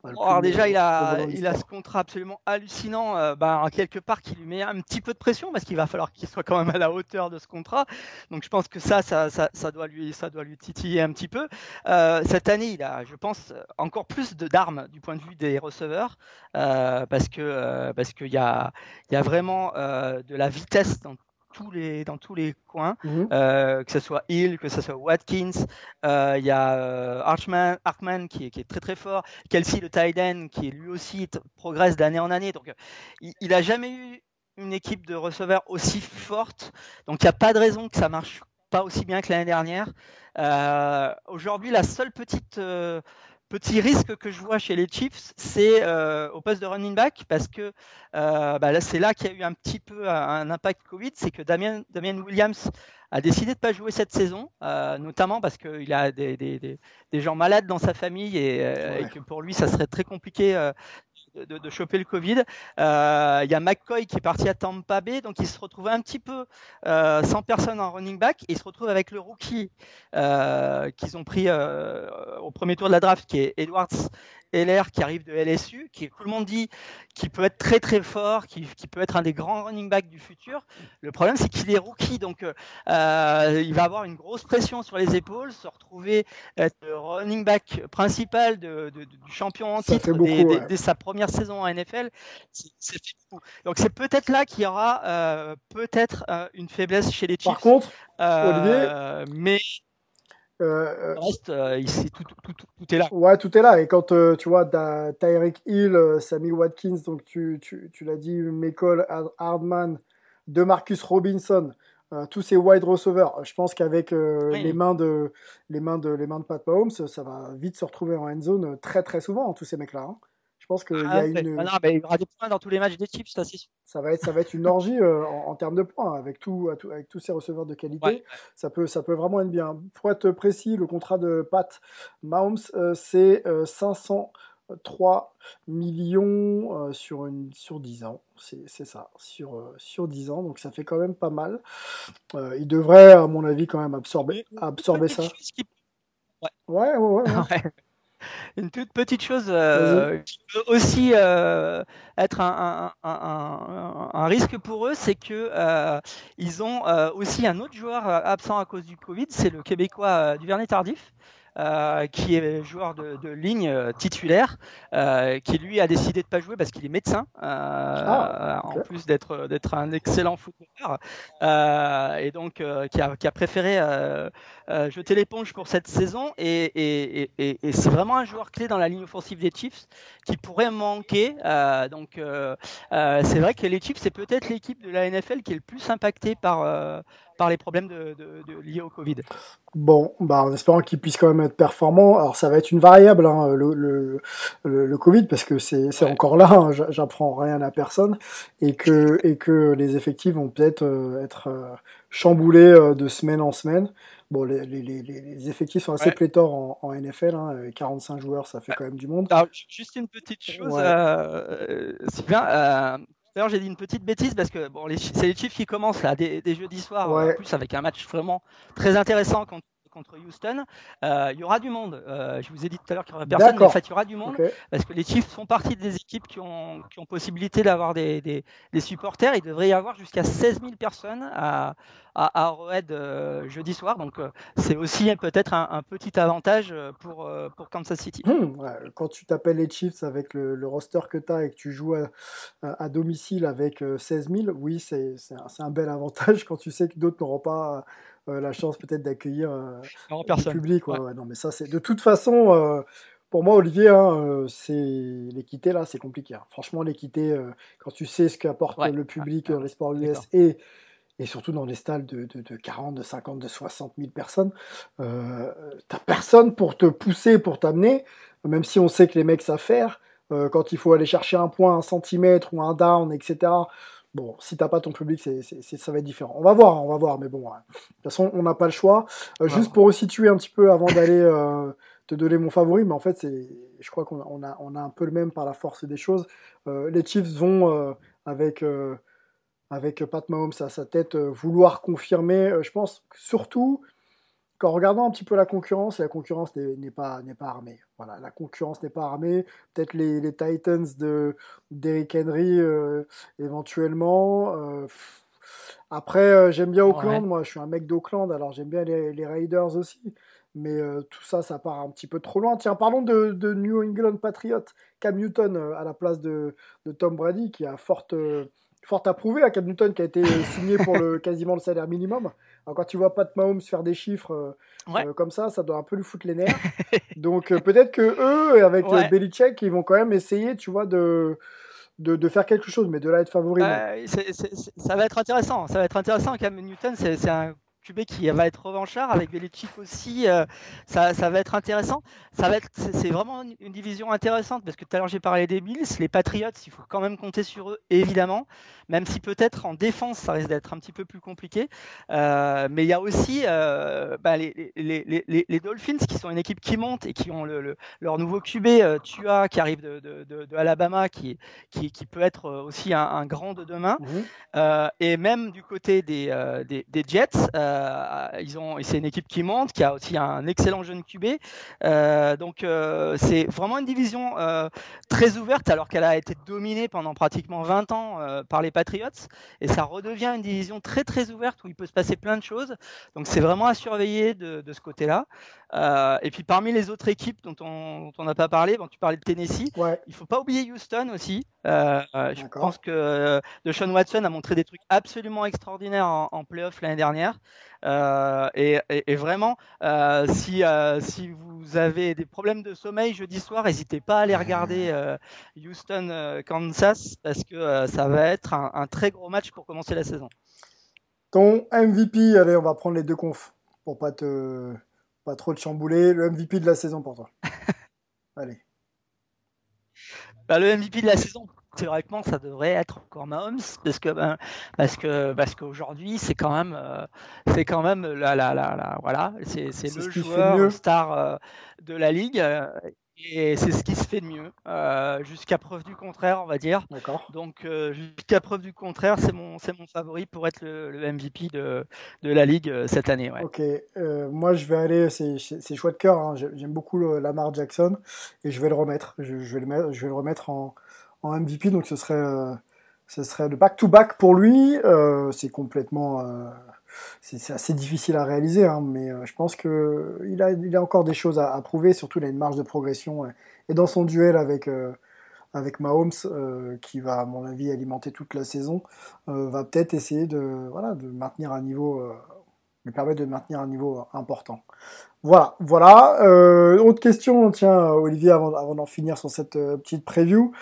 Alors déjà, il a, il a ce contrat absolument hallucinant, euh, bah, quelque part qui lui met un petit peu de pression parce qu'il va falloir qu'il soit quand même à la hauteur de ce contrat. Donc je pense que ça, ça, ça, ça doit, lui, ça doit lui titiller un petit peu. Euh, cette année, il a, je pense, encore plus d'armes du point de vue des receveurs euh, parce que parce qu'il y a, il y a vraiment euh, de la vitesse dans tous les, dans tous les coins, mhm. euh, que ce soit Hill, que ce soit Watkins. Euh, il y a euh, Archman, Archman qui est, qui est, très très fort. Kelsey le end qui lui aussi progresse d'année en année. Donc il, il a jamais eu une équipe de receveurs aussi forte. Donc il n'y a pas de raison que ça marche pas aussi bien que l'année dernière. Aujourd'hui, la seule petite Petit risque que je vois chez les Chiefs, c'est euh, au poste de running back, parce que euh, bah c'est là qu'il y a eu un petit peu un impact Covid, c'est que Damien, Damien Williams a décidé de pas jouer cette saison, euh, notamment parce qu'il a des, des, des, des, gens malades dans sa famille et, et, que pour lui, ça serait très compliqué de, choper le Covid. Euh, il y a McCoy qui est parti à Tampa Bay, donc il se retrouve un petit peu euh, sans personne en running back il se retrouve avec le rookie euh, qu'ils ont pris au premier tour de la draft, qui est Edwards Heller qui arrive de LSU, qui tout le monde dit qu'il peut être très très fort, qui, qui, peut être un des grands running backs du futur. Le problème c'est qu'il est rookie, donc euh, il va avoir une grosse pression sur les épaules, se retrouver être le running back principal de, de, du champion en titre beaucoup, dès, ouais. dès, sa première saison en NFL. Donc c'est peut-être là qu'il y aura euh, peut-être euh, une faiblesse chez les Chiefs. Par contre, Olivier, mais euh, le reste, euh, ici, tout, tout, tout, tout, est là. Ouais, tout est là. Et quand euh, tu vois, Tyreek Hill, euh, Sammy Watkins, donc tu, tu, tu l'as dit, Michael Hardman, de Marcus Robinson, euh, tous ces wide receivers, je pense qu'avec oui. les mains de les mains de les mains de Pat Mahomes, ça va vite se retrouver en end zone très très souvent, tous ces mecs-là. Hein. Je pense qu'il ah, y a une. Ah non, mais il y aura des points dans tous les matchs des Chiefs, ça c'est sûr. Ça va être, ça va être une orgie euh, en, en, termes de points avec tout, avec tous ces receveurs de qualité. Ouais. Ça peut, ça peut vraiment être bien. Pour être précis, le contrat de Pat Mahomes, euh, c'est euh, 503 millions euh, sur une, sur 10 ans. C'est ça, sur sur 10 ans. Donc ça fait quand même pas mal. Il devrait, à mon avis, quand même absorber, absorber ça. Ouais, ouais, ouais, ouais. [LAUGHS] une toute petite chose euh, qui peut aussi euh, être un, un, un, un, risque pour eux, c'est que euh, ils ont euh, aussi un autre joueur absent à cause du Covid, c'est le Québécois Duvernay Tardif. Euh, qui est joueur de, de ligne euh, titulaire, euh, qui lui a décidé de pas jouer parce qu'il est médecin, ah, okay. en plus d'être d'être un excellent footballeur, et donc qui a, qui, a, préféré jeter l'éponge pour cette saison. Et, et, et, et c'est vraiment un joueur clé dans la ligne offensive des Chiefs qui pourrait manquer. donc c'est vrai que les Chiefs c'est peut-être l'équipe de la NFL qui est le plus impactée par par les problèmes de, de, liés au Covid. Bon, bah en espérant qu'il puisse quand même être performant. Alors ça va être une variable, hein, le, le, le, Covid, parce que c'est encore là, hein, j'apprends rien à personne, et que, et que les effectifs vont peut-être être chamboulés de semaine en semaine. Bon, les, les, les, effectifs sont assez pléthores en, en NFL. Hein, 45 joueurs, ça fait quand même du monde. Alors, juste une petite chose, euh, Sylvain. D'ailleurs, j'ai dit une petite bêtise parce que bon, c'est les Chiefs qui commencent là, des, des jeudis soirs, en plus avec un match vraiment très intéressant contre contre Houston. Euh, il y aura du monde. Euh, je vous ai dit tout à l'heure qu'il y aurait personne, mais en fait, il y aura du monde parce que les Chiefs font partie des équipes qui ont, qui ont possibilité d'avoir des, des, des, supporters. Il devrait y avoir jusqu'à 16 000 personnes à, à Arrowhead euh, jeudi soir. Donc, c'est aussi peut-être un, petit avantage pour, pour Kansas City. Hum, quand tu t'appelles les Chiefs avec le, roster que tu as et que tu joues à, à domicile avec 16 000, oui, c'est un, un, bel avantage [LAUGHS] quand tu sais que d'autres n'auront pas la chance peut-être d'accueillir euh, le public. Ouais, non, mais ça, c'est de toute façon, euh, pour moi, Olivier, hein, c'est l'équité là, c'est compliqué. Hein. Franchement, l'équité, quand tu sais ce qu'apporte le public dans les sports US et et surtout dans des stades de, de, de, 40, de 50, de 60 000 personnes, euh, t'as personne pour te pousser, pour t'amener, même si on sait que les mecs savent faire, quand il faut aller chercher un point, un centimètre ou un down, etc. Bon, si t'as pas ton public, c'est, ça va être différent. On va voir, on va voir, mais bon, de toute façon, on n'a pas le choix. Euh, juste pour resituer un petit peu avant d'aller euh, te donner mon favori, mais en fait, c'est, je crois qu'on a, on a, on a un peu le même par la force des choses. Euh, les Chiefs vont avec avec Pat Mahomes à sa tête vouloir confirmer. je pense surtout qu'en regardant un petit peu la concurrence, la concurrence n'est pas, pas armée. Voilà, la concurrence n'est pas armée. Peut-être les, les, Titans de d'Eric Henry euh, éventuellement. Euh, après, euh, j'aime bien Auckland. Moi, je suis un mec d'Auckland, alors j'aime bien les, les, Raiders aussi. Mais tout ça, ça part un petit peu trop loin. Tiens, parlons de, de New England Patriots. Cam Newton à la place de, de Tom Brady, qui a forte fort approuvé à Cam Newton qui a été signé pour le [LAUGHS] quasiment le salaire minimum. Alors, quand tu vois Pat Mahomes faire des chiffres euh, euh, comme ça, ça doit un peu lui foutre les nerfs. [LAUGHS] Donc euh, peut-être que eux, avec ouais. Belichick, ils vont quand même essayer, tu vois, de, de, faire quelque chose, mais de là être favori. Bah, ça va être intéressant. Ça va être intéressant. Cam Newton, c'est un QB qui va être revanchard avec Belichick aussi. ça, ça, va être intéressant. Ça va être, c'est vraiment une division intéressante parce que tout à l'heure j'ai parlé des Bills, les Patriots, il faut quand même compter sur eux évidemment même si peut-être en défense, ça risque d'être un petit peu plus compliqué. Euh, mais il y a aussi euh, bah, les, les, les, les, Dolphins qui sont une équipe qui monte et qui ont le, leur nouveau QB, euh, Tua, qui arrive de, de, de, Alabama, qui, qui, qui, peut être aussi un, un grand de demain. Mhm. Euh, et même du côté des, euh, des, des Jets, ils ont, c'est une équipe qui monte, qui a aussi un excellent jeune QB. donc c'est vraiment une division très ouverte alors qu'elle a été dominée pendant pratiquement 20 ans par les Patriots et ça redevient une division très très ouverte où il peut se passer plein de choses. Donc c'est vraiment à surveiller de, ce côté-là. Euh, et puis parmi les autres équipes dont on n'a pas parlé, bon, tu parlais de Tennessee, ouais. il faut pas oublier Houston aussi. Euh, je pense que euh, Sean Watson a montré des trucs absolument extraordinaires en, en playoff l'année dernière. Euh, et, et, et, vraiment, euh, si, si vous avez des problèmes de sommeil jeudi soir, n'hésitez pas à aller regarder [LAUGHS] Houston, Kansas, parce que ça va être un, un, très gros match pour commencer la saison. Ton MVP, allez, on va prendre les deux confs pour pas te pas trop te chambouler. Le MVP de la saison pour toi. [LAUGHS] allez. Bah, le MVP de la saison, théoriquement, ça devrait être encore Mahomes parce que ben, parce que parce qu'aujourd'hui, c'est quand même euh, c'est quand même la la la, la voilà, c'est c'est le joueur star euh, de la ligue. Euh, et c'est ce qui se fait de mieux, euh, jusqu'à preuve du contraire, on va dire. Donc, jusqu'à preuve du contraire, c'est mon, c'est mon favori pour être le, le MVP de, de, la ligue cette année. Ouais. Ok, moi je vais aller, c'est, c'est choix de cœur. Hein. J'aime beaucoup le, Lamar Jackson et je vais le remettre. Je, je, vais le mettre, je vais le remettre en, MVP. Donc, ce serait, euh, ce serait le back-to-back pour lui. c'est complètement c'est assez difficile à réaliser, hein, mais euh, je pense que il a, il a encore des choses à, prouver. Surtout, il a une marge de progression. Et, dans son duel avec euh, avec Mahomes, euh, qui va, à mon avis, alimenter toute la saison, va peut-être essayer de voilà de maintenir un niveau, lui permettre de maintenir un niveau important. Voilà, voilà. autre question, tiens, Olivier, avant, avant d'en finir sur cette petite preview.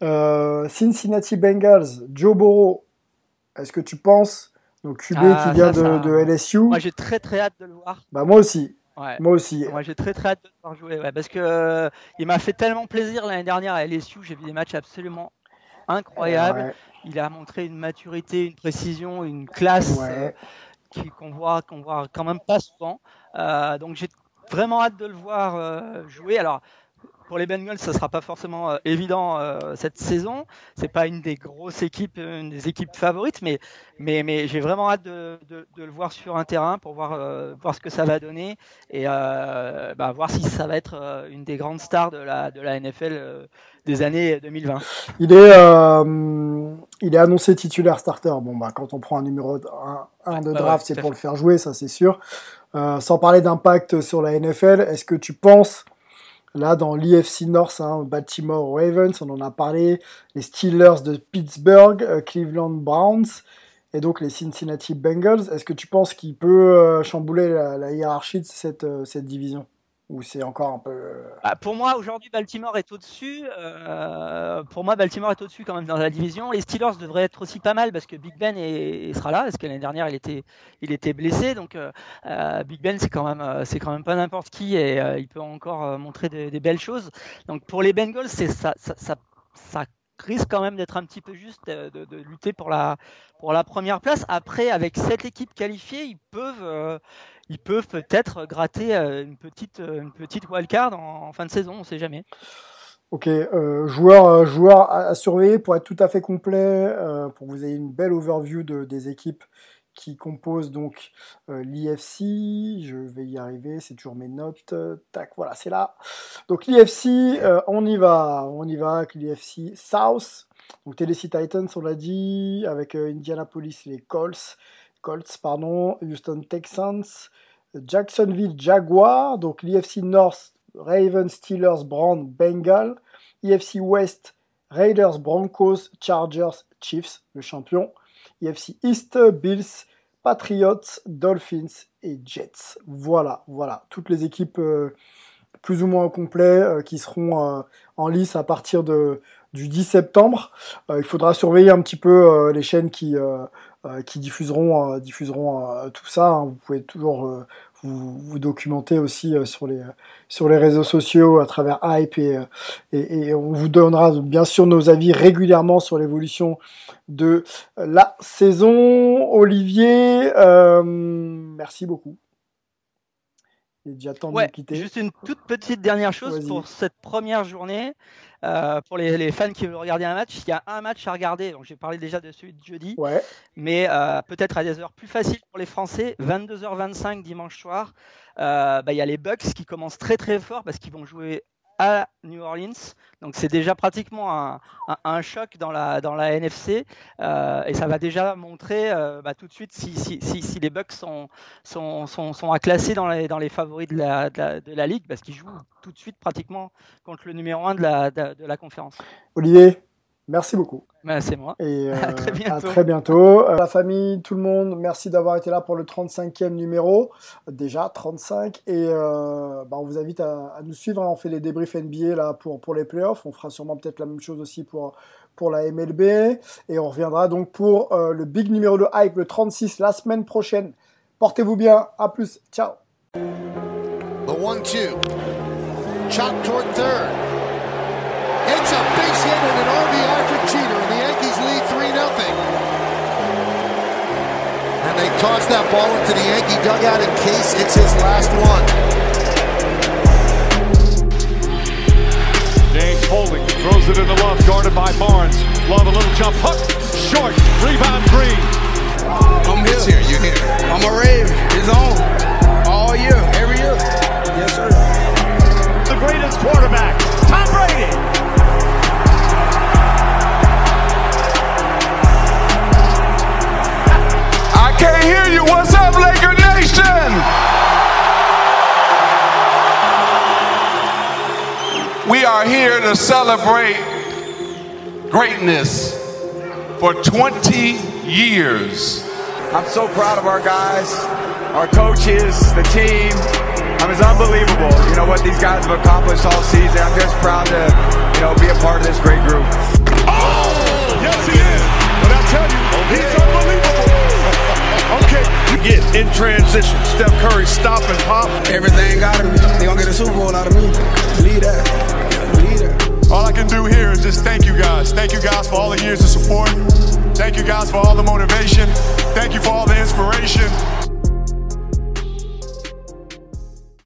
Cincinnati Bengals, Joe Burrow, est-ce que tu penses Donc QB qui vient de, de, LSU. Moi j'ai très très hâte de le voir. Bah moi aussi. Moi aussi. Moi j'ai très très hâte de le voir jouer. parce que il m'a fait tellement plaisir l'année dernière à LSU. J'ai vu des matchs absolument incroyables. Il a montré une maturité, une précision, une classe qu'on voit qu'on voit quand même pas souvent. donc j'ai vraiment hâte de le voir jouer. Alors pour les Bengals, ça sera pas forcément euh, évident euh, cette saison. C'est pas une des grosses équipes, une des équipes favorites, mais mais, mais j'ai vraiment hâte de, de, de, le voir sur un terrain pour voir euh, voir ce que ça va donner et bah, voir si ça va être une des grandes stars de la de la NFL des années 2020. Il est il est annoncé titulaire starter. Bon bah quand on prend un numéro 1 de draft, c'est pour le faire jouer, ça c'est sûr. sans parler d'impact sur la NFL, est-ce que tu penses Là, dans l'IFC North, hein, Baltimore Ravens, on en a parlé, les Steelers de Pittsburgh, euh, Cleveland Browns et donc les Cincinnati Bengals. Est-ce que tu penses qu'il peut euh, chambouler la, hiérarchie de cette, euh, cette division? Ou c'est encore un peu. Euh, bah, pour moi, aujourd'hui, Baltimore est au-dessus. Euh, pour moi, Baltimore est au-dessus quand même dans la division. Les Steelers devraient être aussi pas mal parce que Big Ben sera là. Parce que l'année dernière, il était, il était blessé. Donc, euh, Big Ben, c'est quand même, quand même pas n'importe qui et il peut encore montrer des belles choses. Donc, pour les Bengals, c'est ça, ça, ça, risque quand même d'être un petit peu juste de, de, lutter pour la, pour la première place. Après, avec cette équipe qualifiée, ils peuvent ils peuvent peut-être gratter euh, une petite, euh, une petite wildcard en, fin de saison, on ne sait jamais. Ok, euh, joueur, euh, joueur à, surveiller pour être tout à fait complet, pour que vous ayez une belle overview de, des équipes qui composent donc l'IFC. Je vais y arriver, c'est toujours mes notes. Tac, voilà, c'est là. Donc l'IFC, on y va, on y va avec l'IFC South. Donc Tennessee Titans, on l'a dit, avec Indianapolis les Colts. Colts, pardon, Houston Texans, Jacksonville Jaguars, donc l'IFC North, Ravens, Steelers, Browns, Bengals, IFC West, Raiders, Broncos, Chargers, Chiefs, le champion, IFC East, Bills, Patriots, Dolphins et Jets. Voilà, voilà, toutes les équipes euh, plus ou moins au complet euh, qui seront euh, en lice à partir de, du 10 septembre. il faudra surveiller un petit peu les chaînes qui euh, qui diffuseront, euh, diffuseront euh, tout ça. Hein. Vous pouvez toujours vous, vous, documenter aussi sur, les, sur les réseaux sociaux à travers Hype et, et, et, on vous donnera bien sûr nos avis régulièrement sur l'évolution de la saison. Olivier, euh, merci beaucoup. Il est déjà temps de quitter. Juste une toute petite dernière chose pour cette première journée. Euh, pour les, fans qui veulent regarder un match, il y a un match à regarder. Donc j'ai parlé déjà de celui de jeudi, mais euh, peut-être à des heures plus faciles pour les Français. 22h25 dimanche soir. Euh, bah, il y a les Bucks qui commencent très très fort parce qu'ils vont jouer à New Orleans. Donc c'est déjà pratiquement un, choc dans la, NFC euh, et ça va déjà montrer euh, bah, tout de suite si, les Bucks sont, à classer dans les, favoris de la, ligue parce qu'ils jouent tout de suite pratiquement contre le numéro 1 de la, de la conférence. Olivier, Merci beaucoup. Bah, c'est moi. Et [LAUGHS] à très bientôt. À très bientôt. Euh, la famille, tout le monde, merci d'avoir été là pour le 35e numéro. Déjà 35. Et euh, bah, on vous invite à, nous suivre. Hein. On fait les débriefs NBA là pour, pour les playoffs. On fera sûrement peut-être la même chose aussi pour, pour la MLB. Et on reviendra donc pour euh, le big numéro de hype, le 36, la semaine prochaine. Portez-vous bien. À plus. Ciao. The one, two. Chop toward third. It's a And they toss that ball into the Yankee dugout in case it's his last one. James Holding throws it in the love, guarded by Barnes. Love a little jump hook, short, rebound Green. I'm here. here. You here? I'm a Rave. It's on all year, every year. Yes, sir. The greatest quarterback, Tom Brady. Can't hear you. What's up, Laker Nation? We are here to celebrate greatness for 20 years. I'm so proud of our guys, our coaches, the team. I mean, it's unbelievable, you know, what these guys have accomplished all season. I'm just proud to, you know, be a part of this great group. Oh, yes, he is. But I tell you, he's unbelievable. Again, in transition, Steph Curry stop and pop. Everything out of me. They gonna get a Super Bowl out of me. Believe that. Believe that. All I can do here is just thank you guys. Thank you guys for all the years of support. Thank you guys for all the motivation. Thank you for all the inspiration.